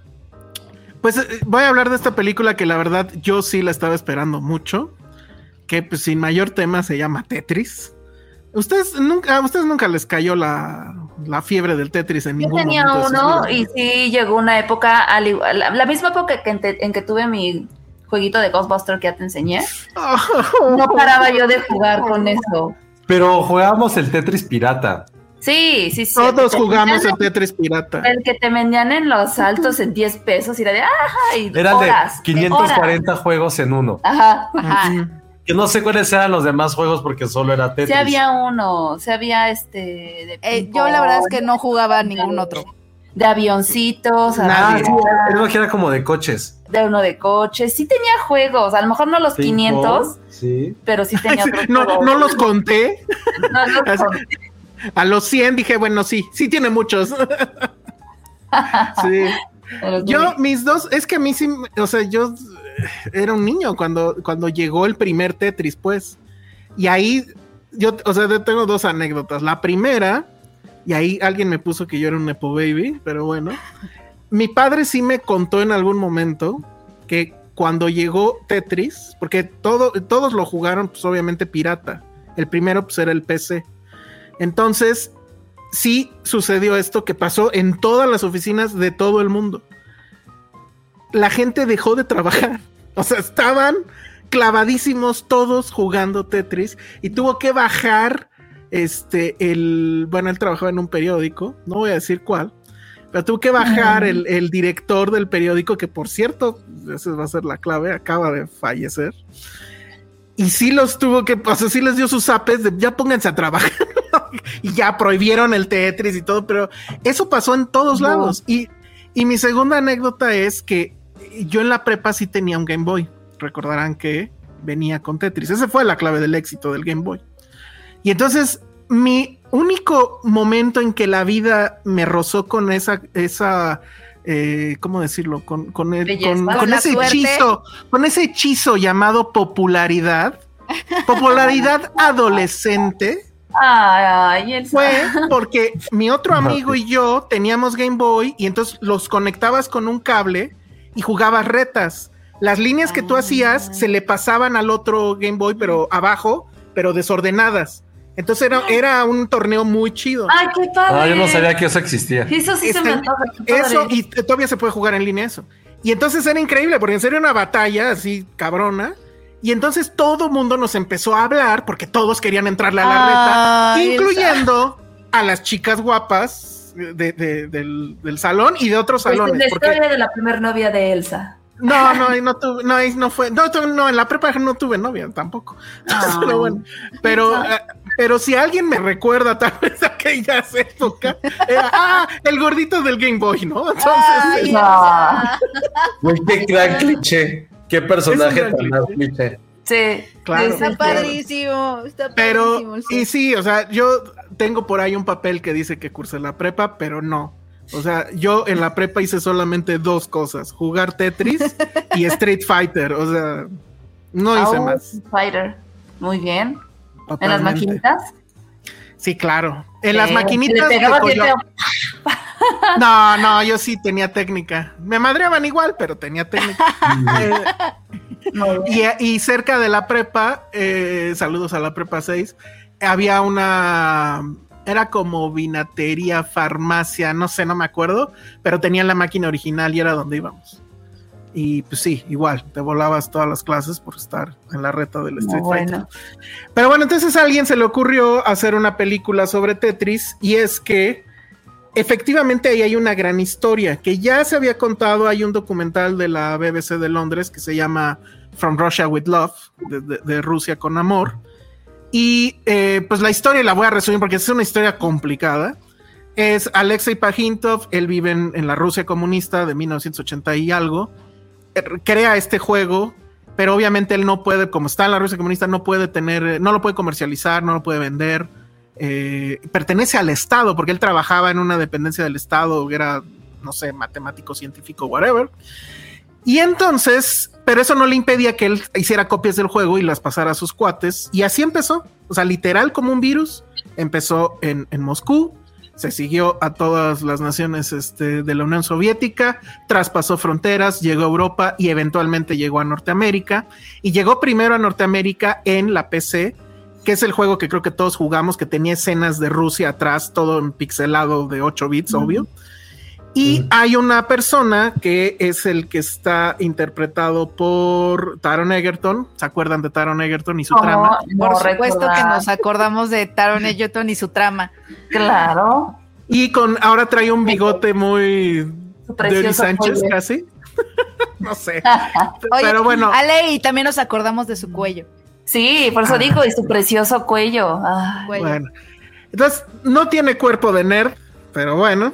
pues eh, voy a hablar de esta película que la verdad yo sí la estaba esperando mucho, que pues sin mayor tema se llama Tetris. Ustedes nunca, a ustedes nunca les cayó la, la fiebre del Tetris en Yo ningún tenía momento. uno y sí llegó una época, al igual- la, la misma época que en, te- en que tuve mi jueguito de Ghostbuster que ya te enseñé. No paraba yo de jugar con eso. Pero jugábamos el Tetris pirata. Sí, sí, sí. Todos jugamos el Tetris pirata. El que te vendían en los altos en 10 pesos y era de, ajá, y Eran horas, de 540 horas. juegos en uno. Ajá, ajá. Que no sé cuáles eran los demás juegos porque solo era Tetris. Sí había uno, sí había este... De Eh, yo la verdad es que no jugaba ningún otro. De avioncitos, Nadie. sí, era que era como de coches. de uno de coches. Sí tenía juegos, a lo mejor no los Cinco, 500, Sí. pero sí tenía otros No, juegos. no los conté. No los conté. A los 100 dije, bueno, sí, sí tiene muchos. sí. Yo, mis dos, es que a mí sí, o sea, yo era un niño cuando, cuando llegó el primer Tetris, pues. Y ahí, yo, o sea, tengo dos anécdotas. La primera, y ahí alguien me puso que yo era un Nepo Baby, pero bueno. Mi padre sí me contó en algún momento que cuando llegó Tetris, porque todo, todos lo jugaron, pues obviamente pirata. El primero, pues era el PC. Entonces, sí sucedió esto que pasó en todas las oficinas de todo el mundo. La gente dejó de trabajar. O sea, estaban clavadísimos todos jugando Tetris y tuvo que bajar este el bueno él trabajaba en un periódico no voy a decir cuál pero tuvo que bajar el, el, director del periódico que por cierto esa va a ser la clave acaba de fallecer y sí los tuvo que o sea sí les dio sus apes de ya pónganse a trabajar y ya prohibieron el Tetris y todo, pero eso pasó en todos lados. Y, y mi segunda anécdota es que yo en la prepa sí tenía un Game Boy. Recordarán que venía con Tetris. Esa fue la clave del éxito del Game Boy. Y entonces mi único momento en que la vida me rozó con esa, esa eh, ¿cómo decirlo? Con, con, el, con, con ese hechizo, con ese hechizo llamado popularidad, popularidad adolescente, Ay, Fue porque mi otro amigo y yo teníamos Game Boy y entonces los conectabas con un cable y jugabas retas. Las líneas que tú hacías se le pasaban al otro Game Boy, pero abajo, pero desordenadas. Entonces era, era un torneo muy chido. Ay, qué padre. Ah, yo no sabía que eso existía. Eso sí se me antoja. Eso, y todavía se puede jugar en línea eso. Y entonces era increíble, porque en serio era una batalla así cabrona. Y entonces todo mundo nos empezó a hablar, porque todos querían entrarle a la reta, Ay, incluyendo a las chicas guapas de- de- del, del salón y de otros Pues, salones. la porque- historia de la primer novia de Elsa. no, no, no tuve, no, ahí no fue, no, no, en la prepa no tuve novia tampoco. Ah. pero bueno, pero, pero si alguien me recuerda tal vez aquellas épocas, era, ah, el gordito del Game Boy, ¿no? Entonces, Ay, Elsa. Güey, qué gran cliché. Qué personaje tan más cliché. Sí. Claro. Está padrísimo. Está pero, padrísimo. sí. y sí, o sea, yo tengo por ahí un papel que dice que cursé la prepa, pero no. O sea, yo en la prepa hice solamente dos cosas, jugar Tetris y Street Fighter, o sea, no hice Ah, más. Fighter. Muy bien. ¿En las maquinitas? Sí, claro. En las maquinitas. le. No, no, yo sí tenía técnica. Me madreaban igual, pero tenía técnica. Eh, y cerca de la prepa, eh, saludos a la prepa 6, había una. Era como vinatería, farmacia, no sé, no me acuerdo, pero tenían la máquina original y era donde íbamos. Y pues sí, igual, te volabas todas las clases por estar en la reta del Street Fighter. bueno. Pero bueno, entonces a alguien se le ocurrió hacer una película sobre Tetris y es que efectivamente ahí hay una gran historia que ya se había contado, hay un documental de la BBC de Londres que se llama From Russia with Love, de, de- de Rusia con amor. Y eh, pues la historia la voy a resumir porque es una historia complicada. Es Alexei Pajintov, él vive en, en la Rusia comunista de 1980 y algo, crea este juego pero obviamente él no puede, como está en la Rusia comunista, no puede tener, no lo puede comercializar, no lo puede vender. eh, pertenece al Estado, porque él trabajaba en una dependencia del Estado, era, no sé, matemático, científico, whatever. Y entonces, pero eso no le impedía que él hiciera copias del juego y las pasara a sus cuates. Y así empezó, o sea, literal como un virus. Empezó en, en Moscú, se siguió a todas las naciones este, de la Unión Soviética, traspasó fronteras, llegó a Europa y eventualmente llegó a Norteamérica. Y llegó primero a Norteamérica en la PC, que es el juego que creo que todos jugamos, que tenía escenas de Rusia atrás, todo en pixelado de 8 bits, obvio. Y hay una persona que es el que está interpretado por Taron Egerton. ¿Se acuerdan de Taron Egerton y su No, trama? no Por supuesto que nos acordamos de Taron Egerton y su trama. Claro. Y con ahora trae un bigote muy Su de Sánchez casi. no sé. Oye, Pero bueno, Ale, y también nos acordamos de su cuello. Sí, por eso digo, y su precioso cuello. Ay, Cuello. bueno. Entonces, no tiene cuerpo de nerd, pero bueno.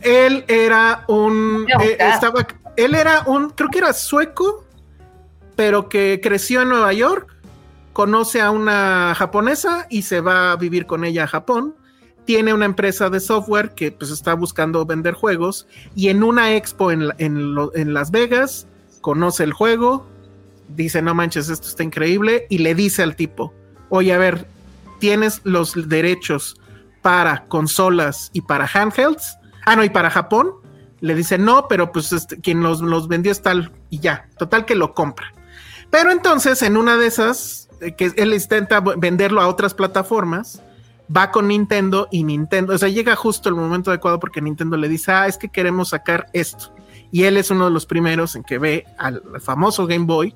Él era un. Eh, estaba, él era un. Creo que era sueco, pero que creció en Nueva York. Conoce a una japonesa y se va a vivir con ella a Japón. tiene una empresa de software que pues está buscando vender juegos y en una expo en, la- en lo- en Las Vegas conoce el juego, dice no manches, esto está increíble y le dice al tipo, oye a ver, tienes los derechos para consolas y para handhelds, ah no, y para Japón, le dice no, pero pues este, quien los, los vendió es tal y ya, total que lo compra. Pero entonces en una de esas, eh, que él intenta venderlo a otras plataformas, va con Nintendo y Nintendo, o sea, llega justo el momento adecuado porque Nintendo le dice, ah, es que queremos sacar esto. Y él es uno de los primeros en que ve al famoso Game Boy.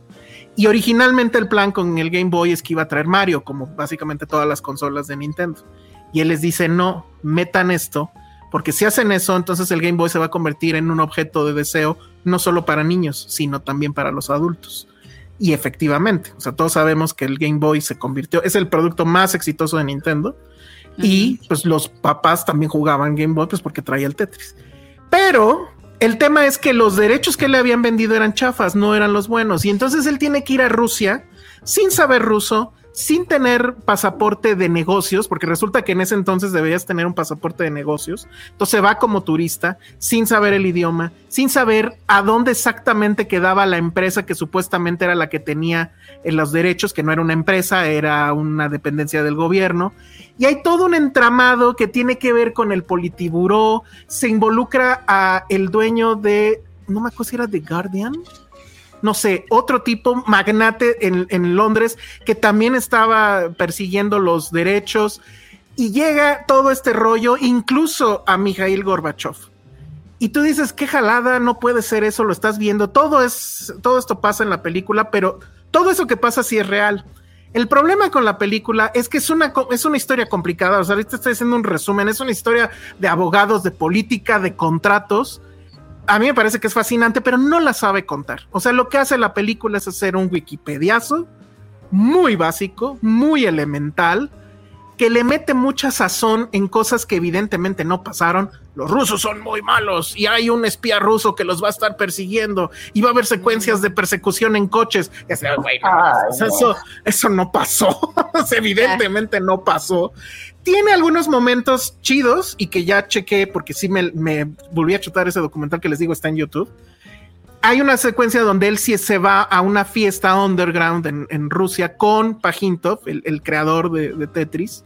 Y originalmente el plan con el Game Boy es que iba a traer Mario, como básicamente todas las consolas de Nintendo. Y él les dice, no, metan esto, porque si hacen eso, entonces el Game Boy se va a convertir en un objeto de deseo, no solo para niños, sino también para los adultos. Y efectivamente, o sea, todos sabemos que el Game Boy se convirtió, es el producto más exitoso de Nintendo. Y pues los papás también jugaban Game Boy, pues porque traía el Tetris. Pero el tema es que los derechos que le habían vendido eran chafas, no eran los buenos. Y entonces él tiene que ir a Rusia sin saber ruso, sin tener pasaporte de negocios, porque resulta que en ese entonces deberías tener un pasaporte de negocios. Entonces va como turista, sin saber el idioma, sin saber a dónde exactamente quedaba la empresa que supuestamente era la que tenía eh, los derechos, que no era una empresa, era una dependencia del gobierno. Y hay todo un entramado que tiene que ver con el politiburó, se involucra a el dueño de, no me acuerdo si era The Guardian, no sé, otro tipo magnate en, Londres que también estaba persiguiendo los derechos y llega todo este rollo incluso a Mikhail Gorbachev. Y tú dices, qué jalada, no puede ser eso, lo estás viendo, todo es, todo esto pasa en la película, pero todo eso que pasa sí es real. El problema con la película es que es una, es una historia complicada, o sea, ahorita estoy haciendo un resumen, es una historia de abogados, de política, de contratos, a mí me parece que es fascinante, pero no la sabe contar. O sea, lo que hace la película es hacer un wikipediazo muy básico, muy elemental, que le mete mucha sazón en cosas que evidentemente no pasaron. Los rusos son muy malos y hay un espía ruso que los va a estar persiguiendo y va a haber secuencias de persecución en coches. Eso, eso no pasó. Evidentemente no pasó. Tiene algunos momentos chidos y que ya chequé porque sí me, me volví a chutar ese documental que les digo está en YouTube. Hay una secuencia donde él sí se va a una fiesta underground en, en Rusia con Pajintov, el, el creador de, de Tetris.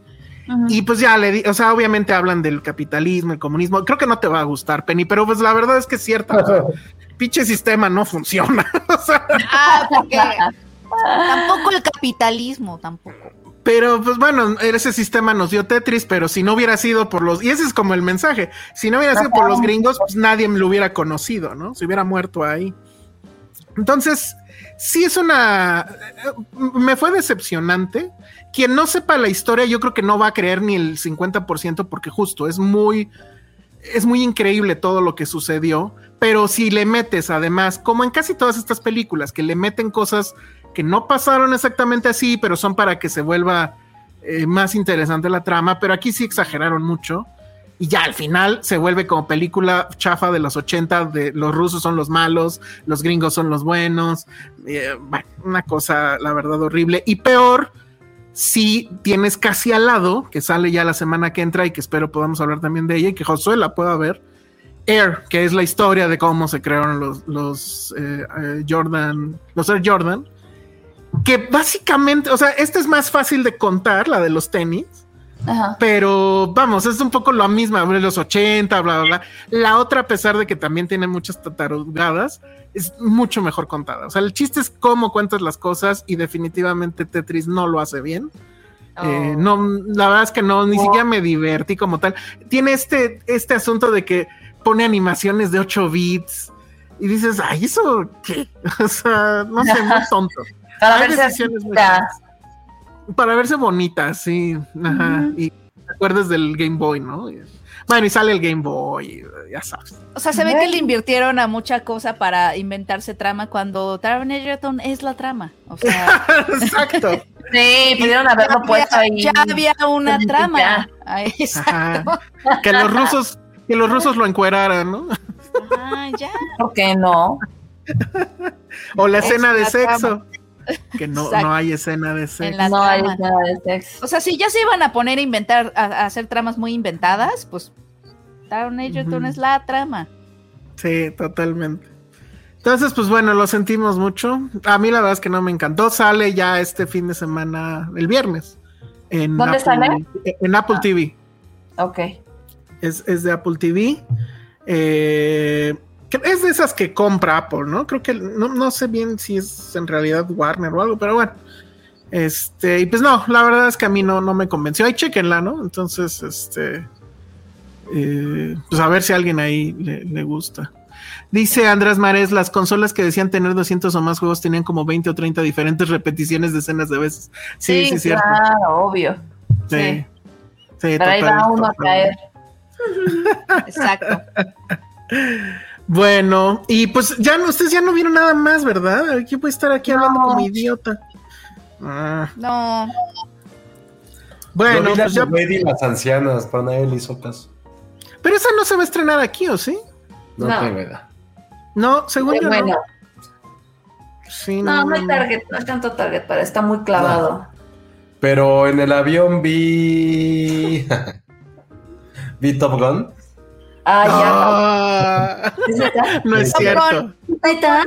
Y pues ya le di, o sea, obviamente hablan del capitalismo, el comunismo. Creo que no te va a gustar, Penny, pero pues la verdad es que es cierto. o sea, pinche sistema no funciona. o sea, Ah, porque tampoco el capitalismo, tampoco. Pero pues bueno, ese sistema nos dio Tetris, pero si no hubiera sido por los, y ese es como el mensaje, si no hubiera sido por los gringos, pues nadie lo hubiera conocido, ¿no? Se hubiera muerto ahí. Entonces, sí es una, me fue decepcionante. Quien no sepa la historia, yo creo que no va a creer ni el 50% porque justo es muy, es muy increíble todo lo que sucedió, pero si le metes además, como en casi todas estas películas, que le meten cosas que no pasaron exactamente así, pero son para que se vuelva eh, más interesante la trama, pero aquí sí exageraron mucho. Y ya al final se vuelve como película chafa de los 80, de los rusos son los malos, los gringos son los buenos. eh, una cosa, la verdad, horrible. Y peor, si tienes casi al lado, que sale ya la semana que entra y que espero podamos hablar también de ella y que Josué la pueda ver, Air, que es la historia de cómo se crearon los, eh, Jordan, los Air Jordan, que básicamente, o sea, esta es más fácil de contar, la de los tenis, Ajá. pero vamos, es un poco lo mismo, de los 80, bla, bla, bla. La otra, a pesar de que también tiene muchas tatarugadas, es mucho mejor contada. O sea, el chiste es cómo cuentas las cosas y definitivamente Tetris no lo hace bien. Eh, Oh. no, la verdad es que no, ni siquiera me divertí como tal. Tiene este, este asunto de que pone animaciones de 8 bits y dices, ay, ¿eso qué? O sea, no sé, muy tonto. Para Hay verse decisiones muy bonita. tontas. Para verse bonita, sí. Ajá. Y te acuerdas del Game Boy, ¿no? Bueno, y sale el Game Boy, ya sabes. O sea, se ve que le invirtieron a mucha cosa para inventarse trama cuando Taron Egerton es la trama. O sea, Exacto. Sí, pudieron haberlo puesto ahí. ya había una trama. Exacto. Ajá. Que los rusos, que los rusos lo encueraran, ¿no? Ah, ya. ¿Por qué no? O la Es escena de sexo. trama. Que no, no hay escena de sexo. En la no hay nada de sexo. O sea, si ya se iban a poner a inventar, a, a hacer tramas muy inventadas, pues Taron Egerton Ujú. es la trama. Sí, totalmente. Entonces, pues bueno, lo sentimos mucho. A mí la verdad es que no me encantó. Sale ya este fin de semana, el viernes. En ¿Dónde Apple- sale? En Apple Ah. TV. Ok. Es, es de Apple TV. Eh, es de esas que compra Apple, ¿no? Creo que no, no sé bien si es en realidad Warner o algo, pero bueno. Este, y pues no, la verdad es que a mí no, no me convenció. Ahí chequenla, ¿no? Entonces, este. eh, pues a ver si a alguien ahí le, le gusta. Dice Andrés Mares, las consolas que decían tener 200 o más juegos tenían como 20 o 30 diferentes repeticiones de escenas de veces. Sí, sí, cierto. claro, obvio. Sí. sí. Sí, Pero ahí va uno a caer. Exacto. Bueno, y pues ya no, ustedes ya no vieron nada más, ¿verdad? Aquí voy a estar aquí hablando No. como idiota. Ah, No. bueno, Yo vi la pues ya- y las ancianas, pero nadie le hizo caso. pero esa no se va a estrenar aquí, ¿o sí? No, No. tengo idea. No, según Qué yo bueno. no. Sí, No, no hay target, no hay tanto target para, está muy clavado. Pero en el avión vi. vi Top Gun. Ah, ya. Ah, no es Top cierto. ¿Neta?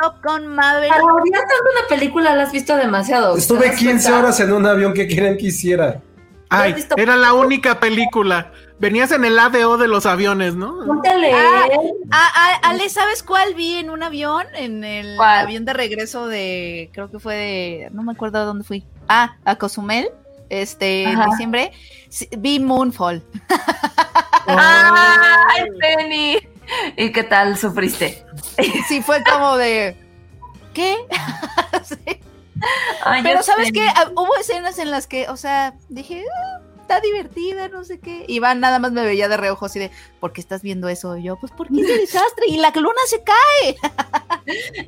Top Gun Maverick. Para odiar tanto una película la has visto demasiado. ¿te Estuve das 15 cuenta? horas en un avión que quieren que hiciera. Ay, era la única película. Venías en el ADO de los aviones, ¿no? Ponte a leer. Ah, ah, Ale, ¿sabes cuál vi en un avión? En el ¿Cuál? avión de regreso de, creo que fue de, no me acuerdo a dónde fui. Ah, a Cozumel, este, en diciembre. Sí, vi Moonfall. ¡Ay, Penny! ¿Y qué tal sufriste? Sí, fue como de, ¿qué? Sí. Ay, Pero ¿sabes sé. qué? Ah, Hubo escenas en las que, o sea, dije, "Ah, está divertida, no sé qué. Iván nada más me veía de reojo así de, ¿por qué estás viendo eso? Y yo, pues porque es de desastre y la luna se cae.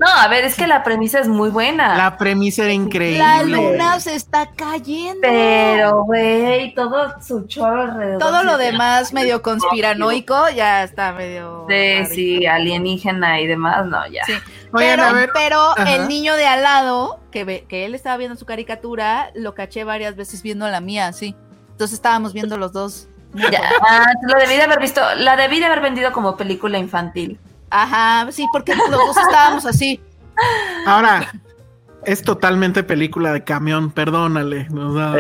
No, a ver, es que la premisa es muy buena. La premisa era increíble. La luna se está cayendo. Pero, güey, todo su chorro alrededor. Todo lo demás medio conspiranoico ya está medio. Sí, rarito. sí, alienígena y demás, no, ya. Sí. Oigan, pero a ver. pero el niño de al lado, que, ve, que él estaba viendo su caricatura, lo caché varias veces viendo la mía, sí. Entonces estábamos viendo los dos. Ya, ah, lo debí de haber visto, la debí de haber vendido como película infantil. Ajá, sí, porque los dos estábamos así. Ahora, es totalmente película de camión, perdónale. No,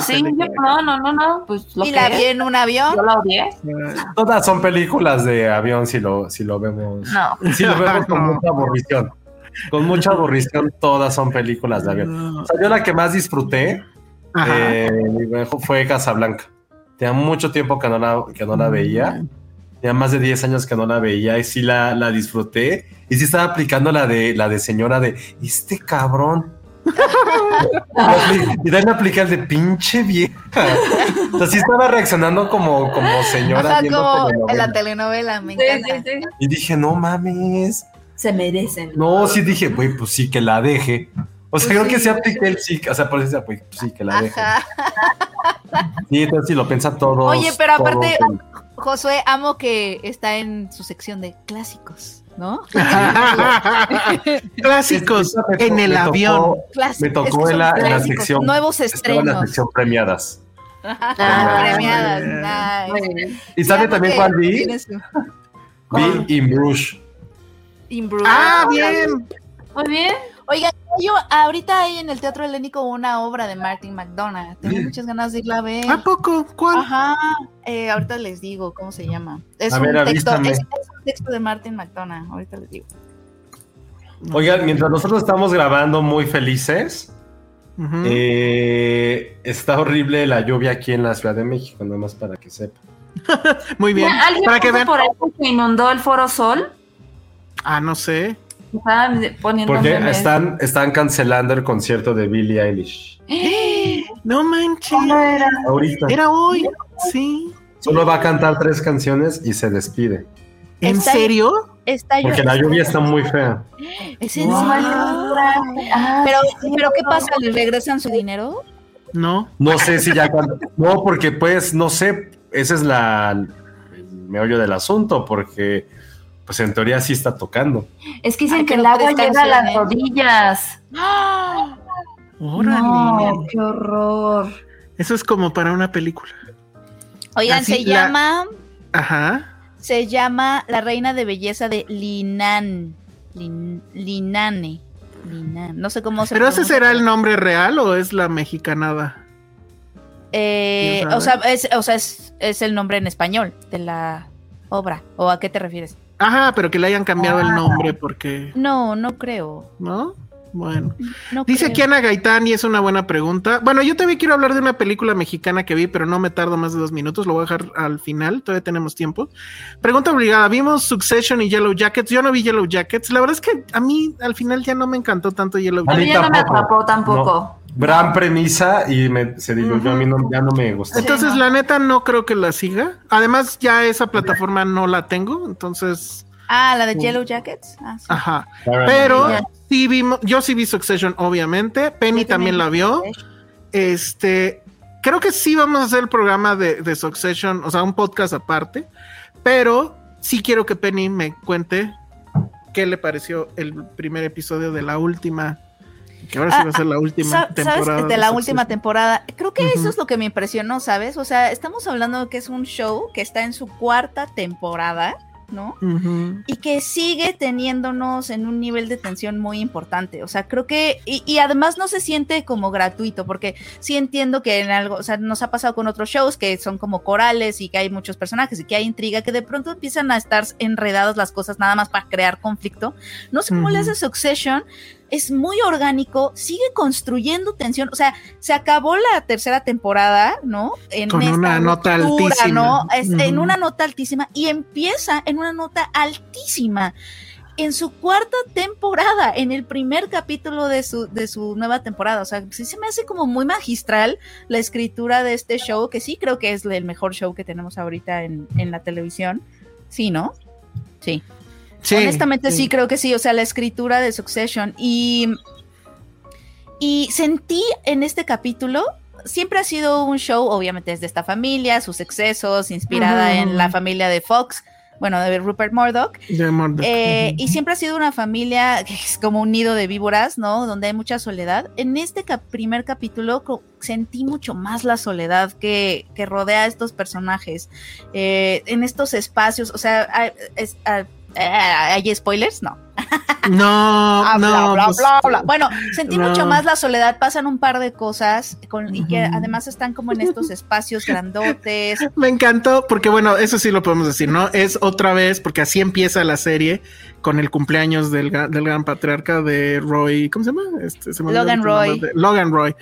sí, yo, no, no, no, no, pues lo y que la es, vi en un avión. yo la odié. Todas son películas de avión si lo, si lo vemos. No, Si lo vemos con No. mucha aburrición. Con mucha aburrición, todas son películas de avión. O sea, yo la que más disfruté. Eh, fue Casablanca. Tenía mucho tiempo que no la, que no la veía. Tenía más de 10 años que no la veía y sí la, la disfruté. Y sí estaba aplicando la de la de señora de este cabrón. y también aplica el de pinche vieja. O sea, sí estaba reaccionando como, como señora Ajá, viendo como en telenovela. la telenovela, me sí, encanta. sí, sí. Y dije, no mames. Se merecen. No, sí dije, güey, pues sí, que la deje. O sea, Pues creo sí. que sí apliqué el sí. O sea, por eso pues sí, que la deje. Ajá. Sí, entonces sí lo piensa todo. Oye, pero aparte- Josué, amo que está en su sección de clásicos, ¿no? Clásicos en el tocó- avión. Clásicos. Me tocó es que son en la- en la clásicos, sección- Nuevos Estaba en la estrenos. sección premiadas. Ah, premiadas. ¿Y sabe también cuál vi? Vi In Bruges. In Bruges. Ah, bien. Muy bien. Oigan, yo ahorita hay en el Teatro Helénico una obra de Martin McDonough. Tengo muchas ganas de irla a ver. ¿A poco? ¿Cuál? Ajá. Eh, ahorita les digo cómo se llama. Es, A un, ver, texto, avísame. es, es un texto de Martin McDonough. Ahorita les digo. Oigan, mientras nosotros estamos grabando muy felices, eh, está horrible la lluvia aquí en la Ciudad de México, nada más para que sepa. Muy bien. ¿Alguien Para que vean. por ahí que se inundó el Foro Sol? Ah, no sé. Estaban poniendo Porque están, están cancelando el concierto de Billie Eilish. No manches. ¿Cómo era? Ahorita. Era hoy. Sí. Solo va a cantar tres canciones y se despide. ¿En Está serio? Está Porque la lluvia está muy fea. ¿Es en serio? Ah, Pero, sí, pero ¿qué pasa? ¿Les regresan su dinero? No. No sé si ya cuando- No, porque pues, no sé, ese es la el meollo del asunto, porque pues en teoría sí está tocando. Es que dicen Ay, que el agua llega a las rodillas. ¡Ah! Órale. No, qué horror. Eso es como para una película. Oigan, Así se la- llama, Ajá. se llama La Reina de Belleza de Linan. Lin- Linane. Linan. No sé cómo se ¿Pero ese será el nombre real o es la mexicanada? Eh, ¿Quién o sea, es, o sea es, es el nombre en español de la obra. ¿O a qué te refieres? Ajá, pero que le hayan cambiado Ah. el nombre porque, No, no creo. ¿no? Bueno. No Dice creo. aquí Ana Gaitán y es una buena pregunta. Bueno, yo también quiero hablar de una película mexicana que vi, pero no me tardo más de dos minutos. Lo voy a dejar al final, todavía tenemos tiempo. Pregunta obligada: ¿Vimos Succession y Yellow Jackets? Yo no vi Yellow Jackets. La verdad es que a mí al final ya no me encantó tanto Yellow A A mí Jackets. ya no me atrapó tampoco. Gran premisa y me, se diluyó. A mí no, ya no me gustó. Entonces, la neta, no creo que la siga. Además, ya esa plataforma no la tengo. Entonces, Ah, la de Yellow Jackets. Ah, sí. ajá. Pero sí vimos, yo sí vi Succession, obviamente. Penny también la vio. Este, creo que sí vamos a hacer el programa de, de Succession, o sea, un podcast aparte, pero sí quiero que Penny me cuente qué le pareció el primer episodio de la última, que ahora sí va a ser la última Sa- temporada. ¿Sabes? De la última temporada. Creo que Ujú. eso es lo que me impresionó, ¿sabes? O sea, estamos hablando de que es un show que está en su cuarta temporada, ¿no? Ujú. y que sigue teniéndonos en un nivel de tensión muy importante. O sea, creo que, y, y además no se siente como gratuito, porque sí entiendo que en algo, o sea, nos ha pasado con otros shows que son como corales y que hay muchos personajes y que hay intriga, que de pronto empiezan a estar enredadas las cosas nada más para crear conflicto. No sé cómo le Ujú. hace Succession. Es muy orgánico, sigue construyendo tensión. O sea, se acabó la tercera temporada, ¿no? En Con esta una nota altísima. ¿no? Es- En una nota altísima y empieza en una nota altísima en su cuarta temporada, en el primer capítulo de su, de su nueva temporada. O sea, sí se me hace como muy magistral la escritura de este show, que sí creo que es el mejor show que tenemos ahorita en, en la televisión. Sí, ¿no? Sí. Sí, Honestamente sí. creo que sí, o sea, la escritura de Succession y y sentí en este capítulo siempre ha sido un show, obviamente es de esta familia, sus excesos, inspirada en la familia de Fox, bueno, de Rupert Murdoch, De Murdoch. eh, y siempre ha sido una familia que es como un nido de víboras, ¿no? Donde hay mucha soledad. En este cap- primer capítulo sentí mucho más la soledad que, que rodea a estos personajes. Eh, en estos espacios, o sea, ¿hay spoilers? No. No, Ah, no. bla, pues, bla. Bueno, sentí no. mucho más la soledad. Pasan un par de cosas con, y que además están como en estos espacios grandotes. Me encantó, porque bueno, eso sí lo podemos decir, ¿no? Es otra vez, porque así empieza la serie con el cumpleaños del, gra- del gran patriarca de Roy, ¿cómo se llama? Este, se Logan Roy. de- Logan Roy.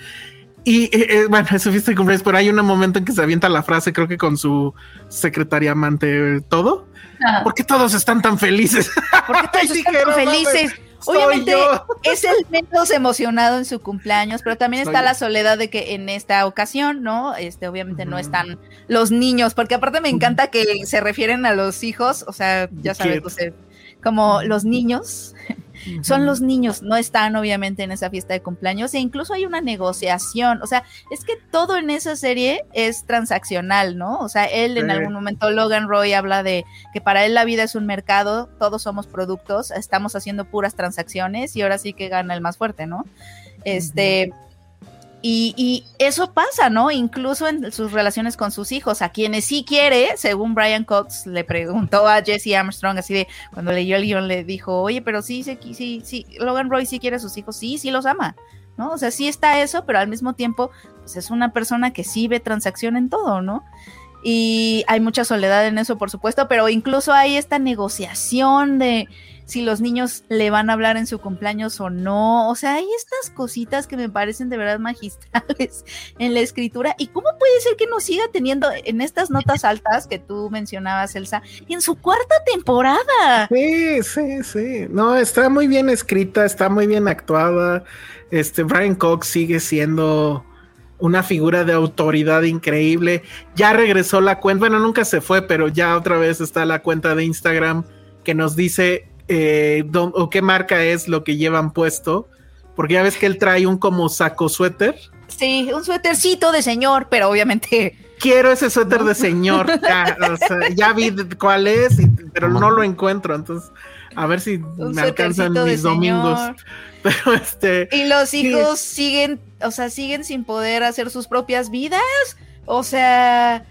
Y eh, eh, bueno, eso viste el cumpleaños, pero hay un momento en que se avienta la frase, creo que con su secretaria amante, todo. Ajá. ¿Por qué todos están tan felices? Porque todos Ay, están tan felices. Obviamente es el menos emocionado en su cumpleaños, pero también Soy está yo. la soledad de que en esta ocasión, ¿no? Este, obviamente no están los niños, porque aparte me encanta que se refieren a los hijos, o sea, ya sabes, Kids. Como los niños, son los niños, no están obviamente en esa fiesta de cumpleaños e incluso hay una negociación, o sea, es que todo en esa serie es transaccional, ¿no? O sea, él en algún momento, Logan Roy habla de que para él la vida es un mercado, todos somos productos, estamos haciendo puras transacciones y ahora sí que gana el más fuerte, ¿no? Este... Y, y eso pasa, ¿no? Incluso en sus relaciones con sus hijos, a quienes sí quiere, según Brian Cox le preguntó a Jesse Armstrong, así de cuando leyó el guion, le dijo, oye, pero sí, sí, sí, sí, Logan Roy sí quiere a sus hijos, sí, sí los ama, ¿no? O sea, sí está eso, pero al mismo tiempo, pues es una persona que sí ve transacción en todo, ¿no? Y hay mucha soledad en eso, por supuesto, pero incluso hay esta negociación de si los niños le van a hablar en su cumpleaños o no. O sea, hay estas cositas que me parecen de verdad magistrales en la escritura. ¿Y cómo puede ser que nos siga teniendo en estas notas altas que tú mencionabas, Elsa, en su cuarta temporada? Sí, sí, sí. No, está muy bien escrita, está muy bien actuada. Este Brian Cox sigue siendo una figura de autoridad increíble. Ya regresó la cuenta, bueno, nunca se fue, pero ya otra vez está la cuenta de Instagram que nos dice eh, dó- o qué marca es lo que llevan puesto. Porque ya ves que él trae un como saco suéter. Sí, un suétercito de señor, pero obviamente Quiero ese suéter de señor. Ya, o sea, ya vi cuál es, y- pero no lo encuentro. Entonces, a ver si un me alcanzan mis domingos. señor. Pero este. Y los Sí. hijos siguen, o sea, siguen sin poder hacer sus propias vidas. O sea,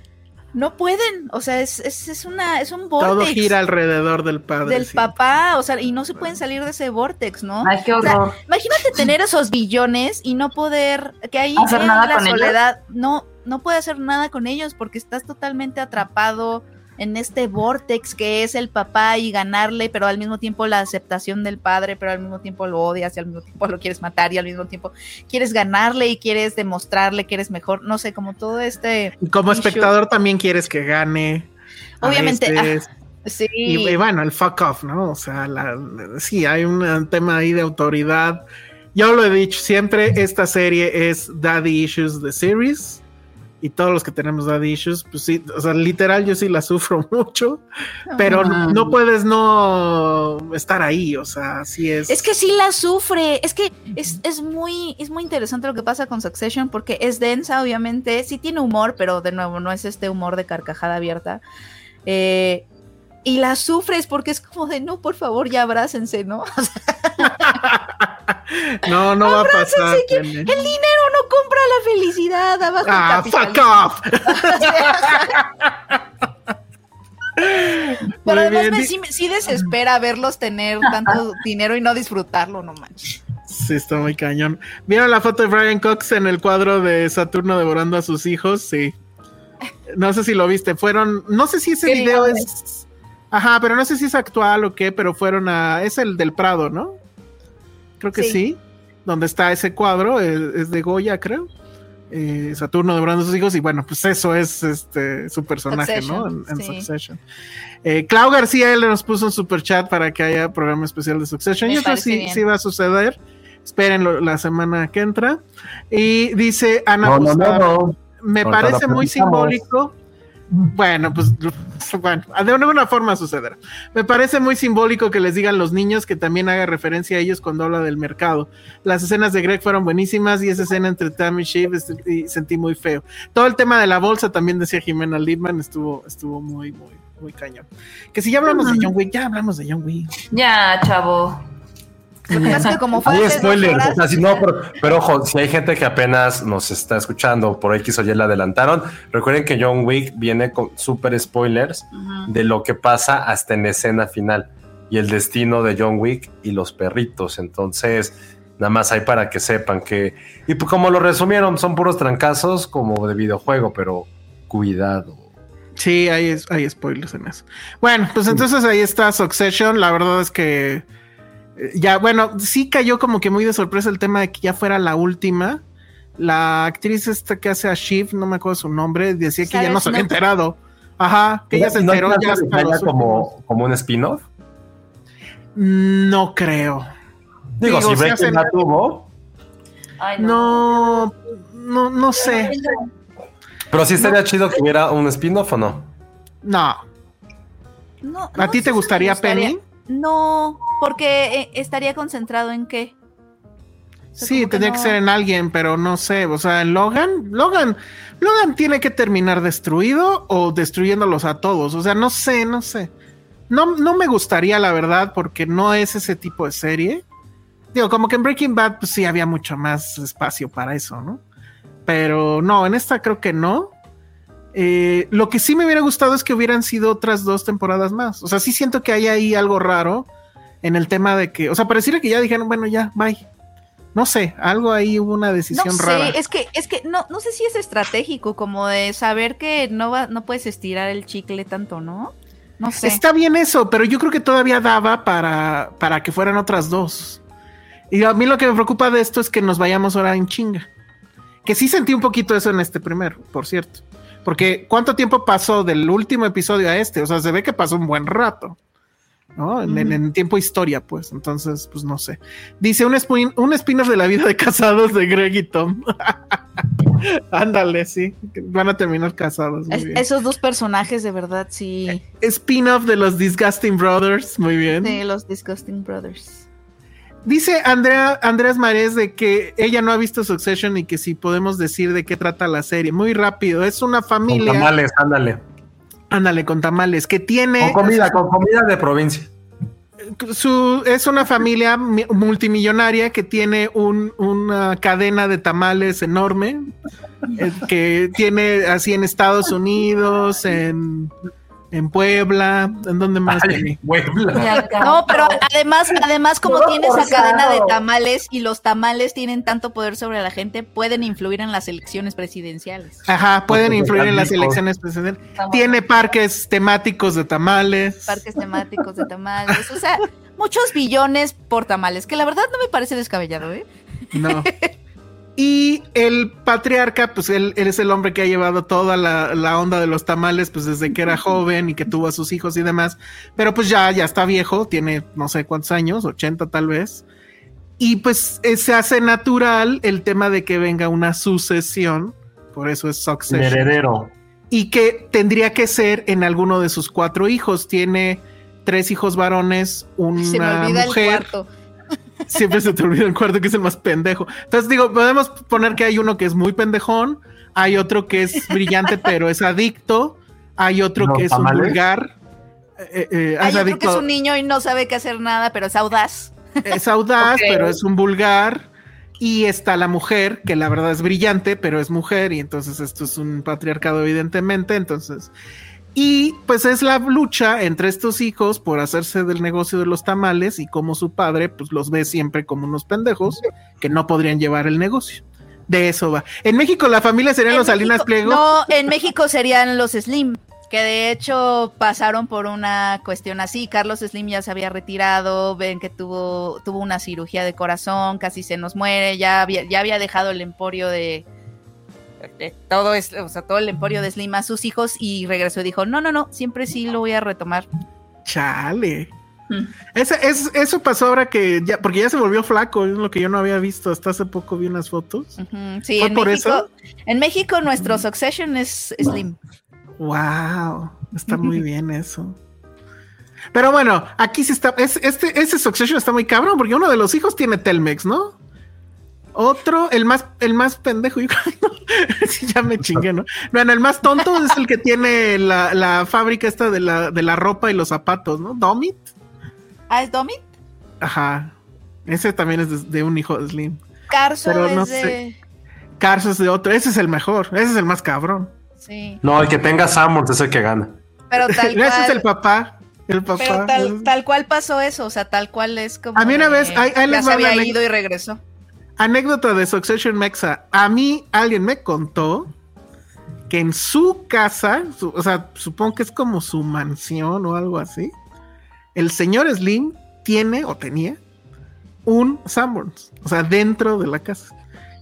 no pueden. O sea, es, es, es una, es un Todo vortex gira alrededor del padre. del sí. papá. O sea, y no se pueden salir de ese vortex, ¿no? Ay, qué O sea, horror. Imagínate tener esos billones y no poder, que ahí ¿Hacer en nada la con ellos? soledad, no, no puede hacer nada con ellos porque estás totalmente atrapado en este vortex que es el papá y ganarle, pero al mismo tiempo la aceptación del padre, pero al mismo tiempo lo odias y al mismo tiempo lo quieres matar y al mismo tiempo quieres ganarle y quieres demostrarle que eres mejor, no sé, como todo este, Y como issue. espectador también quieres que gane. Obviamente, veces. sí, Y, y bueno, el fuck off, ¿no? O sea, la, sí, hay un tema ahí de autoridad. Yo lo he dicho siempre, esta serie es Daddy Issues the Series. Y todos los que tenemos Daddy Issues, pues sí, o sea, literal yo sí la sufro mucho, pero no, no puedes no estar ahí, o sea, sí es... Es que sí la sufre. Es que es, es muy, es muy interesante lo que pasa con Succession porque es densa, obviamente. Sí tiene humor, pero de nuevo, no es este humor de carcajada abierta. Eh, y la sufres porque es como de no, por favor, ya abrácense, ¿no? O sea, no, no va a pasar. Que el dinero no compra la felicidad abajo. Ah, fuck off. Pero Muy además me- sí, sí desespera verlos tener tanto dinero y no disfrutarlo, no manches. Sí, está muy cañón. ¿Vieron la foto de Brian Cox en el cuadro de Saturno devorando a sus hijos? Sí. No sé si lo viste. Fueron, no sé si ese ¿Qué video video es. Ajá, pero no sé si es actual o qué, pero fueron a. Es el del Prado, ¿no? Creo que sí. Sí. Donde está ese cuadro, es, es de Goya, creo. Eh, Saturno devorando a sus hijos, y bueno, pues eso es este su personaje, ¿no? En, Succession, en sí. Succession. Eh, Clau García él nos puso un super chat para que haya programa especial de Succession. Me Yo creo que parece sí, bien. sí va a suceder. Espérenlo la semana que entra. Y dice Ana No, no, Gustavo, no, no. me parece muy simbólico. Bueno, pues bueno, de alguna forma sucederá. Me parece muy simbólico que les digan los niños que también haga referencia a ellos cuando habla del mercado. Las escenas de Greg fueron buenísimas y esa escena entre Tammy y Shiv sentí muy feo. Todo el tema de la bolsa también decía Jimena Lipman estuvo estuvo muy muy muy cañón. Que si ya hablamos de John Wick, ya hablamos de John Wick. Ya, chavo. Lo que pasa es que como fue Hay spoilers, horas- o sea, si no, pero, pero ojo, si hay gente que apenas nos está escuchando por X o Y la adelantaron, recuerden que John Wick viene con super spoilers de lo que pasa hasta en la escena final y el destino de John Wick y los perritos. Entonces, nada más hay para que sepan que, y pues como lo resumieron, son puros trancazos como de videojuego, pero cuidado. Sí, hay, hay spoilers en eso. Bueno, pues entonces ahí está Succession. La verdad es que eh, ya, bueno, sí cayó como que muy de sorpresa el tema de que ya fuera la última. La actriz esta que hace a Shiv, no me acuerdo su nombre, decía que ya no se había enterado. Ajá, que ella se ¿No hay enteró ya de que hasta como, como un spin-off. No creo. Digo, Digo, si Breaking hacen- Bad tuvo, No, no, no sé. pero sí estaría chido que hubiera un spin-off o no. No. No, ¿A no ti te gustaría Penny? No, porque eh, estaría concentrado en qué. O sea, Sí, que tendría que ser en alguien, pero no sé. O sea, en Logan, Logan, Logan tiene que terminar destruido o destruyéndolos a todos. O sea, no sé, no sé. No, no me gustaría, la verdad, porque no es ese tipo de serie. Digo, como que en Breaking Bad, pues sí había mucho más espacio para eso, ¿no? Pero no, en esta creo que no. Eh, lo que sí me hubiera gustado es que hubieran sido otras dos temporadas más. O sea, sí siento que hay ahí algo raro en el tema de que, o sea, pareciera que ya dijeron, bueno, ya, bye. No sé, algo ahí hubo una No decisión sé, rara. es que, es que no, no sé si es estratégico, como de saber que no va, no puedes estirar el chicle tanto, ¿no? No sé. Está bien eso, pero yo creo que todavía daba para, para que fueran otras dos. Y a mí lo que me preocupa de esto es que nos vayamos ahora en chinga. Que sí sentí un poquito eso en este primero, por cierto. Porque ¿cuánto tiempo pasó del último episodio a este? O sea, se ve que pasó un buen rato. ¿No? En, en- en tiempo historia, pues. Entonces, pues no sé. Dice un, spin- un spin-off de la vida de casados de Greg y Tom. Ándale, sí. Van a terminar casados. muy Es- bien. esos dos personajes de verdad, sí. Spin-off de los Disgusting Brothers. Muy bien. De los Disgusting Brothers. Dice Andrea, Andrés Marés de que ella no ha visto Succession y que si podemos decir de qué trata la serie. Muy rápido, es una Con familia, tamales, ándale. ándale, con tamales, que tiene... Con comida, con comida de provincia. Su, es una familia mi- multimillonaria que tiene un- una cadena de tamales enorme, eh, que tiene así en Estados Unidos, en, en Puebla, ¿en dónde más? Penny? Puebla. No, pero además, además como tiene esa cadena de tamales y los tamales tienen tanto poder sobre la gente, pueden influir en las elecciones presidenciales. Ajá, pueden Porque influir en las elecciones presidenciales. Tiene parques temáticos de tamales. Parques temáticos de tamales, o sea, muchos billones por tamales, que la verdad no me parece descabellado, ¿eh? No. Y el patriarca, pues él, él es el hombre que ha llevado toda la, la onda de los tamales, pues desde que era joven y que tuvo a sus hijos y demás. Pero pues ya, ya está viejo, tiene no sé cuántos años, 80 tal vez. Y pues eh, se hace natural el tema de que venga una sucesión, por eso es El succession heredero. y que tendría que ser en alguno de sus cuatro hijos. Tiene tres hijos varones, una Se me olvida mujer. el cuarto. Siempre se te olvida el cuarto que es el más pendejo. Entonces digo, podemos poner que hay uno que es muy pendejón, hay otro que es brillante pero es adicto, hay otro ¿Los que es tamales? un vulgar. eh, eh, Hay es otro que es un niño y no sabe qué hacer nada, pero es audaz. es audaz, pero es un vulgar. Y está la mujer, que la verdad es brillante, pero es mujer, y entonces esto es un patriarcado, evidentemente. Entonces, y pues es la lucha entre estos hijos por hacerse del negocio de los tamales y como su padre, pues los ve siempre como unos pendejos que no podrían llevar el negocio. De eso va. En México la familia serían En los Salinas Pliego. No, en México serían los Slim, que de hecho pasaron por una cuestión así. Carlos Slim ya se había retirado, ven que tuvo, tuvo una cirugía de corazón, casi se nos muere, ya había, ya había dejado el emporio de todo es, o sea, todo el emporio de Slim a sus hijos y regresó y dijo, no, no, no, siempre sí lo voy a retomar. Chale. Mm. Ese- es- eso pasó ahora que ya, porque ya se volvió flaco, es lo que yo no había visto. Hasta hace poco vi unas fotos. Sí, ¿Fue en por México, eso? en México nuestro Succession es Slim. Wow, está muy bien eso. Pero bueno, aquí sí está. es- este, ese Succession está muy cabrón, porque uno de los hijos tiene Telmex, ¿no? Otro, el más, el más pendejo, yo creo, no, ya me chingué, ¿no? Bueno, el más tonto es el que tiene la, la fábrica esta de la, de la ropa y los zapatos, ¿no? Domit. Ah, ¿es Domi? Ajá. Ese también es de, de un hijo de Slim. Carso Pero es de... Carso es de otro. Ese es el mejor. Ese es el más cabrón. Sí, No, el que tenga Samuels es el que gana. pero tal cual... Ese es el papá. El papá. Pero tal, tal cual pasó eso, o sea, tal cual es como. A mí una de- vez- ahí- ahí ya les se había ido y regresó. Anécdota de Succession Mexa. A mí alguien me contó que en su casa, su- o sea, supongo que es como su mansión o algo así, el señor Slim tiene o tenía un Sanborns, o sea, dentro de la casa.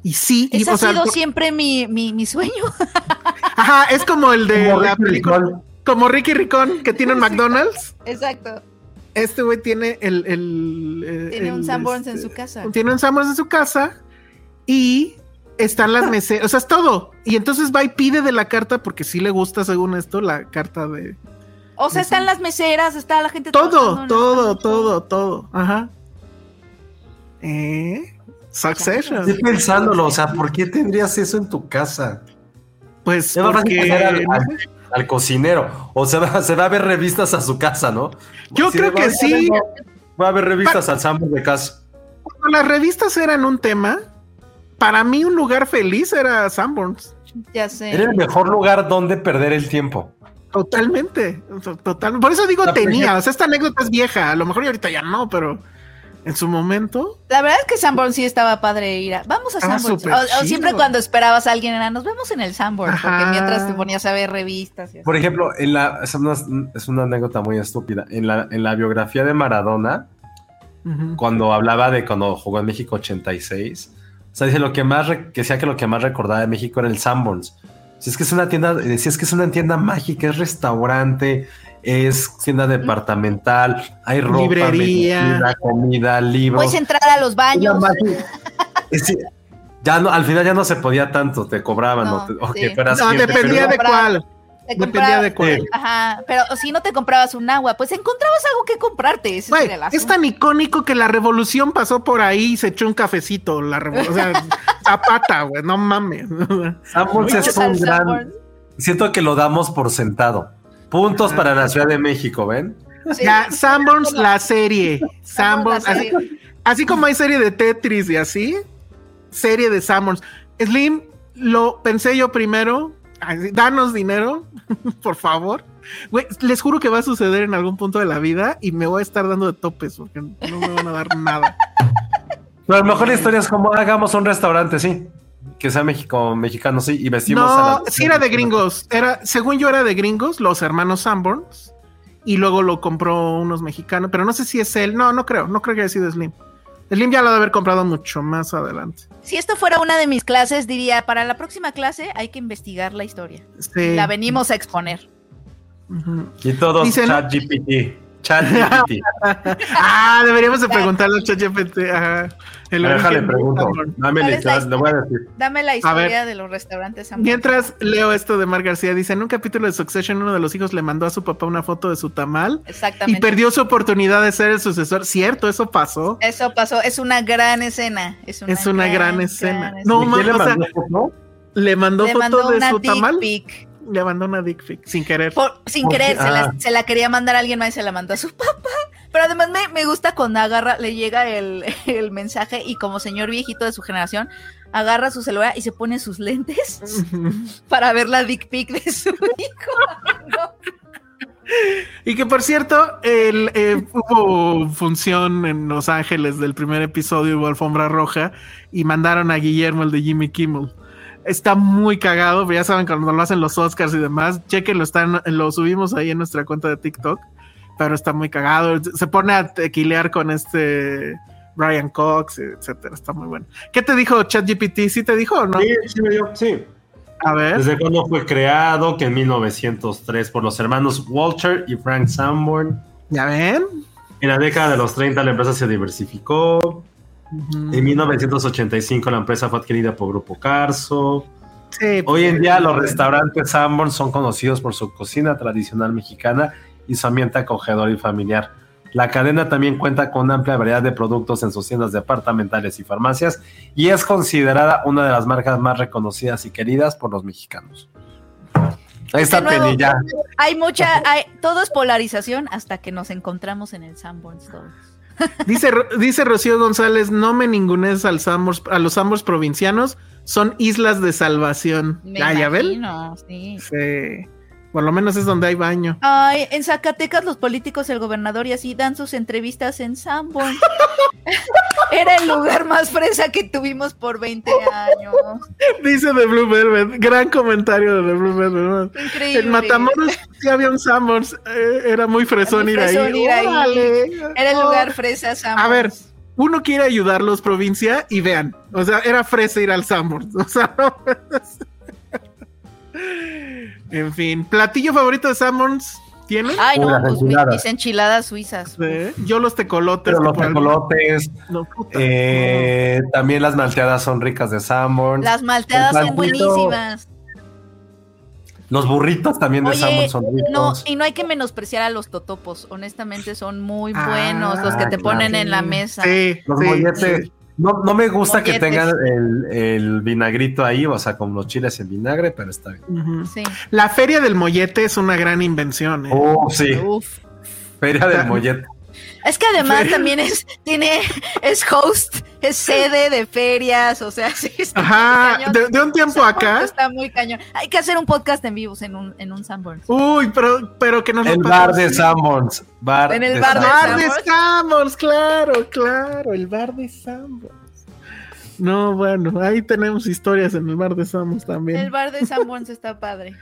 Y sí, y, Ese o ha sea, sido siempre mi, mi, mi sueño. ajá, es como el de Como la Ricky película, Ricón. como Ricky Ricón, que tiene un McDonald's. Exacto. Este güey tiene el, el, eh, Tiene un Sanborns en este, su casa. Tiene un Sanborns en su casa y están las meseras, o sea, es todo. Y entonces va y pide de la carta, porque sí le gusta, según esto, la carta de O sea, están las meseras, está la gente. todo, todo, todo, todo. Ajá. Eh, Succession. Estoy pensándolo, o sea, ¿por qué tendrías eso en tu casa? Pues porque poner al, al- al cocinero. O se va, se va a ver revistas a su casa, ¿no? Yo creo que "Vaya, sí". Voy a ver revistas al Samuel de casa. cuando las revistas eran un tema, para mí un lugar feliz era Sanborns. Ya sé. Era el mejor lugar donde perder el tiempo. Totalmente, total. Por eso digo La tenía, primera- o sea, esta anécdota es vieja, a lo mejor ahorita ya no, pero en su momento. La verdad es que Sanborn sí estaba padre ir a. Vamos a Estaba Sanborn. O, siempre cuando esperabas a alguien era, nos vemos en el Sanborn. Porque mientras te ponías a ver revistas y así. Por ejemplo, en la, es, una, es una anécdota muy estúpida. En la, en la biografía de Maradona, cuando hablaba de cuando jugó en México 86, o sea, dice lo que más, re- que decía que lo que más recordaba de México era el Sanborns. Si es que es una tienda, decía es que es una tienda mágica, es restaurante, es tienda departamental, hay ropa, Librería. medicina, comida, libros. Puedes entrar a los baños. Ya no, al final ya no se podía tanto, te cobraban, No, ¿no? Te- sí. dependía pero- de cuál. Te Dependía de cuál. Ajá, pero si no te comprabas un agua, pues encontrabas algo que comprarte. Ese es tan icónico que la revolución pasó por ahí y se echó un cafecito. La o sea, zapata, güey, no mames. Sanborns es un gran. Siento que lo damos por sentado. Puntos para la Ciudad de México, ¿ven? Sí. Ya, Sanborns, la serie. Sanborns, así, como hay serie de Tetris y así, serie de Sanborns. Slim, lo pensé yo primero. Danos dinero, por favor. Les juro que va a suceder en algún punto de la vida y me voy a estar dando de topes porque no me van a dar nada. Pero a lo mejor la historia es como hagamos un restaurante, sí. Que sea México, mexicano, sí. Y vestimos a No, la- sí era de gringos. Era, según yo era de gringos, los hermanos Sanborns. Y luego lo compró unos mexicanos, pero no sé si es él. No, no creo, no creo que haya sido Slim. Slim ya lo ha de haber comprado mucho más adelante. Si esto fuera una de mis clases, diría, para la próxima clase hay que investigar la historia. Sí. La venimos a exponer. Y todos Dicen- chat GPT. Chat GPT. Ah, deberíamos de preguntarle al ChatGPT. Ajá. El Déjale, pregunto. Dame ¿Cuál la le voy a decir. Dame la A historia ver. de los restaurantes. Sanborns. Mientras leo esto de Mar García, dice, en un capítulo de Succession uno de los hijos le mandó a su papá una foto de su tamal y Exactamente. perdió su oportunidad de ser el sucesor. Cierto, eso pasó. Eso pasó, es una gran escena. Es una, Es una gran escena. gran No, ¿Y ma- quién le o sea, mandó foto? Le mandó Le foto mandó de una su dick tamal. pic. Le mandó una dick pic, sin querer. Por- sin querer, se, la, Ah. se la quería mandar a alguien más y se la mandó a su papá. Pero además me, me gusta cuando agarra, le llega el, el mensaje y como señor viejito de su generación, agarra su celular y se pone sus lentes para ver la dick pic de su hijo. No. Y que por cierto, el, eh, hubo función en Los Ángeles del primer episodio, hubo alfombra roja, y mandaron a Guillermo, el de Jimmy Kimmel. Está muy cagado, ya saben cuando lo hacen los Oscars y demás, chequenlo, están, lo subimos ahí en nuestra cuenta de TikTok, pero está muy cagado. Se pone a tequilear con este Brian Cox, etcétera, está muy bueno. ¿Qué te dijo ChatGPT? ¿Sí te dijo o no? Sí, sí, me dio, sí. A ver. ¿Desde cuándo fue creado? Que en 1903 por los hermanos Walter y Frank Sanborn. ¿Ya ven? En la década de los 30 la empresa se diversificó. En 1985 la empresa fue adquirida por Grupo Carso. Sí, Hoy en día los restaurantes Sanborn son conocidos por su cocina tradicional mexicana y su ambiente acogedor y familiar. La cadena también cuenta con una amplia variedad de productos en sus tiendas departamentales y farmacias y es considerada una de las marcas más reconocidas y queridas por los mexicanos. Nuevo, Penny ya. Hay mucha, hay, todo es polarización hasta que nos encontramos en el Sanborns todos. Dice, dice Rocío González, no me ningunes al Sambors- a los Sambors provincianos, son islas de salvación. Me Ah, ¿ya ven? imagino, sí. Sí. Por lo menos es donde hay baño. Ay, en Zacatecas los políticos, el gobernador y así dan sus entrevistas en Sanborn. Era el lugar más fresa que tuvimos por 20 años. Dice The Blue Velvet, gran comentario de The Blue Velvet. Increíble. En Matamoros sí había un Sambors, eh, era muy fresón Muy ir ahí. fresón ir ahí. Era el lugar fresa Sanborn. A ver, uno quiere ayudarlos, provincia, y vean, o sea, era fresa ir al Sambors. O sea, no. En fin, platillo favorito de Sanborns, ¿tiene? Ay, no, pues enchiladas. mis enchiladas suizas. Yo los tecolotes. Pero los tecolotes, No, puta. eh, también las malteadas son ricas de Sanborn. Las malteadas son buenísimas. Los burritos también de son ricos. No, y no hay que menospreciar a los totopos. Honestamente, son muy Ah, buenos los que te claro. ponen en la mesa. Sí, Los sí, molletes. sí. No, no me gusta que tengan el, el vinagrito ahí, o sea, como los chiles en vinagre, pero está bien. Sí. La feria del mollete es una gran invención. ¿eh? Oh, sí. Uf. Feria del mollete. Es que además también es, tiene, es host, es sede de ferias, o sea, sí está muy Ajá, cañón. de, de un tiempo acá. Está muy cañón. Hay que hacer un podcast en vivos en un, en un Sanborns. Uy, pero, pero que nos lo El bar de. Sanborns. Bar En el de bar de Sanborns. bar de Sanborns. Sanborns, claro, claro, el bar de Sanborns. No, bueno, ahí tenemos historias en el bar de Sanborns también. El bar de Sanborns está padre.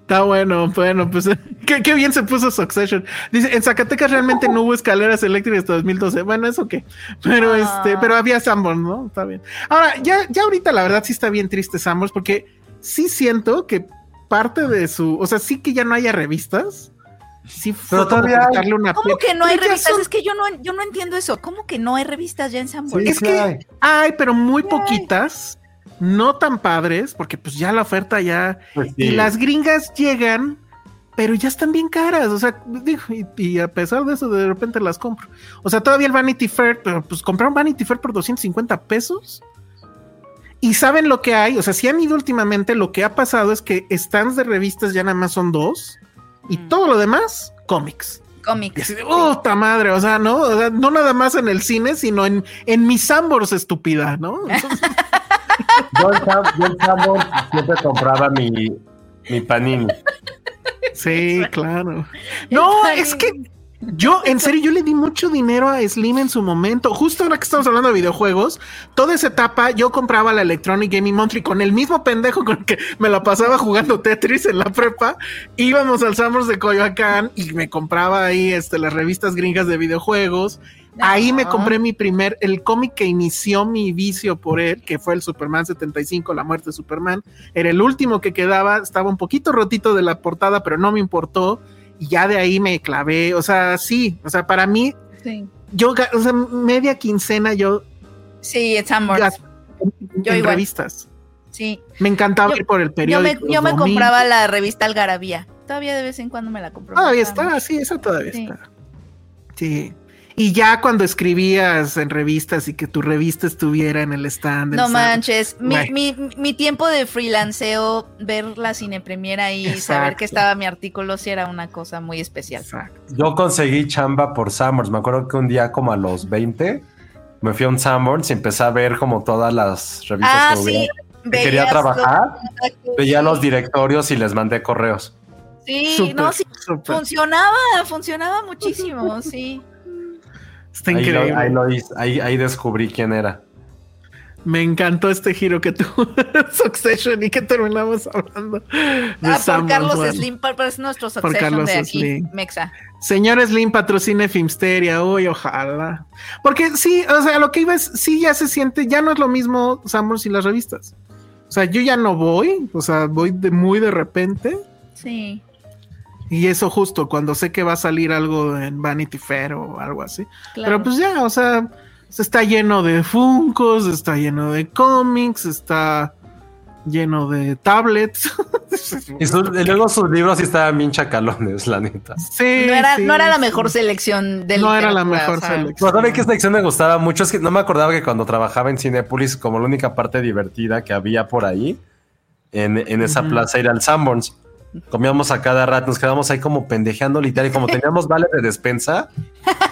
Está bueno, bueno, pues qué, qué bien se puso Succession. Dice, en Zacatecas realmente no hubo escaleras eléctricas hasta 2012. Bueno, eso qué. Pero Ah. este, pero había Sanborns, ¿no? Está bien. Ahora, ya, ya ahorita la verdad sí está bien triste Sanborns porque sí siento que parte de su, o sea, sí que ya no haya revistas. Sí, fue Pero todavía hay. una ¿Cómo que no hay revistas? son- Es que yo no, yo no entiendo eso. ¿Cómo que no hay revistas ya en Sanborns? Sí, Es sí que- hay. Hay, pero muy poquitas, no tan padres, porque pues ya la oferta ya Pues Y las gringas llegan, pero ya están bien caras. O sea, digo, y, y a pesar de eso, de repente las compro. O sea, todavía el Vanity Fair, pero pues compraron Vanity Fair por 250 pesos. Y saben lo que hay. O sea, si han ido últimamente, lo que ha pasado es que stands de revistas ya nada más son dos. Y Mm. todo lo demás, cómics. Y Cómics. así de, puta madre, o sea, ¿no? O sea, no nada más en el cine, sino en, en mis Sambors, estúpida, ¿no? Entonces, Yo en Sam- yo en Sanborns siempre compraba mi, mi panini. sí, claro. No, es que yo, en serio, yo le di mucho dinero a Slim en su momento. Justo ahora que estamos hablando de videojuegos, toda esa etapa yo compraba la Electronic Gaming Monthly con el mismo pendejo con el que me la pasaba jugando Tetris en la prepa. Íbamos al Summers de Coyoacán y me compraba ahí este, las revistas gringas de videojuegos. Ahí me compré mi primer, el cómic que inició mi vicio por él, que fue el Superman 75, La muerte de Superman. Era el último que quedaba, estaba un poquito rotito de la portada, pero no me importó. Y ya de ahí me clavé, o sea, sí, o sea, para mí, Sí, yo, o sea, media quincena yo sí Sanborns. gas- en, Yo en igual. revistas. Sí. Me encantaba Yo- ir por el Yo periódico. me, yo me compraba la revista Algarabía. Todavía de vez en cuando me la compro. Todavía está, sí, eso todavía Sí. está. Sí. Y ya cuando escribías en revistas y que tu revista estuviera en el stand. No manches, mi, mi, mi tiempo de freelanceo, ver la cinepremiera ahí y saber Exacto. que estaba mi artículo, sí era una cosa muy especial. Exacto. Yo conseguí chamba por Sanborns. Me acuerdo que un día como a los 20 me fui a un Sanborns y empecé a ver como todas las revistas Ah, que sí. hubiera. Que quería trabajar, los veía los directorios y les mandé correos. Sí, Súper, no, sí, súper. funcionaba, funcionaba muchísimo, sí. Está Ahí, lo- increíble. ahí lo hice, ahí- ahí descubrí quién era. Me encantó este giro que tuvo Succession y que terminamos hablando de Ah, por Carlos. Slim, por, por- es nuestro Por succession Carlos de aquí, Slim. Mexa. Señor Slim patrocine Filmsteria, uy, ojalá. Porque sí, o sea, lo que iba es, sí ya se siente, ya no es lo mismo Summers y las revistas. O sea, yo ya no voy, o sea, voy de muy de repente. Sí. Y eso justo cuando sé que va a salir algo en Vanity Fair o algo así. Claro. Pero pues ya, o sea, está lleno de Funcos, está lleno de cómics, está lleno de tablets. Y, su- y luego sus libros sí estaban bien chacalones, la neta. sí, no, era, sí, no era la sí. mejor selección del No era la mejor selección. Pero ¿sabe qué sección me gustaba mucho? Es que no me acordaba que cuando trabajaba en Cinépolis, como la única parte divertida que había por ahí, en, en esa plaza era el Sanborns. Comíamos a cada rato, nos quedábamos ahí como pendejeando literal y como teníamos vale de despensa,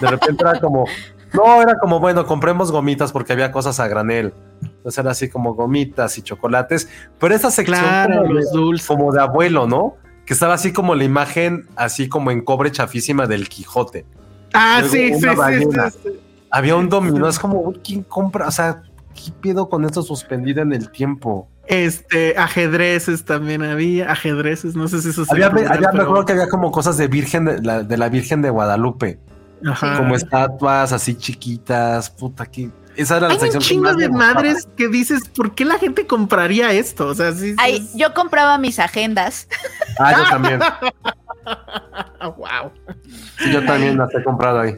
de repente era como, no, era como, bueno, compremos gomitas porque había cosas a granel. Entonces era así como gomitas y chocolates, pero esa sección Claro, como, de, los dulces. como de abuelo, ¿no? Que estaba así como la imagen, así como en cobre chafísima del Quijote. Ah, sí, sí, sí. Había un dominó, es como, ¿quién compra? O sea, ¿qué pedo con esto suspendido en el tiempo? Este, ajedrezes también había, ajedrezes, no sé si eso se Había, había- me pero- acuerdo que había como cosas de Virgen, de la, de la Virgen de Guadalupe, Ajá. como estatuas así chiquitas, puta, que esa era la Hay un sección que chingo me de madres que dices, ¿por qué la gente compraría esto? O sea, sí, sí, Ay, es- yo compraba mis agendas. Ah, yo también. Wow. Sí, yo también las he comprado ahí.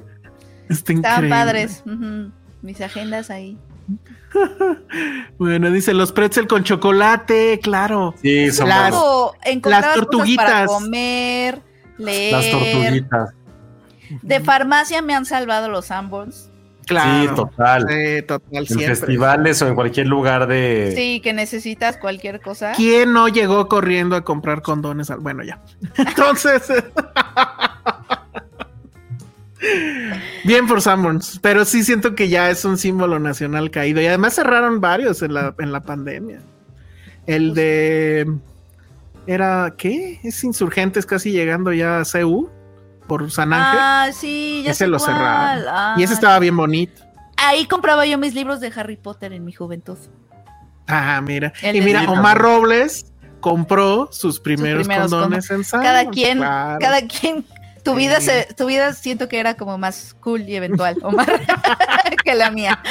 Está Estaban increíble. padres. Mis agendas ahí. Bueno, dice los pretzel con chocolate, claro. Sí, son Las- las cosas para tortuguitas. comer, leer. las tortuguitas. De farmacia me han salvado los Sanborns. Claro. Sí, total. Sí, total, en siempre. festivales o en cualquier lugar de... Sí, que necesitas cualquier cosa. ¿Quién no llegó corriendo a comprar condones? al- Bueno, ya. Entonces. Bien por Sanborns, pero sí siento que ya es un símbolo nacional caído. Y además cerraron varios en la, en la pandemia. El de. Era. ¿Qué? Es Insurgentes casi llegando ya a CU por San Ángel. Ah, sí, ya ese sé lo cuál. cerraron. Ah, y ese estaba bien bonito. Ahí compraba yo mis libros de Harry Potter en mi juventud. Ah, mira. El y mira. Omar Robles compró sus primeros, primeros condones en Sanborns. Cada quien, claro. cada quien, tu vida se, tu vida siento que era como más cool y eventual, Omar, que la mía.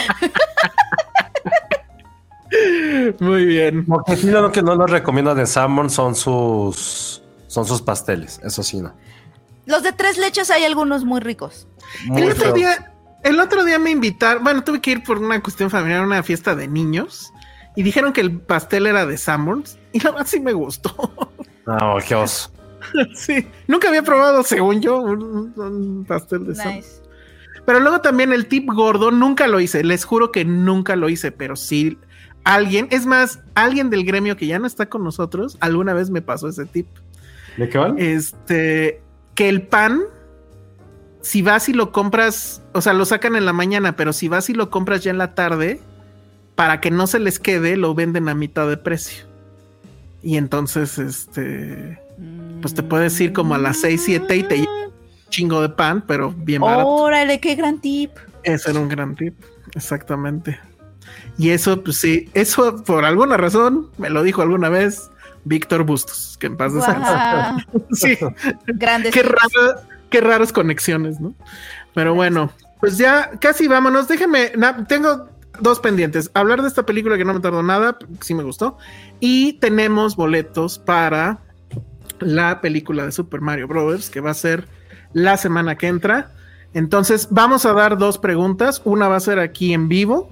Muy bien. Lo que sí lo que no los recomiendo de Salmon son sus son sus pasteles, eso sí no. Los de tres leches hay algunos muy ricos. Muy el otro día, el otro día me invitaron, bueno, tuve que ir por una cuestión familiar a una fiesta de niños y dijeron que el pastel era de Sanborns y la verdad sí me gustó. No, qué oso. sí, nunca había probado, según yo, un, un pastel de. Nice. Pero luego también el tip gordo nunca lo hice, les juro que nunca lo hice, pero sí alguien, es más, alguien del gremio que ya no está con nosotros, alguna vez me pasó ese tip. ¿De qué van? Este, que el pan si vas y lo compras, o sea, lo sacan en la mañana, pero si vas y lo compras ya en la tarde, para que no se les quede, lo venden a mitad de precio. Y entonces, este, pues te puedes ir como a las 6, 7 y te lleva un chingo de pan, pero bien barato. Órale, qué gran tip. Ese era un gran tip, exactamente. Y eso, pues sí, eso por alguna razón me lo dijo alguna vez Víctor Bustos, que en paz descanse. Guau. Sí, Grandes qué, raro- qué raras conexiones, ¿no? Pero bueno, pues ya casi vámonos. Déjeme, na- tengo dos pendientes. Hablar de esta película que no me tardó nada, sí me gustó. Y tenemos boletos para la película de Super Mario Brothers, que va a ser la semana que entra. Entonces, vamos a dar dos preguntas. Una va a ser aquí en vivo.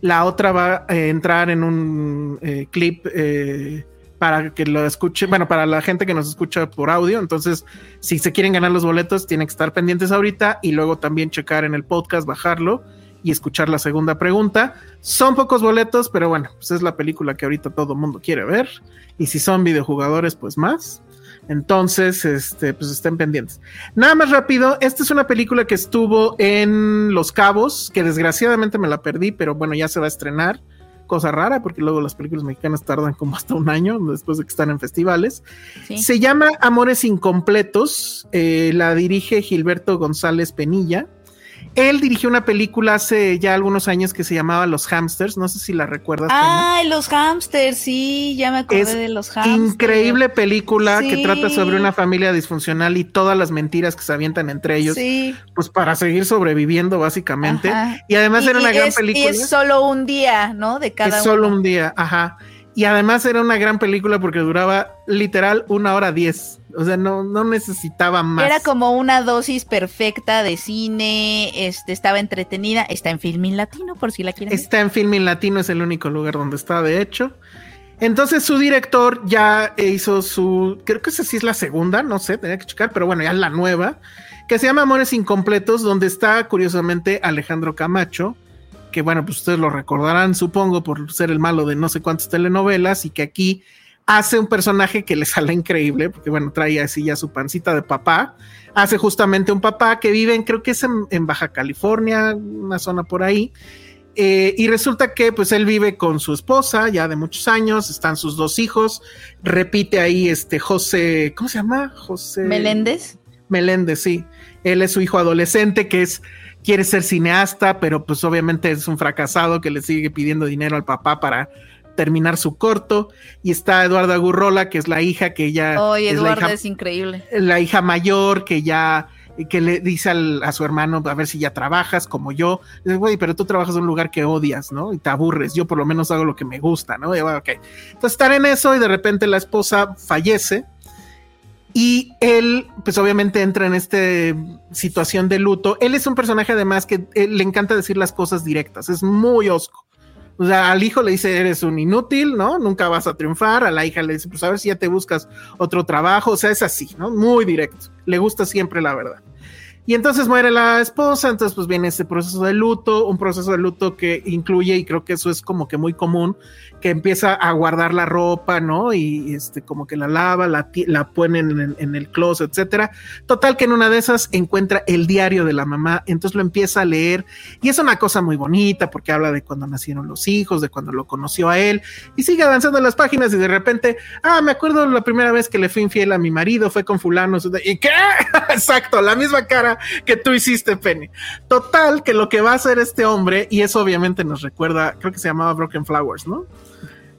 La otra va a entrar en un eh, clip eh, para que lo escuche, bueno, para la gente que nos escucha por audio. Entonces, si se quieren ganar los boletos, tienen que estar pendientes ahorita y luego también checar en el podcast, bajarlo y escuchar la segunda pregunta. Son pocos boletos, pero bueno, pues es la película que ahorita todo el mundo quiere ver. Y si son videojugadores, pues más. Entonces, este, pues estén pendientes. Nada más rápido, esta es una película que estuvo en Los Cabos, que desgraciadamente me la perdí, pero bueno, ya se va a estrenar. Cosa rara, porque luego las películas mexicanas tardan como hasta un año después de que están en festivales. Sí. Se llama Amores Incompletos, eh, la dirige Gilberto González Penilla. Él dirigió una película hace ya algunos años que se llamaba Los Hamsters, no sé si la recuerdas. Ay, los hamsters, sí, ya me acordé Es de los hamsters. Increíble película que trata sobre una familia disfuncional y todas las mentiras que se avientan entre ellos, Sí. pues para seguir sobreviviendo básicamente. Ajá. Y además Y- era una y gran es- película. Y es solo un día, ¿no? De cada es solo uno. un día, ajá. Y además era una gran película porque duraba literal una hora diez. O sea, no, no necesitaba más. Era como una dosis perfecta de cine, este, estaba entretenida, está en Filmin Latino, por si la quieren. Está en Filmin Latino, es el único lugar donde está, de hecho. Entonces su director ya hizo su, creo que esa sí es la segunda, no sé, tenía que checar, pero bueno, ya es la nueva, que se llama Amores Incompletos, donde está curiosamente Alejandro Camacho, que bueno, pues ustedes lo recordarán, supongo, por ser el malo de no sé cuántas telenovelas y que aquí hace un personaje que le sale increíble, porque bueno, trae así ya su pancita de papá, hace justamente un papá que vive en, creo que es en, en Baja California, una zona por ahí, eh, y resulta que pues él vive con su esposa ya de muchos años, están sus dos hijos, repite ahí este José, ¿cómo se llama? José Meléndez. Meléndez, sí. Él es su hijo adolescente que es quiere ser cineasta, pero pues obviamente es un fracasado que le sigue pidiendo dinero al papá para terminar su corto y está Eduarda Gurrola que es la hija que ya Oye, es hija increíble. la hija mayor que ya que le dice al- a su hermano a ver si ya trabajas como yo. Dice, güey, pero tú trabajas en un lugar que odias, ¿no? Y te aburres. Yo por lo menos hago lo que me gusta, ¿no? Y, bueno, ok. Entonces están en eso y de repente la esposa fallece y él, pues obviamente entra en esta situación de luto. Él es un personaje además que eh, le encanta decir las cosas directas, es muy osco. O sea, al hijo le dice, eres un inútil, ¿no? Nunca vas a triunfar. A la hija le dice, pues a ver si ya te buscas otro trabajo. O sea, es así, ¿no? Muy directo. Le gusta siempre la verdad. Y entonces muere la esposa, entonces pues viene este proceso de luto, un proceso de luto que incluye, y creo que eso es como que muy común, que empieza a guardar la ropa, ¿no? Y este, como que la lava, la, la pone en, en el closet, etcétera. Total que en una de esas encuentra el diario de la mamá, entonces lo empieza a leer y es una cosa muy bonita porque habla de cuando nacieron los hijos, de cuando lo conoció a él y sigue avanzando las páginas y de repente, ah, me acuerdo la primera vez que le fui infiel a mi marido, fue con fulano, ¿y qué? Exacto, la misma cara que tú hiciste, Penny. Total, que lo que va a hacer este hombre, y eso obviamente nos recuerda, creo que se llamaba Broken Flowers, ¿no?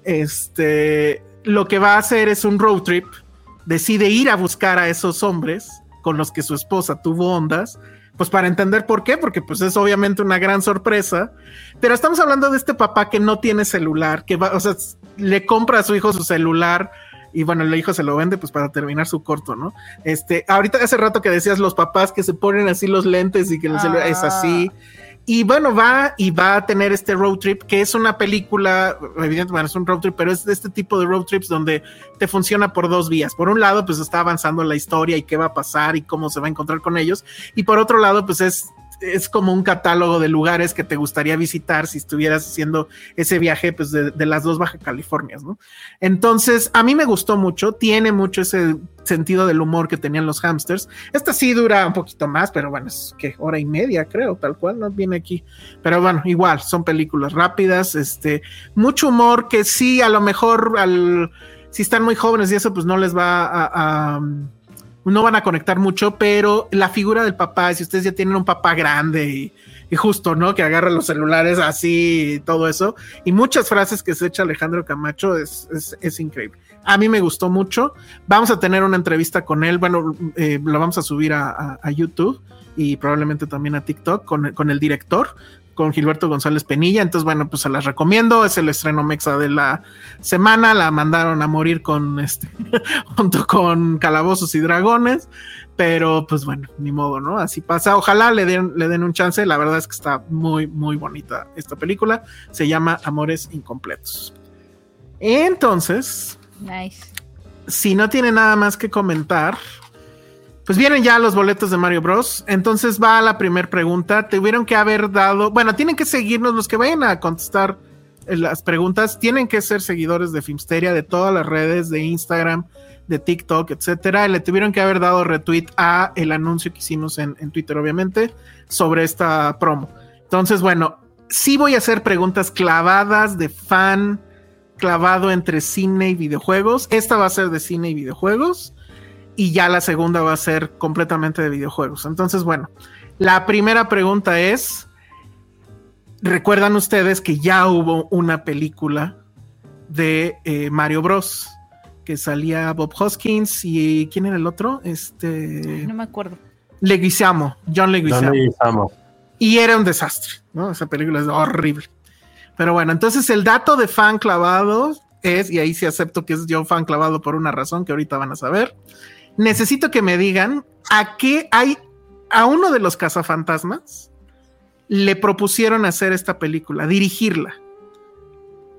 Este, lo que va a hacer es un road trip, decide ir a buscar a esos hombres con los que su esposa tuvo ondas, pues para entender por qué, porque pues es obviamente una gran sorpresa, pero estamos hablando de este papá que no tiene celular, que va, o sea, le compra a su hijo su celular y bueno, el hijo se lo vende pues para terminar su corto, ¿no? Este, ahorita hace rato que decías los papás que se ponen así los lentes y que el celular es así. Y bueno, va y va a tener este road trip, que es una película, evidentemente bueno, es un road trip, pero es de este tipo de road trips donde te funciona por dos vías. Por un lado, pues está avanzando la historia y qué va a pasar y cómo se va a encontrar con ellos. Y por otro lado, pues es es como un catálogo de lugares que te gustaría visitar si estuvieras haciendo ese viaje pues de, de las dos Baja Californias, ¿no? Entonces, a mí me gustó mucho, tiene mucho ese sentido del humor que tenían los hamsters. Esta sí dura un poquito más, pero bueno, es que hora y media, creo, tal cual, no viene aquí. Pero bueno, igual, son películas rápidas, este, mucho humor que sí, a lo mejor al, si están muy jóvenes y eso, pues no les va a, a no van a conectar mucho, pero la figura del papá, si ustedes ya tienen un papá grande y, justo, ¿no? Que agarra los celulares así y todo eso, y muchas frases que se echa Alejandro Camacho, es, es, increíble. A mí me gustó mucho. Vamos a tener una entrevista con él, bueno, eh, vamos a subir a, YouTube y probablemente también a TikTok con, con el director con Gilberto González Penilla. Entonces, bueno, pues se las recomiendo. Es el estreno mexa de la semana. La mandaron a morir con este, junto con Calabozos y Dragones. Pero, pues bueno, ni modo, ¿no? Así pasa. Ojalá le den, le den un chance. La verdad es que está muy, muy bonita esta película. Se llama Amores Incompletos. Entonces, nice. si no tiene nada más que comentar, pues vienen ya los boletos de Mario Bros. Entonces va la primera pregunta. Tuvieron que haber dado, bueno, tienen que seguirnos los que vayan a contestar las preguntas. Tienen que ser seguidores de Filmsteria, de todas las redes, de Instagram, de TikTok, etcétera. Le tuvieron que haber dado retweet a el anuncio que hicimos en Twitter, obviamente, sobre esta promo. Entonces, bueno, sí voy a hacer preguntas clavadas de fan, clavado entre cine y videojuegos. Esta va a ser de cine y videojuegos y ya la segunda va a ser completamente de videojuegos. Entonces, bueno, la primera pregunta es, ¿recuerdan ustedes que ya hubo una película de eh, Mario Bros? Que salía Bob Hoskins y ¿quién era el otro? Este... No me acuerdo. Leguizamo, John Leguizamo. John Leguizamo. Y era un desastre, ¿no? Esa película es horrible. Pero bueno, entonces el dato de fan clavado es, y ahí sí acepto que es yo fan clavado por una razón que ahorita van a saber, necesito que me digan a qué hay a uno de los cazafantasmas le propusieron hacer esta película, dirigirla.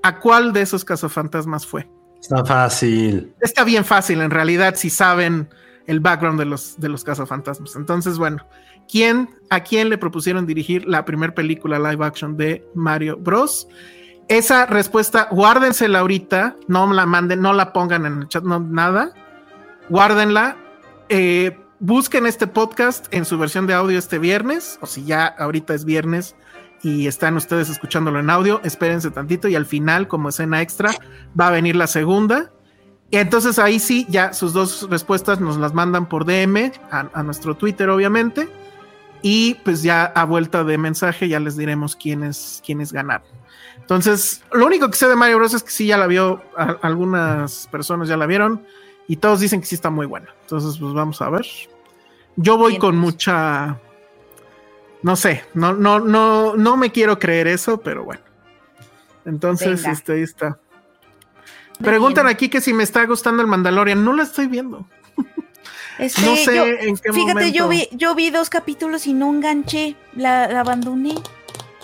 ¿A cuál de esos cazafantasmas fue? Está fácil. Está bien fácil, en realidad, si saben el background de los, de los cazafantasmas. Entonces, bueno, ¿quién, ¿a quién le propusieron dirigir la primera película live action de Mario Bros? Esa respuesta, guárdensela ahorita, no la manden, no la pongan en el chat, no, nada guárdenla. Eh, busquen este podcast en su versión de audio este viernes, o si ya ahorita es viernes y están ustedes escuchándolo en audio, espérense tantito y al final, como escena extra, va a venir la segunda. Y entonces ahí sí, ya sus dos respuestas nos las mandan por DM a, a nuestro Twitter, obviamente. Y pues ya a vuelta de mensaje ya les diremos quiénes, quiénes ganaron. Entonces, lo único que sé de Mario Bros es que sí ya la vio, algunas personas ya la vieron y todos dicen que sí está muy buena. Entonces, pues vamos a ver. Yo voy Bien, con mucha. No sé, no, no, no, no me quiero creer eso, pero bueno. Entonces, Venga. este ahí está. Muy Preguntan bien. aquí que si me está gustando el Mandalorian. No la estoy viendo. Este, no sé yo, en qué Fíjate, momento. yo vi, yo vi dos capítulos y no enganché. La, la abandoné.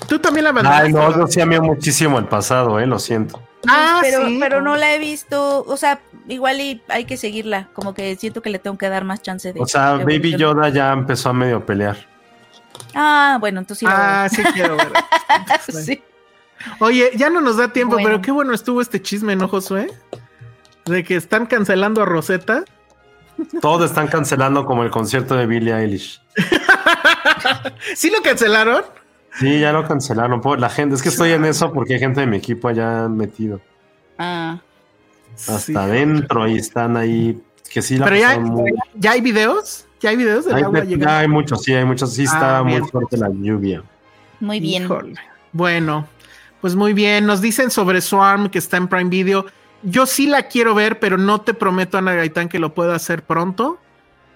Tú también la abandonaste. Ay, no, yo sí amé muchísimo el pasado, eh, lo siento. Ah, pero, sí. pero no la he visto, o sea, igual y hay que seguirla, como que siento que le tengo que dar más chance de. O sea, de Baby Yoda ya empezó a medio pelear. Ah, bueno, entonces sí. Ah, sí quiero ver. sí. Oye, ya no nos da tiempo, bueno. pero qué bueno estuvo este chisme, ¿no, Josué? De que están cancelando a Rosetta. Todos están cancelando como el concierto de Billie Eilish. ¿Sí lo cancelaron? Sí, ya lo cancelaron. La gente, es que estoy en eso porque hay gente de mi equipo allá metido. Ah. Hasta sí. adentro y están ahí. Que sí la Pero ya, muy... ya hay videos. ¿Ya hay videos del hay, agua de, Ya hay muchos, sí, hay muchos. Sí, está ah, muy fuerte la lluvia. Muy bien. Híjole. Bueno, pues muy bien. Nos dicen sobre Swarm que está en Prime Video. Yo sí la quiero ver, pero no te prometo, Ana Gaitán, que lo pueda hacer pronto.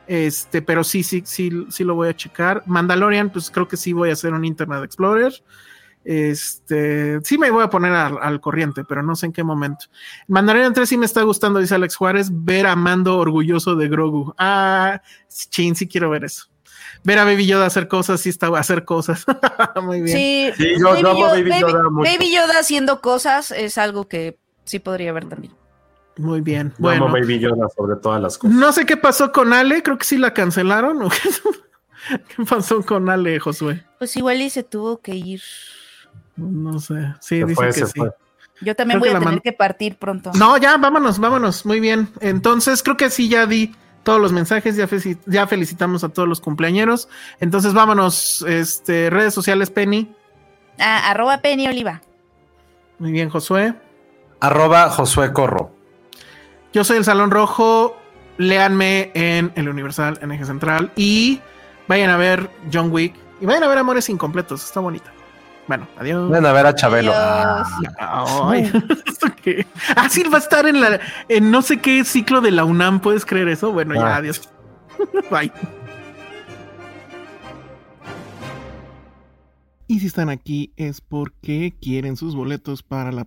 Este, pero sí, sí, sí, sí lo voy a checar. Mandalorian, pues creo que sí voy a hacer un Internet Explorer. Este, sí me voy a poner al, al, corriente, pero no sé en qué momento. Mandalorian 3 sí me está gustando, dice Alex Juárez, ver a Mando orgulloso de Grogu. Ah, chin, sí quiero ver eso. Ver a Baby Yoda hacer cosas, sí está hacer cosas. Muy bien. Sí, sí yo, Baby, yo, Baby, Yoda Baby, Baby Yoda haciendo cosas es algo que sí podría ver también. Muy bien. Bueno, Baby Yoda sobre todas las cosas. No sé qué pasó con Ale, creo que sí la cancelaron. ¿Qué pasó con Ale, Josué? Pues igual y se tuvo que ir. No sé. Sí, Se dice fue, que sí. fue. Yo también Creo voy a tener que partir pronto. No, ya, vámonos, vámonos. Muy bien. Entonces, creo que sí, ya di todos los mensajes, ya, felici- ya felicitamos a todos los cumpleañeros. Entonces, vámonos. Este, redes sociales, Penny. Ah, arroba Penny Oliva. Muy bien, Josué. Arroba Josué Corro. Yo soy el Salón Rojo. Léanme en El Universal, en Eje Central. Y vayan a ver John Wick. Y vayan a ver Amores Incompletos. Está bonita. Bueno, adiós. Ven a ver a Chabelo. Adiós. Ay, ¿esto qué? Ah, sí, va a estar en la en no sé qué ciclo de la UNAM, ¿puedes creer eso? Bueno, ya, Ah. adiós. Bye. Y si están aquí es porque quieren sus boletos para la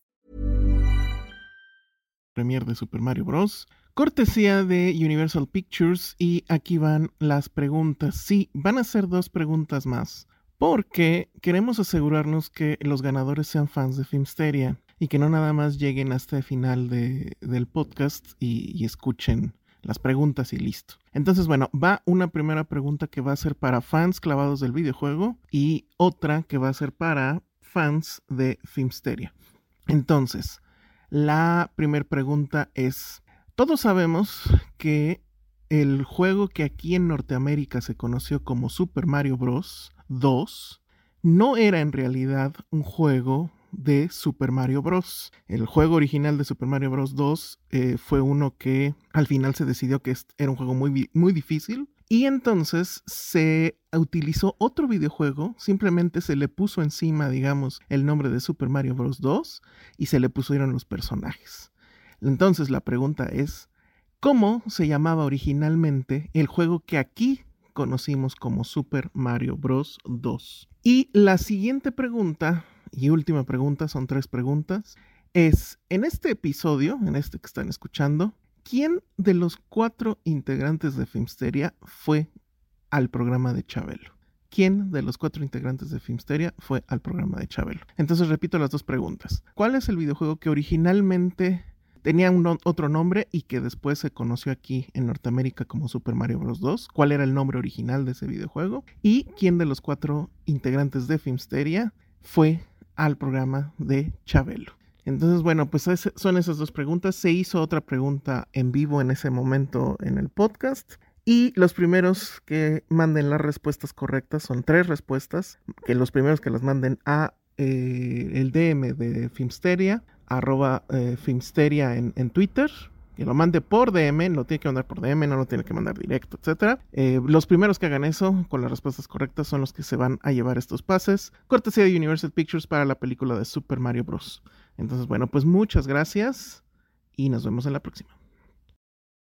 Premier de Super Mario Bros. Cortesía de Universal Pictures y aquí van las preguntas. Sí, van a ser dos preguntas más. Porque queremos asegurarnos que los ganadores sean fans de Filmsteria y que no nada más lleguen hasta el final de- del podcast y, y escuchen las preguntas y listo. Entonces, bueno, va una primera pregunta que va a ser para fans clavados del videojuego y otra que va a ser para fans de Filmsteria. Entonces, la primera pregunta es, todos sabemos que el juego que aquí en Norteamérica se conoció como Super Mario Bros. 2 no era en realidad un juego de Super Mario Bros. El juego original de Super Mario Bros. 2 eh, fue uno que al final se decidió que era un juego muy, muy difícil y entonces se utilizó otro videojuego, simplemente se le puso encima, digamos, el nombre de Super Mario Bros. 2 y se le pusieron los personajes. Entonces la pregunta es, ¿cómo se llamaba originalmente el juego que aquí conocimos como Super Mario Bros. 2? Y la siguiente pregunta, y última pregunta, son tres preguntas, es, en este episodio, en este que están escuchando, ¿quién de los cuatro integrantes de Filmsteria fue al programa de Chabelo? ¿Quién de los cuatro integrantes de Filmsteria fue al programa de Chabelo? Entonces repito las dos preguntas. ¿Cuál es el videojuego que originalmente tenía un otro nombre y que después se conoció aquí en Norteamérica como Super Mario Bros. 2? ¿Cuál era el nombre original de ese videojuego? ¿Y quién de los cuatro integrantes de Filmsteria fue al programa de Chabelo? Entonces, bueno, pues son esas dos preguntas. Se hizo otra pregunta en vivo en ese momento en el podcast. Y los primeros que manden las respuestas correctas son tres respuestas. Que los primeros que las manden a eh, el DM de Filmsteria, arroba eh, Filmsteria en, en Twitter. Que lo mande por DM, lo tiene que mandar por DM, no lo tiene que mandar directo, etcétera. Eh, los primeros que hagan eso con las respuestas correctas son los que se van a llevar estos pases. Cortesía de Universal Pictures para la película de Super Mario Bros. Entonces, bueno, pues muchas gracias y nos vemos en la próxima.